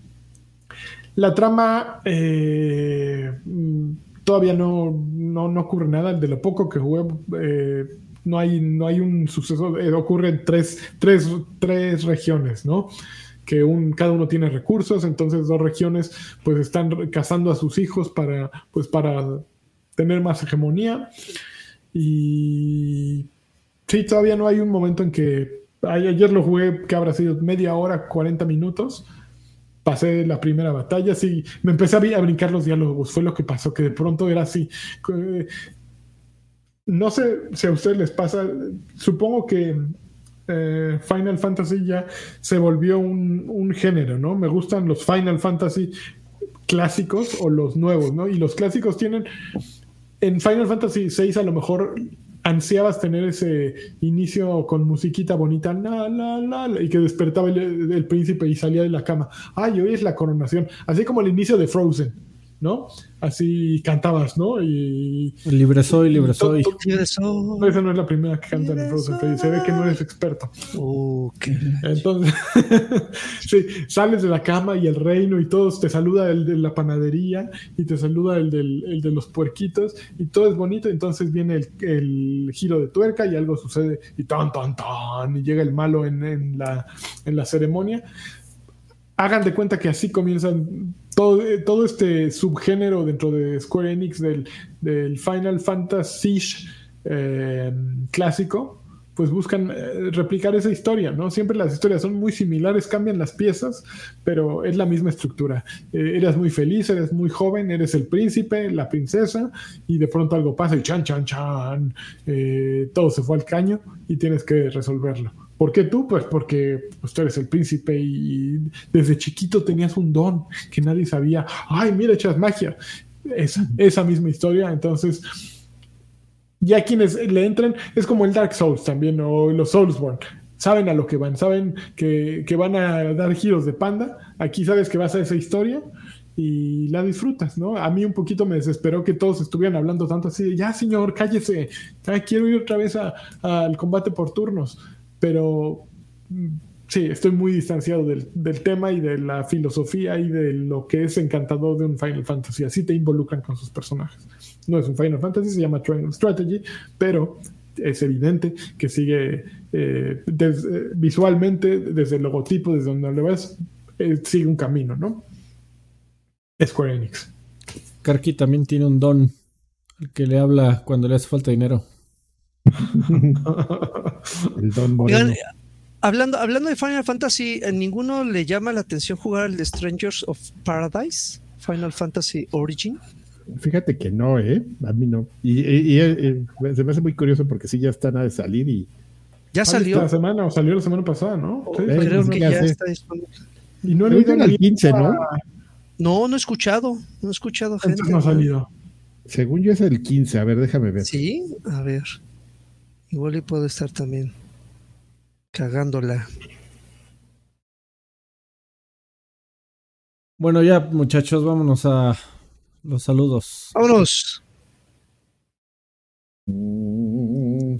La trama eh, todavía no, no, ocurre nada. De lo poco que jugué, eh, no, hay, no hay un suceso. ocurre en tres, tres, tres regiones, ¿no? que un, cada uno tiene recursos, entonces dos regiones pues están cazando a sus hijos para, pues, para tener más hegemonía. Y sí, todavía no hay un momento en que ayer lo jugué que habrá sido media hora, 40 minutos. Pasé la primera batalla, sí, me empecé a, brincar los diálogos, fue lo que pasó, que de pronto era así. No sé si a ustedes les pasa, supongo que eh, Final Fantasy ya se volvió un, género, ¿no? Me gustan los Final Fantasy clásicos o los nuevos, ¿no? Y los clásicos tienen. En Final Fantasy VI a lo mejor ansiabas tener ese inicio con musiquita bonita, la, la, y que despertaba el, el, príncipe y salía de la cama. Ay, hoy es la coronación. Así como el inicio de Frozen, ¿no? así cantabas, ¿no? Y. Libre soy, libre soy. Esa no es la primera que cantan en Frozen Se ve que no eres experto. Entonces, sí, sales de la cama y el reino y todos te saluda el de la panadería y te saluda el, del, de los puerquitos y todo es bonito. Entonces viene el, giro de tuerca y algo sucede y tan, tan, tan, y llega el malo en, en, la, en la ceremonia hagan de cuenta que así comienzan todo, todo este subgénero dentro de Square Enix del, Final Fantasy eh, clásico, pues buscan eh, replicar esa historia, ¿no? Siempre las historias son muy similares, cambian las piezas, pero es la misma estructura. Eh, eres muy feliz, eres muy joven, eres el príncipe, la princesa, y de pronto algo pasa y chan, chan, chan, todo se fue al caño y tienes que resolverlo. ¿Por qué tú? Pues porque pues, tú eres el príncipe y desde chiquito tenías un don que nadie sabía. Ay, mira, echas magia. Esa, esa misma historia. Entonces, ya quienes le entren, es como el Dark Souls también, o los Soulsborne. Saben a lo que van, saben que, que van a dar giros de panda. Aquí sabes que vas a esa historia y la disfrutas, ¿no? A mí un poquito me desesperó que todos estuvieran hablando tanto así ya señor, cállese, quiero ir otra vez al combate por turnos pero mm, sí, estoy muy distanciado del, tema y de la filosofía y de lo que es encantador de un Final Fantasy. Así te involucran con sus personajes. No es un Final Fantasy, se llama Triangle Strategy, pero es evidente que sigue eh, eh, visualmente, desde el logotipo, desde donde lo ves, eh, sigue un camino, ¿no? Square Enix. Karki también tiene un don, el que le habla cuando le hace falta dinero. hablando, hablando de Final Fantasy, ¿a ninguno le llama la atención jugar al Strangers of Paradise? Final Fantasy Origin. Fíjate que no, ¿eh? A mí no. Y, eh, se me hace muy curioso porque sí ya está nada de salir y. Ya salió. Esta semana o salió la semana pasada, ¿no? Oh, creo que ya está disponible. Y no he el 15, ¿no? No, no he escuchado. No he escuchado gente. no ha salido. Según yo es el 15. A ver, déjame ver. Sí, a ver. Igual y puede estar también. Cagándola. Bueno, ya, muchachos, vámonos a los saludos. Vámonos.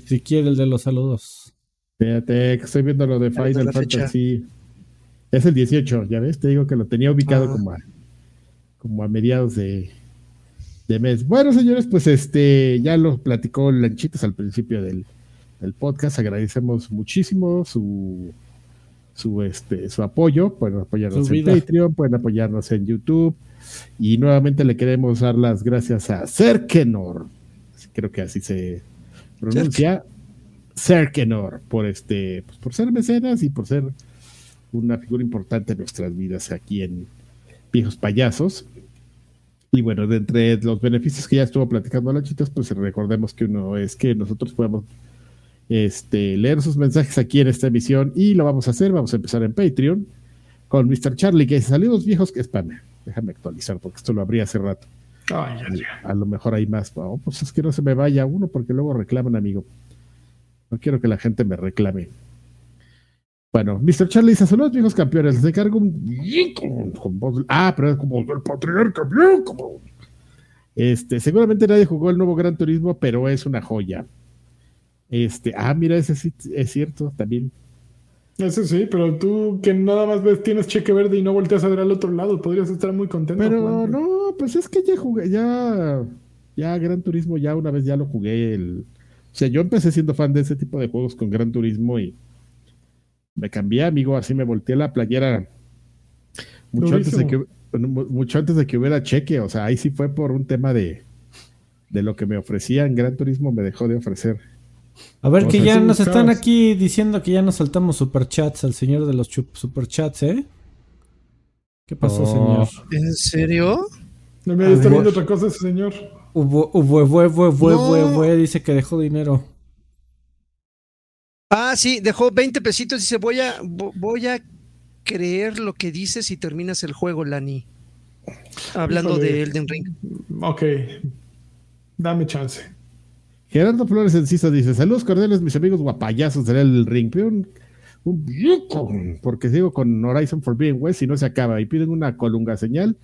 Si quiere el de los saludos. Fíjate, que estoy viendo lo de Final fecha. Fantasy. Es el 18, ya ves, te digo que lo tenía ubicado Ah. como, a, como a mediados de, de mes. Bueno, señores, pues este ya lo platicó Lanchitas al principio del, del podcast. Agradecemos muchísimo su su este su apoyo. Pueden apoyarnos Su en vida. Patreon, pueden apoyarnos en YouTube. Y nuevamente le queremos dar las gracias a Serkenor. Creo que así se pronuncia. Serkenor, por este, pues, por ser mecenas y por ser una figura importante en nuestras vidas aquí en Viejos Payasos. Y bueno, de entre los beneficios que ya estuvo platicando Lanchitas, pues recordemos que uno es que nosotros podemos este, leer sus mensajes aquí en esta emisión y lo vamos a hacer. Vamos a empezar en Patreon con Mr. Charlie, que dice: Saludos viejos, que espame. Déjame actualizar porque esto lo abrí hace rato. A lo mejor hay más. Oh, pues es que no se me vaya uno porque luego reclaman, amigo. No quiero que la gente me reclame. Bueno, Mr. Charlie dice: Saludos, viejos campeones. Les encargo un. con- con voz- Ah, pero es como el patriarca, bien, como. Este, seguramente nadie jugó el nuevo Gran Turismo, pero es una joya. Este, ah, mira, ese sí es cierto también. Ese sí, pero tú que nada más ves, tienes cheque verde y no volteas a ver al otro lado, podrías estar muy contento. Pero no, pues es que ya jugué, ya, ya Gran Turismo, ya una vez ya lo jugué. El, o sea, yo empecé siendo fan de ese tipo de juegos con Gran Turismo y me cambié, amigo, así me volteé la playera mucho antes, de que, mucho antes de que hubiera cheque. O sea, ahí sí fue por un tema de, de lo que me ofrecían. Gran Turismo me dejó de ofrecer. A ver, que ya nos están aquí diciendo que ya nos saltamos superchats al señor de los superchats, ¿eh? ¿Qué pasó, Oh. señor? ¿En serio? No me A está viendo otra cosa ese señor. Hubo, hubo, hubo, hubo, hubo, dice que dejó dinero. Ah, sí, dejó 20 pesitos y dice, voy a, vo- voy a creer lo que dices si terminas el juego, Lani. Hablando Híjole. de Elden Ring. Ok, dame chance. Gerardo Flores Enciso dice: Saludos cordiales, mis amigos guapayazos del El Ring. Un, un porque sigo con Horizon Forbidden West y no se acaba. Y piden una colunga señal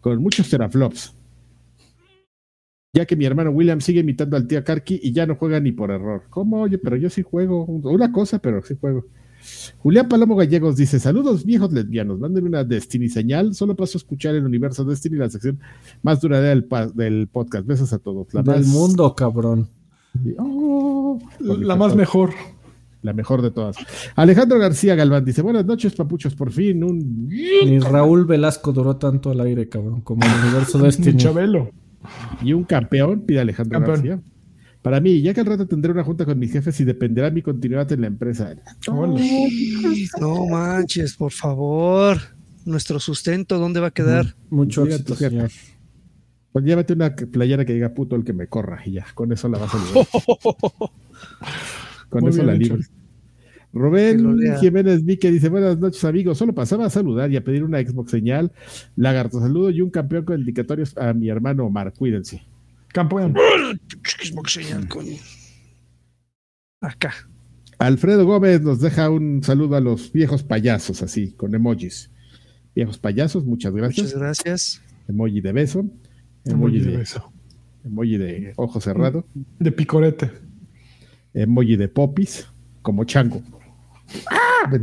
con muchos teraflops. Ya que mi hermano William sigue imitando al tío Karki y ya no juega ni por error. ¿Cómo? Oye, pero yo sí juego. Una cosa, pero sí juego. Julián Palomo Gallegos dice: Saludos viejos lesbianos, mándenme una Destiny señal. Solo paso a escuchar el universo Destiny, la sección más duradera del, del podcast. Besos a todos. La Del más- mundo, cabrón. Oh, La más mejor. la mejor de todas. Alejandro García Galván dice: Buenas noches, papuchos. Por fin, un. Ni Raúl Velasco duró tanto al aire, cabrón, como el universo Ni Destiny. Chabelo. Y un campeón, pide Alejandro Campeón. García. Para mí, ya que al rato tendré una junta con mis jefes y dependerá mi continuidad en la empresa. Hola. No manches, por favor. Nuestro sustento, ¿dónde va a quedar? Mucho éxito, señor. Pues llévate una playera que diga puto el que me corra y ya, con eso la vas a librar. con Muy eso la lo Rubén. Jiménez Vique dice: Buenas noches, amigos. Solo pasaba a saludar y a pedir una Xbox señal. Lagarto saludo y un campeón con indicatorios a mi hermano Omar. Cuídense. Campeón. Xbox señal, coño. Acá. Alfredo Gómez nos deja un saludo a los viejos payasos, así, con emojis. Viejos payasos, muchas gracias. Muchas gracias. Emoji de beso. Emoji Emoji de de, beso. emoji de ojo cerrado. De picorete. Emoji de popis, como chango. ¡Ah!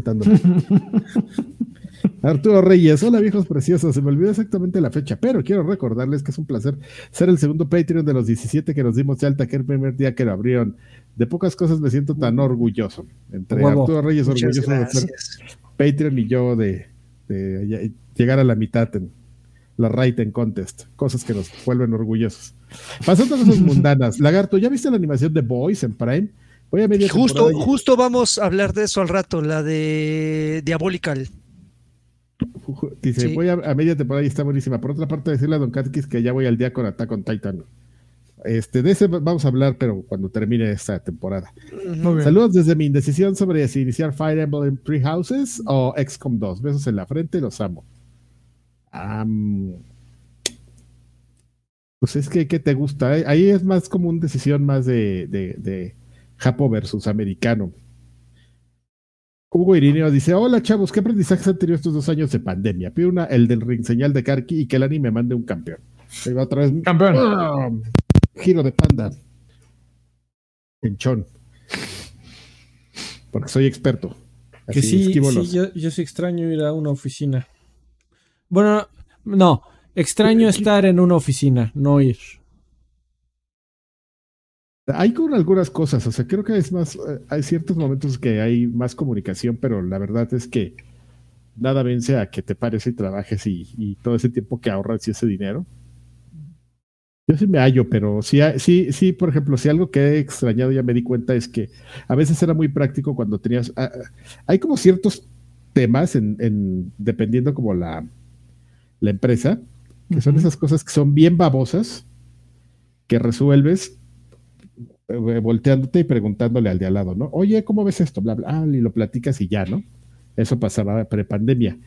Arturo Reyes, hola viejos preciosos, se me olvidó exactamente la fecha, pero quiero recordarles que es un placer ser el segundo Patreon de los 17 que nos dimos de alta que el primer día que lo abrieron. De pocas cosas me siento tan orgulloso. Entre Huevo. Arturo Reyes Muchas orgulloso de ser. Patreon y yo de, de llegar a la mitad en la Raiden Contest, cosas que nos vuelven orgullosos. Pasando a cosas mundanas, Lagarto, ¿ya viste la animación de Boys en Prime? Voy a media Justo, y- justo vamos a hablar de eso al rato, la de Diabolical. Dice, Sí. voy a, a media temporada y está buenísima. Por otra parte, decirle a Don Katkis que ya voy al día con Attack on Titan. Este, de ese vamos a hablar, pero cuando termine esta temporada. Muy bien. Saludos desde mi indecisión sobre si iniciar Fire Emblem Three Houses o XCOM 2. Besos en la frente, los amo. Pues es que, ¿qué te gusta? Ahí es más como una decisión más de, de, de Japo versus americano. Hugo Irineo dice: Hola chavos, ¿qué aprendizajes han tenido estos dos años de pandemia? Pido una, el del ring señal de Karki y que el anime mande un campeón. Ahí va otra vez. Campeón. Giro de panda. Enchón. Porque soy experto. Que sí, sí, yo, yo sí extraño ir a una oficina. Bueno, no, extraño estar en una oficina, no ir. Hay con algunas cosas, o sea, creo que es más, eh, hay ciertos momentos que hay más comunicación, pero la verdad es que nada vence a que te pares y trabajes y, y todo ese tiempo que ahorras y ese dinero. Yo sí me hallo, pero sí, hay- sí, sí, por ejemplo, si algo que he extrañado ya me di cuenta es que a veces era muy práctico cuando tenías, ah, ah, hay como ciertos temas en, en- dependiendo como la, la empresa, que son esas cosas que son bien babosas, que resuelves eh, volteándote y preguntándole al de al lado, ¿no? Oye, ¿cómo ves esto? Bla, bla, ah, y lo platicas y ya, ¿no? Eso pasaba prepandemia.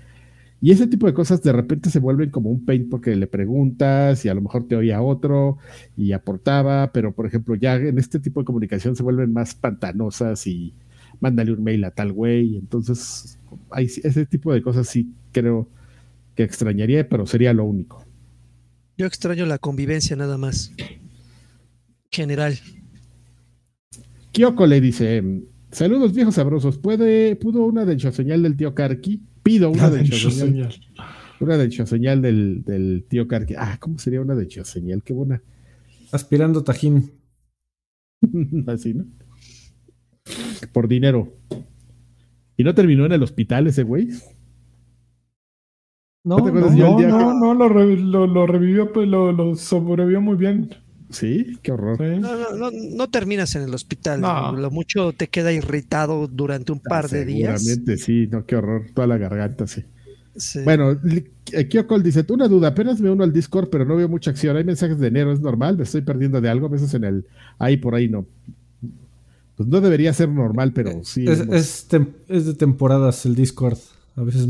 Y ese tipo de cosas de repente se vuelven como un pain porque le preguntas y a lo mejor te oía otro y aportaba, pero por ejemplo ya en este tipo de comunicación se vuelven más pantanosas y mándale un mail a tal güey. Entonces, hay, ese tipo de cosas sí creo que extrañaría, pero sería lo único. Yo extraño la convivencia nada más. General. Kyoko le dice: Saludos viejos sabrosos. ¿Puede, ¿Pudo una del señal del tío Karki? Pido una dencho señal. Una del señal del, del tío Karki. Ah, ¿cómo sería una del señal? Qué buena. Aspirando tajín. Así, ¿no? Por dinero. ¿Y no terminó en el hospital ese güey? No, ¿No te acuerdas no, No, día no, no, lo, re- lo, lo revivió, pues lo, lo sobrevivió muy bien. Sí, qué horror. Sí. No, no, no, no terminas en el hospital. No. Lo mucho te queda irritado durante un par de días. Seguramente, sí, no, qué horror. Toda la garganta, sí. Sí. Bueno, eh, Kyoko dice, una duda, apenas me uno al Discord, pero no veo mucha acción. Hay mensajes de enero, es normal, me estoy perdiendo de algo, a veces en el ahí por ahí no. Pues no debería ser normal, pero sí. Es, hemos- es tem- es de temporadas el Discord. A veces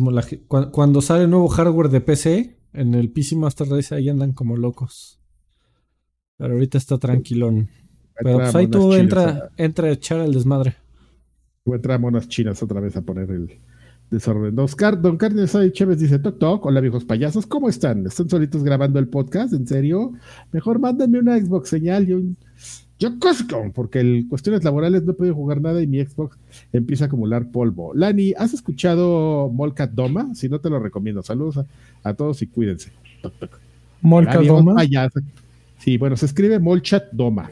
cuando sale nuevo hardware de PC, en el PC Master Race ahí andan como locos. Pero ahorita está tranquilón. Pero pues ahí tú chinas, entra, entra a echar el desmadre. Voy a entrar a monas chinas otra vez a poner el desorden. Don, Oscar, Don Carnes Ay Chévez dice, toc toc, hola viejos payasos, ¿cómo están? ¿Están solitos grabando el podcast? ¿En serio? Mejor mándenme una Xbox señal y un... Yo Costco, porque en cuestiones laborales no he podido jugar nada y mi Xbox empieza a acumular polvo. Lani, ¿has escuchado Molcat Doma? Si no te lo recomiendo. Saludos a, a todos y cuídense. Toc, toc. Molca Ah, viejos Doma. payasos. Sí, bueno, se escribe Molchat Doma.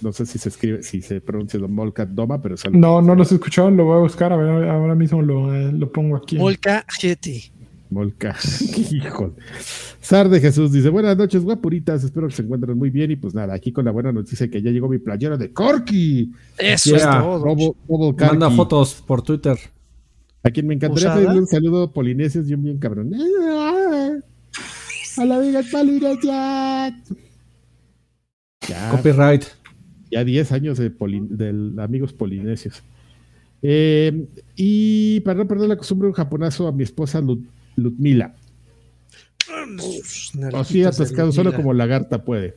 No sé si se escribe, si se pronuncia Molcat Doma, pero es algo- No, no los he escuchado, lo voy a buscar. A ver, ahora mismo lo, eh, lo pongo aquí. Molca Getty. Molca. Hijo. Sar de Jesús dice: Buenas noches, guapuritas. Espero que se encuentren muy bien. Y pues nada, aquí con la buena noticia que ya llegó mi playera de Corky. Eso es Yeah. todo. Robo, Robo Manda fotos por Twitter. A quien me encantaría ¿Usada? pedirle un saludo polinesios y un bien cabrón. Hola, amigas polinesias. Ya, Copyright. ya 10 años de, poli- de amigos polinesios. Eh, y para no perder la costumbre, un japonazo a mi esposa Lut- Ludmila. Así atascado, solo como lagarta puede.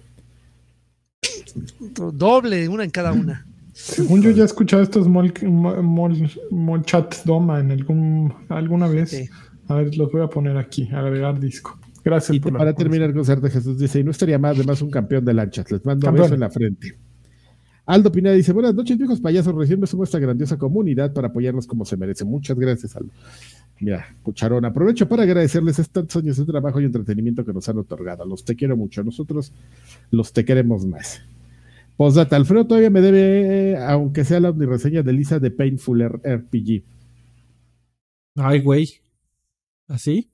Doble, una en cada una. Según yo ya he escuchado estos mol, mol, mol- Molchat Doma en algún, alguna vez. Sí. A ver, los voy a poner aquí, agregar disco. Gracias Y por la para terminar con de Jesús, dice, y no estaría más, además un campeón de lanchas. Les mando un beso en la frente. Aldo Pineda dice, buenas noches, viejos payasos. Recién me sumo a esta grandiosa comunidad para apoyarnos como se merece. Muchas gracias, Aldo. Mira, cucharón. Aprovecho para agradecerles estos años de trabajo y entretenimiento que nos han otorgado. Los te quiero mucho. Nosotros los te queremos más. Postdata, Alfredo todavía me debe, eh, aunque sea la reseña de Lisa de Painful RPG. Ay, güey. ¿Así?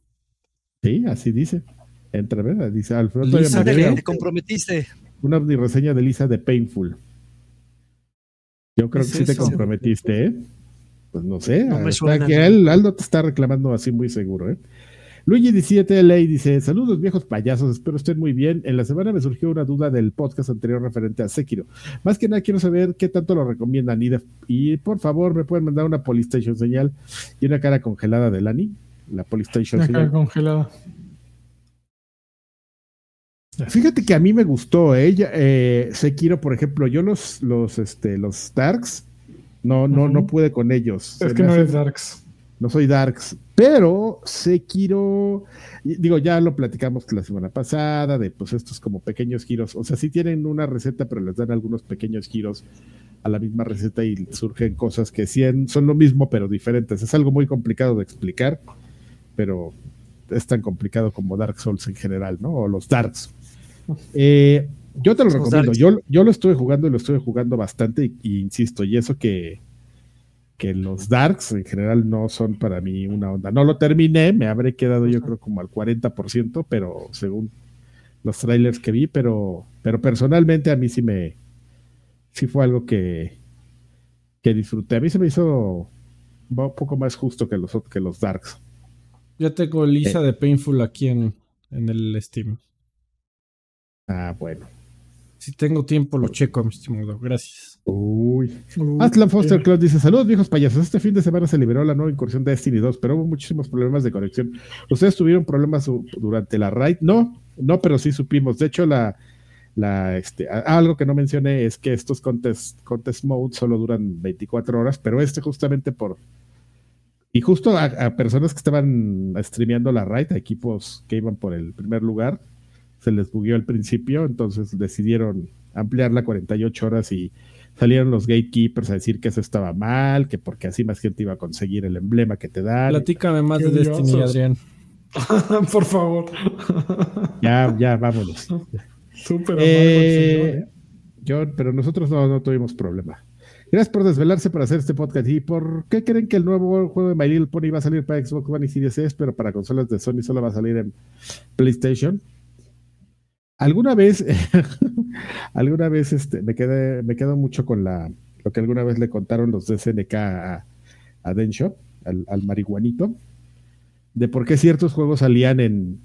Sí, así dice. Entre ¿verdad? dice Alfredo todavía Lisa me de debe, Ándale, te comprometiste. una reseña de Lisa de Painful. Yo creo ¿Qué que sí te comprometiste, ¿eh? Pues no sé. No me suena. que él, Aldo te está reclamando así muy seguro, ¿eh? Luigi 17 LA dice: Saludos viejos payasos, espero estén muy bien. En la semana me surgió una duda del podcast anterior referente a Sekiro. Más que nada quiero saber qué tanto lo recomiendan y, de- y por favor me pueden mandar una Polystation señal y una cara congelada de Lani. La Polystation Acá señal. congelada. Fíjate que a mí me gustó, ¿eh? Eh, Sekiro, por ejemplo, yo los, los, este, los Starks No, no, no pude con ellos. Es que no eres Darks. No soy Darks, pero Sekiro, digo, ya lo platicamos la semana pasada, de pues estos como pequeños giros, o sea, sí tienen una receta, pero les dan algunos pequeños giros a la misma receta y surgen cosas que sí son lo mismo, pero diferentes. Es algo muy complicado de explicar, pero es tan complicado como Dark Souls en general, ¿no? O los Darks. Eh, yo te lo recomiendo. Yo, yo lo estuve jugando y lo estuve jugando bastante, y insisto, y eso que que los Darks en general no son para mí una onda. No lo terminé, me habré quedado yo creo como al 40%, pero según los trailers que vi, pero, pero personalmente a mí sí me, sí fue algo que, que disfruté. A mí se me hizo un poco más justo que los, que los Darks. Ya tengo Lisa de Painful aquí en, en el Steam. Ah, bueno. Si tengo tiempo lo checo, mi estimado. Gracias. Uy. Atlan Foster Club dice: Saludos, viejos payasos. Este fin de semana se liberó la nueva incursión de Destiny 2, pero hubo muchísimos problemas de conexión. ¿Ustedes tuvieron problemas durante la raid? No, no, pero sí supimos. De hecho, la, la este, algo que no mencioné es que estos contest, contest mode solo duran 24 horas, pero este justamente por. Y justo a, a personas que estaban streameando la raid, a equipos que iban por el primer lugar, se les bugueó al principio, entonces decidieron ampliarla a 48 horas y salieron los gatekeepers a decir que eso estaba mal, que porque así más gente iba a conseguir el emblema que te dan. Platícame más de Destiny, Adrián. Por favor. Ya, ya, vámonos. Súper eh, ¿eh? Yo, pero nosotros no, no tuvimos problema. Gracias por desvelarse para hacer este podcast. ¿Y por qué creen que el nuevo juego de My Little Pony va a salir para Xbox One y Series S, pero para consolas de Sony solo va a salir en PlayStation? Alguna vez, alguna vez este, me quedé, me quedo mucho con la, lo que alguna vez le contaron los de SNK a, a Denshop, al, marihuanito, de por qué ciertos juegos salían en,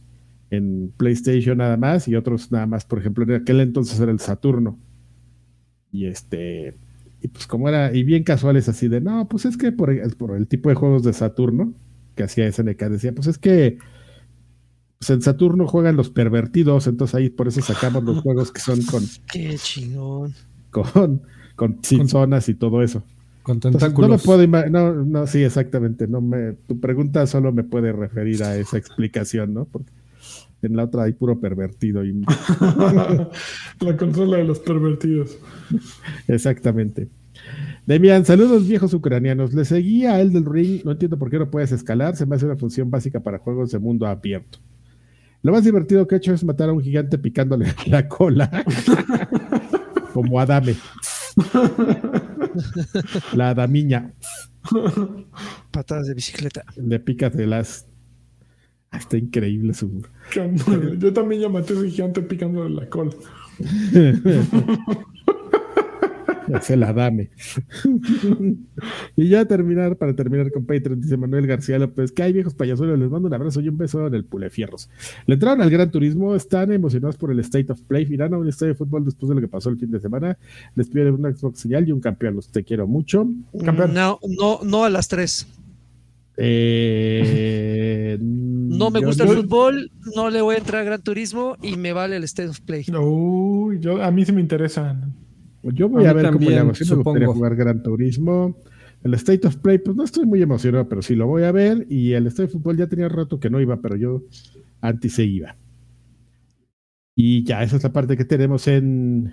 en PlayStation nada más y otros nada más, por ejemplo, en aquel entonces era el Saturno. Y este, y pues como era, y bien casuales así de, no, pues es que por, por el tipo de juegos de Saturno que hacía SNK, decía, pues es que pues en Saturno juegan los pervertidos, entonces ahí por eso sacamos los juegos que son con. Qué chingón. Con, con sin zonas y todo eso. Con tentáculos. no me puedo no, no, sí, exactamente. No me, tu pregunta solo me puede referir a esa explicación, ¿no? Porque en la otra hay puro pervertido. Y... la consola de los pervertidos. Exactamente. Demian, saludos viejos ucranianos. Le seguía a él del ring. No entiendo por qué no puedes escalar. Se me hace una función básica para juegos de mundo abierto. Lo más divertido que he hecho es matar a un gigante picándole la cola. Como Adame. la Adamiña. Patadas de bicicleta. Le picas de las. Ah, está increíble su. Yo también ya maté a un gigante picándole la cola. Se la dame. y ya terminar, para terminar con Patreon, dice Manuel García López, que hay viejos payasuelos, les mando un abrazo y un beso en el Pulefierros. Le entraron al Gran Turismo, están emocionados por el State of Play, irán a un estadio de fútbol después de lo que pasó el fin de semana, les piden una Xbox señal y un campeón, los te quiero mucho. No, no, no a las tres. Eh, no me gusta el fútbol, no le voy a entrar a Gran Turismo y me vale el State of Play. Uy, yo, a mí sí me interesan. Yo voy a, ver cómo le hago. Me gustaría jugar Gran Turismo. El State of Play, pues no estoy muy emocionado, pero sí lo voy a ver. Y el State of Football ya tenía rato que no iba, pero yo antes se iba. Y ya, esa es la parte que tenemos en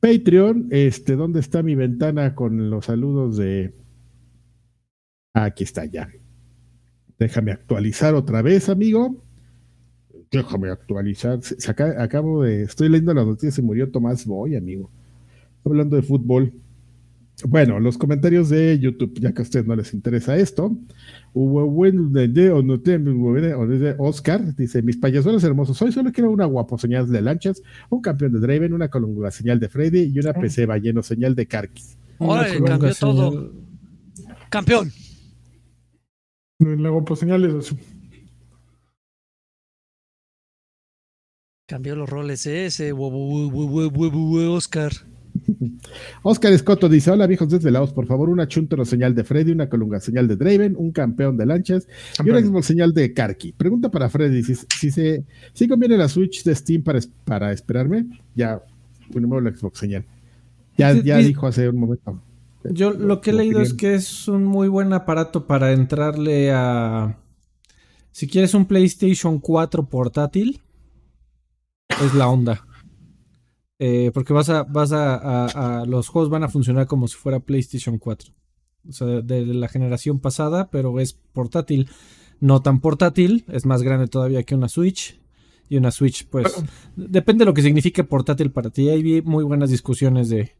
Patreon. Este, ¿dónde está mi ventana con los saludos de. aquí está ya. Déjame actualizar otra vez, amigo. Déjame actualizar. acabo de. Estoy leyendo las noticias. Se murió Tomás Boy, amigo hablando de fútbol. Bueno, los comentarios de YouTube, ya que a ustedes no les interesa esto. Hubo buen de Oscar, dice: Mis payasones hermosos, hoy solo quiero una guapo señal de lanchas, un campeón de Draven, una columna señal de Freddy y una PC balleno señal de Karkis. Órale, cambió todo. Campeón. La guapo señal es eso. Cambió los roles ¿eh? ese Oscar. Oscar Escoto dice: Hola viejos desvelados, por favor, una chuntero señal de Freddy, una colunga señal de Draven, un campeón de lanchas y una Xbox señal de Karki. Pregunta para Freddy: si, si, se, si conviene la Switch de Steam para, para esperarme, ya ponemos la Xbox señal. Ya, ya dijo hace un momento. Yo lo que he leído es que es un muy buen aparato para entrarle a... Si quieres un PlayStation 4 portátil, es la onda. Eh, porque vas a, vas a, los juegos van a funcionar como si fuera PlayStation 4. O sea, de la generación pasada, pero es portátil. No tan portátil, es más grande todavía que una Switch. Y una Switch, pues, depende de lo que signifique portátil para ti. Hay muy buenas discusiones de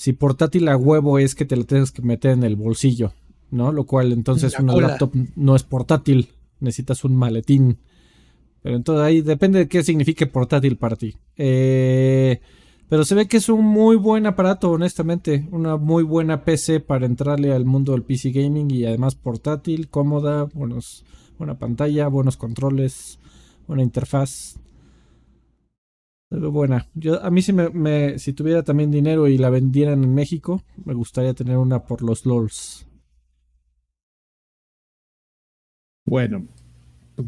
si portátil a huevo es que te lo tengas que meter en el bolsillo, ¿no? Lo cual entonces una laptop no es portátil, necesitas un maletín. Pero entonces ahí depende de qué signifique portátil para ti. Eh, pero se ve que es un muy buen aparato, honestamente. Una muy buena PC para entrarle al mundo del PC gaming y además portátil, cómoda, buenos, buena pantalla, buenos controles, buena interfaz. Buena. Yo, a mí si, me, si tuviera también dinero y la vendieran en México, me gustaría tener una por los LOLs. Bueno,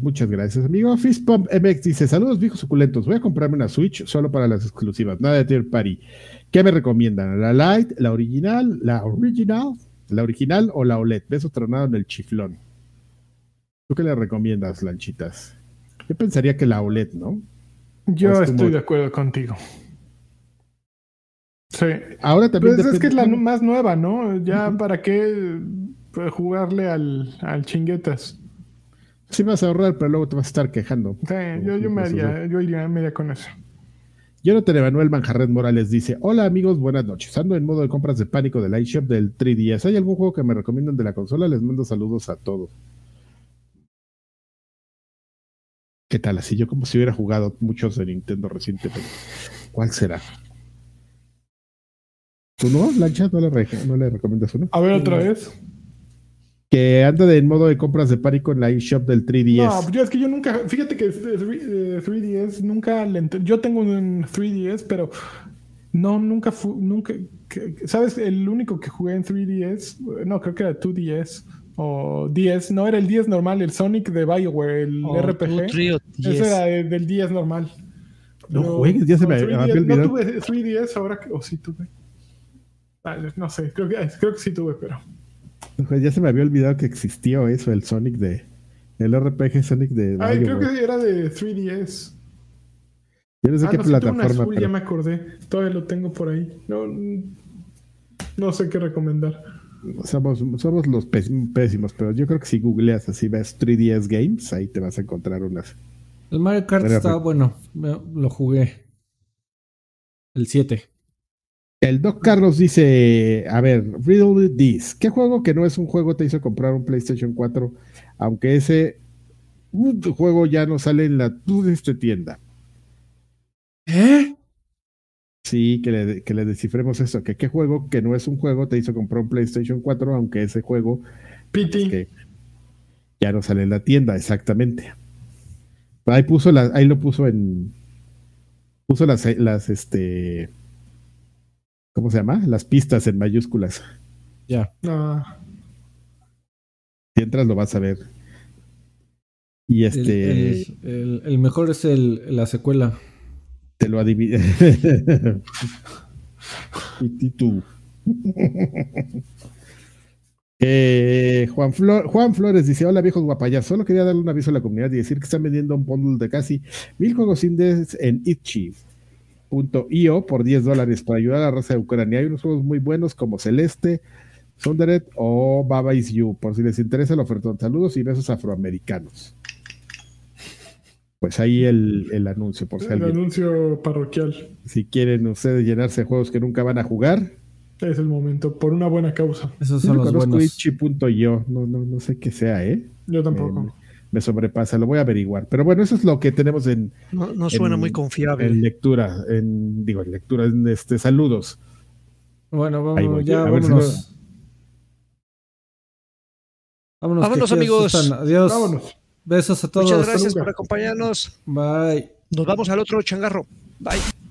muchas gracias, amigo. Fistpump MX dice: Saludos, viejos suculentos. Voy a comprarme una Switch solo para las exclusivas, nada de tier party. ¿Qué me recomiendan? ¿La Lite, la original, la original, la original o la OLED? Beso tronado en el chiflón. ¿Tú qué le recomiendas, lanchitas? Yo pensaría que la OLED, ¿no? Yo estoy de acuerdo contigo. Sí. Ahora también. Pues es que es la más nueva, ¿no? Ya para qué jugarle al, al chinguetas. Sí vas a ahorrar, pero luego te vas a estar quejando. Sí, yo, me haría, yo iría media con eso. Jonathan Emanuel Manjarred Morales dice: Hola amigos, buenas noches. Ando en modo de compras de pánico del iShop del 3DS. ¿Hay algún juego que me recomiendan de la consola? Les mando saludos a todos. ¿Qué tal? Así yo como si hubiera jugado muchos de Nintendo recientemente. ¿Cuál será? ¿Tú no, Lancha? ¿No le, no le recomiendas uno? A ver, otra vez que anda en modo de compras de pánico en la eShop del 3DS. No, yo es que yo nunca, fíjate que 3DS eh, nunca le Yo tengo un 3DS, pero no, nunca, nunca, ¿sabes? El único que jugué en 3DS, no, creo que era 2DS o 10, no era el 10 normal, el Sonic de BioWare, el oh, RPG. Ese era del 10 normal. No juegues, ya se me. No tuve 3DS ahora que, o sí tuve. Ah, no sé, creo que, creo que sí tuve, pero ya se me había olvidado que existió eso, el Sonic de. El RPG Sonic de. Ay, creo que era de 3DS. Yo no sé ah, qué plataforma. Ya me acordé. Todavía lo tengo por ahí. No, no sé qué recomendar. Somos, somos los pésimos, pero yo creo que si googleas así, ves 3DS Games, ahí te vas a encontrar unas. El Mario Kart estaba bueno. Lo jugué. El 7. El Doc Carlos dice, a ver, Riddle This, ¿qué juego que no es un juego te hizo comprar un PlayStation 4? Aunque ese juego ya no sale en la este tienda. ¿Eh? Sí, que le, que le descifremos eso, que qué juego que no es un juego te hizo comprar un PlayStation 4, aunque ese juego que ya no sale en la tienda, exactamente. Ahí puso la, ahí lo puso en puso las, las este ¿Cómo se llama? Las pistas en mayúsculas. Ya. Ah. Si entras lo vas a ver. Y este. El, mejor es el, la secuela. Te lo adivino. y tú. Eh, Juan, Juan, Flores dice: Hola viejos guapayas, solo quería darle un aviso a la comunidad y decir que están vendiendo un bundle de casi mil juegos indies en Itchy io por 10 dólares para ayudar a la raza de Ucrania. Hay unos juegos muy buenos como Celeste, Sunderet o Baba Is You, por si les interesa el ofertón. Saludos y besos afroamericanos. Pues ahí el, anuncio, por si El anuncio parroquial. Si quieren ustedes llenarse de juegos que nunca van a jugar. Es el momento, por una buena causa. Esos son los buenos. Yo no, no, no sé qué sea, ¿eh? Yo tampoco me sobrepasa, lo voy a averiguar. Pero bueno, eso es lo que tenemos en. No, suena muy confiable. En lectura, en, digo, en lectura, en este, saludos. Bueno, vamos, ya, vámonos. vámonos. Vámonos, amigos. Adiós. Vámonos. Besos a todos. Muchas gracias por acompañarnos. Bye. Nos vamos al otro changarro. Bye.